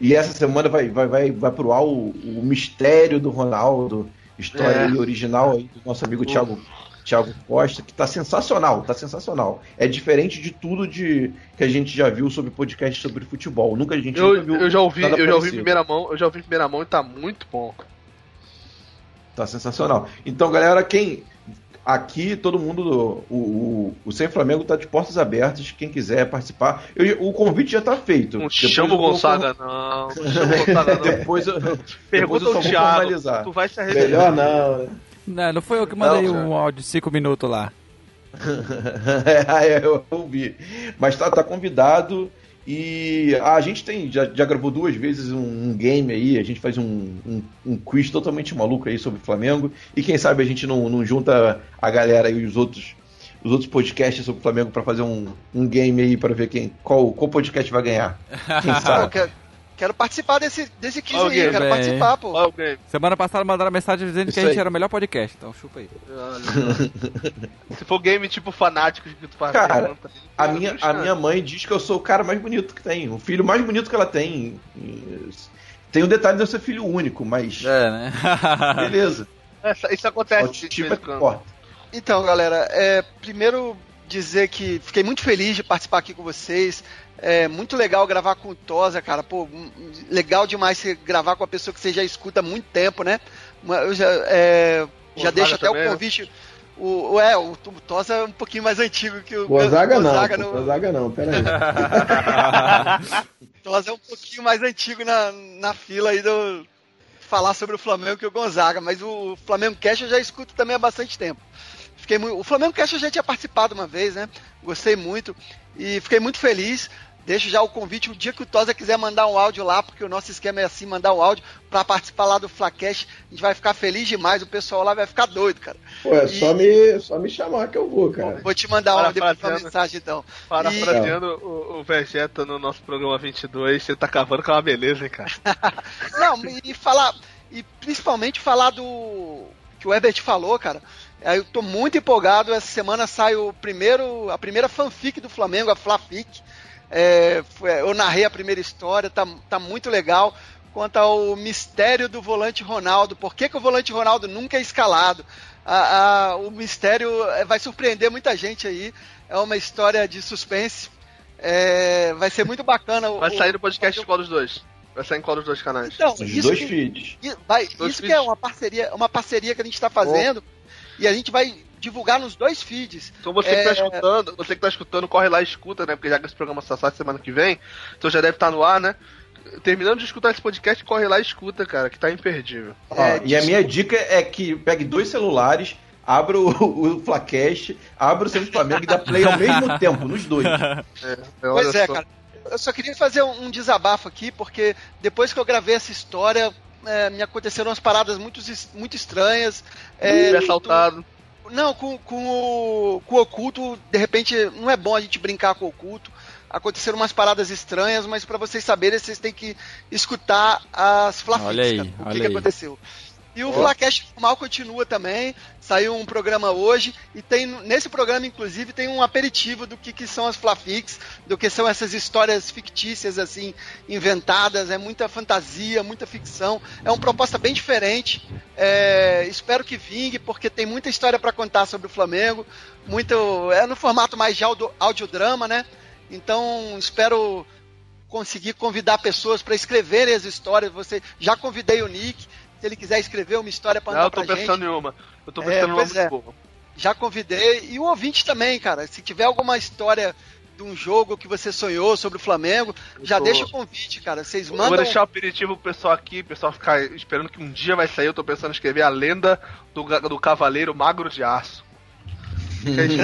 D: E essa semana vai, vai, vai, vai pro ar o, o mistério do Ronaldo, história
F: É.
D: original aí do nosso amigo Thiago, Thiago Costa, que tá sensacional, tá sensacional. É diferente de tudo de que a gente já viu sobre podcast sobre futebol. Nunca a gente
F: Eu,
D: viu
F: eu já ouvi, eu já ouvi em primeira mão, eu já ouvi em primeira mão e tá muito bom.
D: Tá sensacional. Então, galera, quem aqui todo mundo, o, o, o Sem Flamengo tá de portas abertas, quem quiser participar. Eu- o convite já tá feito.
F: Não
D: Depois
F: chama o
D: vou-
F: não. Não chama o Gonzaga, não.
D: Depois eu, depois
F: Pergunta
D: eu só
F: ao
D: vou
F: Thiago.
D: formalizar.
F: Tu vai se arrepender.
E: Melhor não, né?
B: Não, não foi eu que mandei
D: Não,
B: um áudio de 5 minutos lá.
D: é, eu ouvi. Mas tá, tá convidado. E a gente tem, já, já gravou duas vezes um, um game aí, a gente faz um, um, um quiz totalmente maluco aí sobre o Flamengo. E quem sabe a gente não, não junta a galera e os outros, os outros podcasts sobre o Flamengo pra fazer um, um game aí pra ver quem, qual, qual podcast vai ganhar. Quem sabe?
L: Quero, participar desse, desse quiz
F: Alguém,
L: aí, quero
B: bem.
L: participar, pô.
F: Olha o game.
B: Semana passada mandaram mensagem dizendo que
D: Isso
B: a gente
D: aí.
B: era o melhor podcast, então chupa aí.
F: Se for game tipo fanático que tu faz.
D: Cara, A minha, a minha mãe diz que eu sou o cara mais bonito que tem. O filho mais bonito que ela tem. Tem o detalhe de eu ser filho único, mas.
B: É, né?
D: Beleza.
F: Essa- Isso acontece. vez
D: é que.
L: Então, galera, é, primeiro dizer que fiquei muito feliz de participar aqui com vocês. É muito legal gravar com o Tosa, cara. Pô, legal demais você gravar com a pessoa que você já escuta há muito tempo, né? Eu já, é, já deixo até
F: também,
L: o
F: né?
L: convite. O, o- é, o, o Tosa é um pouquinho mais antigo que o
E: Gonzaga não,
L: Gonzaga no-
E: Gonzaga não, pera aí.
L: Tosa é um pouquinho mais antigo na, na fila aí do falar sobre o Flamengo que o Gonzaga, mas o Flamengo Cash eu já escuto também há bastante tempo. Fiquei muito, o Flamengo Cash eu já tinha participado uma vez, né? Gostei muito e fiquei muito feliz. Deixo já o convite o dia que o Tosa quiser mandar um áudio lá, porque o nosso esquema é assim, mandar um áudio para participar lá do Flacast. A gente vai ficar feliz demais, o pessoal lá vai ficar doido, cara.
E: Pô, é
L: E-
E: só me, só me chamar que eu vou, cara.
L: Vou te mandar uma, depois uma mensagem então.
F: Parafraseando o, o Vegeta no nosso programa 22, você tá cavando com uma beleza, hein, cara?
L: Não, e falar. E principalmente falar do. que o Herbert falou, cara. Aí Eu tô muito empolgado. Essa semana sai o primeiro, a primeira fanfic do Flamengo, a Flafic. É, foi- eu narrei a primeira história, tá, tá muito legal. Quanto ao mistério do volante Ronaldo. Por que, que o volante Ronaldo nunca é escalado? A- a- o mistério é, vai surpreender muita gente aí. É uma história de suspense. É, vai ser muito bacana. o-
F: Vai sair no
L: o-
F: podcast qual dos dois? Vai sair em qual dos dois canais?
L: Então,
D: Os
L: isso
D: dois
L: que-
D: feeds.
L: e vai-
F: Dois
L: isso que
F: feeds.
L: é uma parceria, uma parceria que a gente está fazendo e a gente vai divulgar nos dois feeds.
F: Então você que tá
L: É,
F: escutando, você que tá escutando, corre lá e escuta, né? Porque já que esse programa só sai semana que vem, então já deve estar no ar, né? Terminando de escutar esse podcast, corre lá e escuta, cara, que tá imperdível.
L: É,
D: e a minha dica é que pegue dois celulares, abra o, o Flacast, abra o seu Flamengo e dá play ao mesmo tempo, nos dois.
F: É,
L: Pois é,
F: só.
L: cara. Eu só queria fazer um, um desabafo aqui, porque depois que eu gravei essa história, é, me aconteceram umas paradas muito, muito estranhas. É,
F: Fui assaltado.
L: Não, com, com, o, com o oculto, de repente, não é bom a gente brincar com o oculto. Aconteceram umas paradas estranhas, mas pra vocês saberem, vocês têm que escutar as Flafix,
B: Olha aí,
L: cara, o que,
B: olha
L: que
B: aí.
L: aconteceu. E o
F: Ó.
L: Flacast Normal continua também. Saiu um programa hoje e tem nesse programa, inclusive, tem um aperitivo do que, que são as Flafix, do que são essas histórias fictícias, assim, inventadas. É muita fantasia, muita ficção. É uma proposta bem diferente. É, espero que vingue, porque tem muita história para contar sobre o Flamengo. Muito, é no formato mais de audio, audiodrama, né? Então, espero conseguir convidar pessoas para escreverem as histórias. Você já convidei o Nick, se ele quiser escrever uma história para
F: Não, eu tô pensando
L: gente.
F: em uma. Eu tô
L: É,
F: pensando em uma muito
L: é.
F: boa.
L: Já convidei e o ouvinte também, cara. Se tiver alguma história de um jogo que você sonhou sobre o Flamengo, já
F: tô-
L: deixa o convite, cara. Vocês
F: Eu
L: mandam.
F: Vou deixar o aperitivo pro pessoal aqui, o pessoal ficar esperando que um dia vai sair. Eu tô pensando em escrever a lenda do, do Cavaleiro Magro de Aço.
L: Grande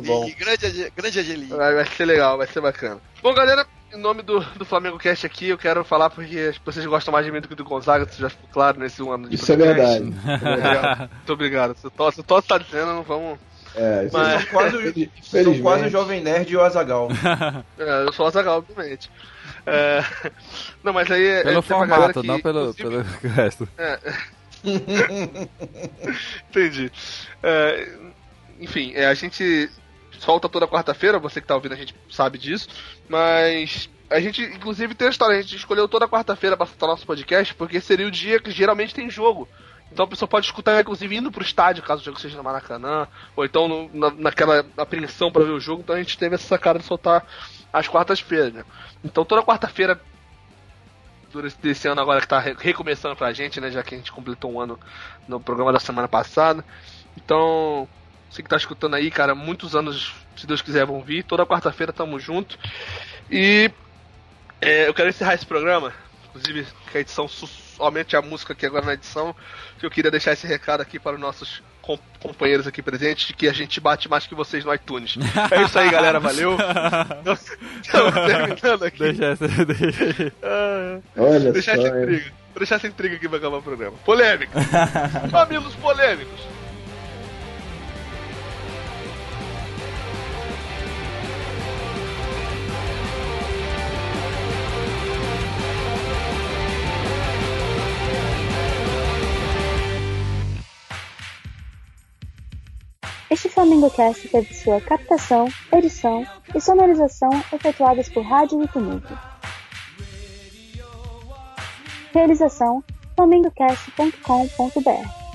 D: bom.
L: Angelique, grande, Ange- grande Angelique.
F: Vai, ser legal, vai ser bacana. Bom, galera, em nome do, do Flamengo Cast aqui, eu quero falar porque vocês gostam mais de mim do que do Gonzaga, isso já ficou claro nesse um ano de
E: Isso é
F: podcast.
E: verdade.
F: É, Muito obrigado. Se o Tosse- se o Tosse tá dizendo, não vamos.
E: É, isso
F: Mas-
D: São quase, são quase o Jovem Nerd e o Azagal.
F: É, eu sou o Azaghal, obviamente. É, Não, mas aí. é-
B: Pelo
F: é
B: formato,
F: que,
B: não pelo,
F: inclusive-
B: pelo resto.
F: É. Entendi. É, enfim, é, a gente solta toda quarta-feira, você que tá ouvindo a gente sabe disso, mas a gente, inclusive, tem a história, a gente escolheu toda quarta-feira pra soltar nosso podcast, porque seria o dia que geralmente tem jogo. Então a pessoa pode escutar, inclusive, indo pro estádio, caso o jogo seja no Maracanã, ou então no- na, naquela apreensão pra ver o jogo, então a gente teve essa sacada de soltar às quartas-feiras, né? Então toda quarta-feira durante esse ano agora que tá re- recomeçando pra gente, né? Já que a gente completou um ano no programa da semana passada. Então, você que tá escutando aí, cara, muitos anos, se Deus quiser, vão vir. Toda quarta-feira tamo junto. E é, eu quero encerrar esse programa, inclusive que a edição somente a música aqui agora na edição, que eu queria deixar esse recado aqui para os nossos com companheiros aqui presentes de que a gente bate mais que vocês no iTunes. É isso aí, galera. Valeu. Estamos terminando aqui.
B: Deixa essa. Deixa,
E: Olha
F: deixar
E: só,
F: essa intriga. Vou deixar essa intriga aqui pra acabar o programa. Polêmica. Mamilos polêmicos.
M: Este Flamengo Cast teve sua captação, edição e sonorização efetuadas por Rádio Wikimedia. Realização flamengocast.com.br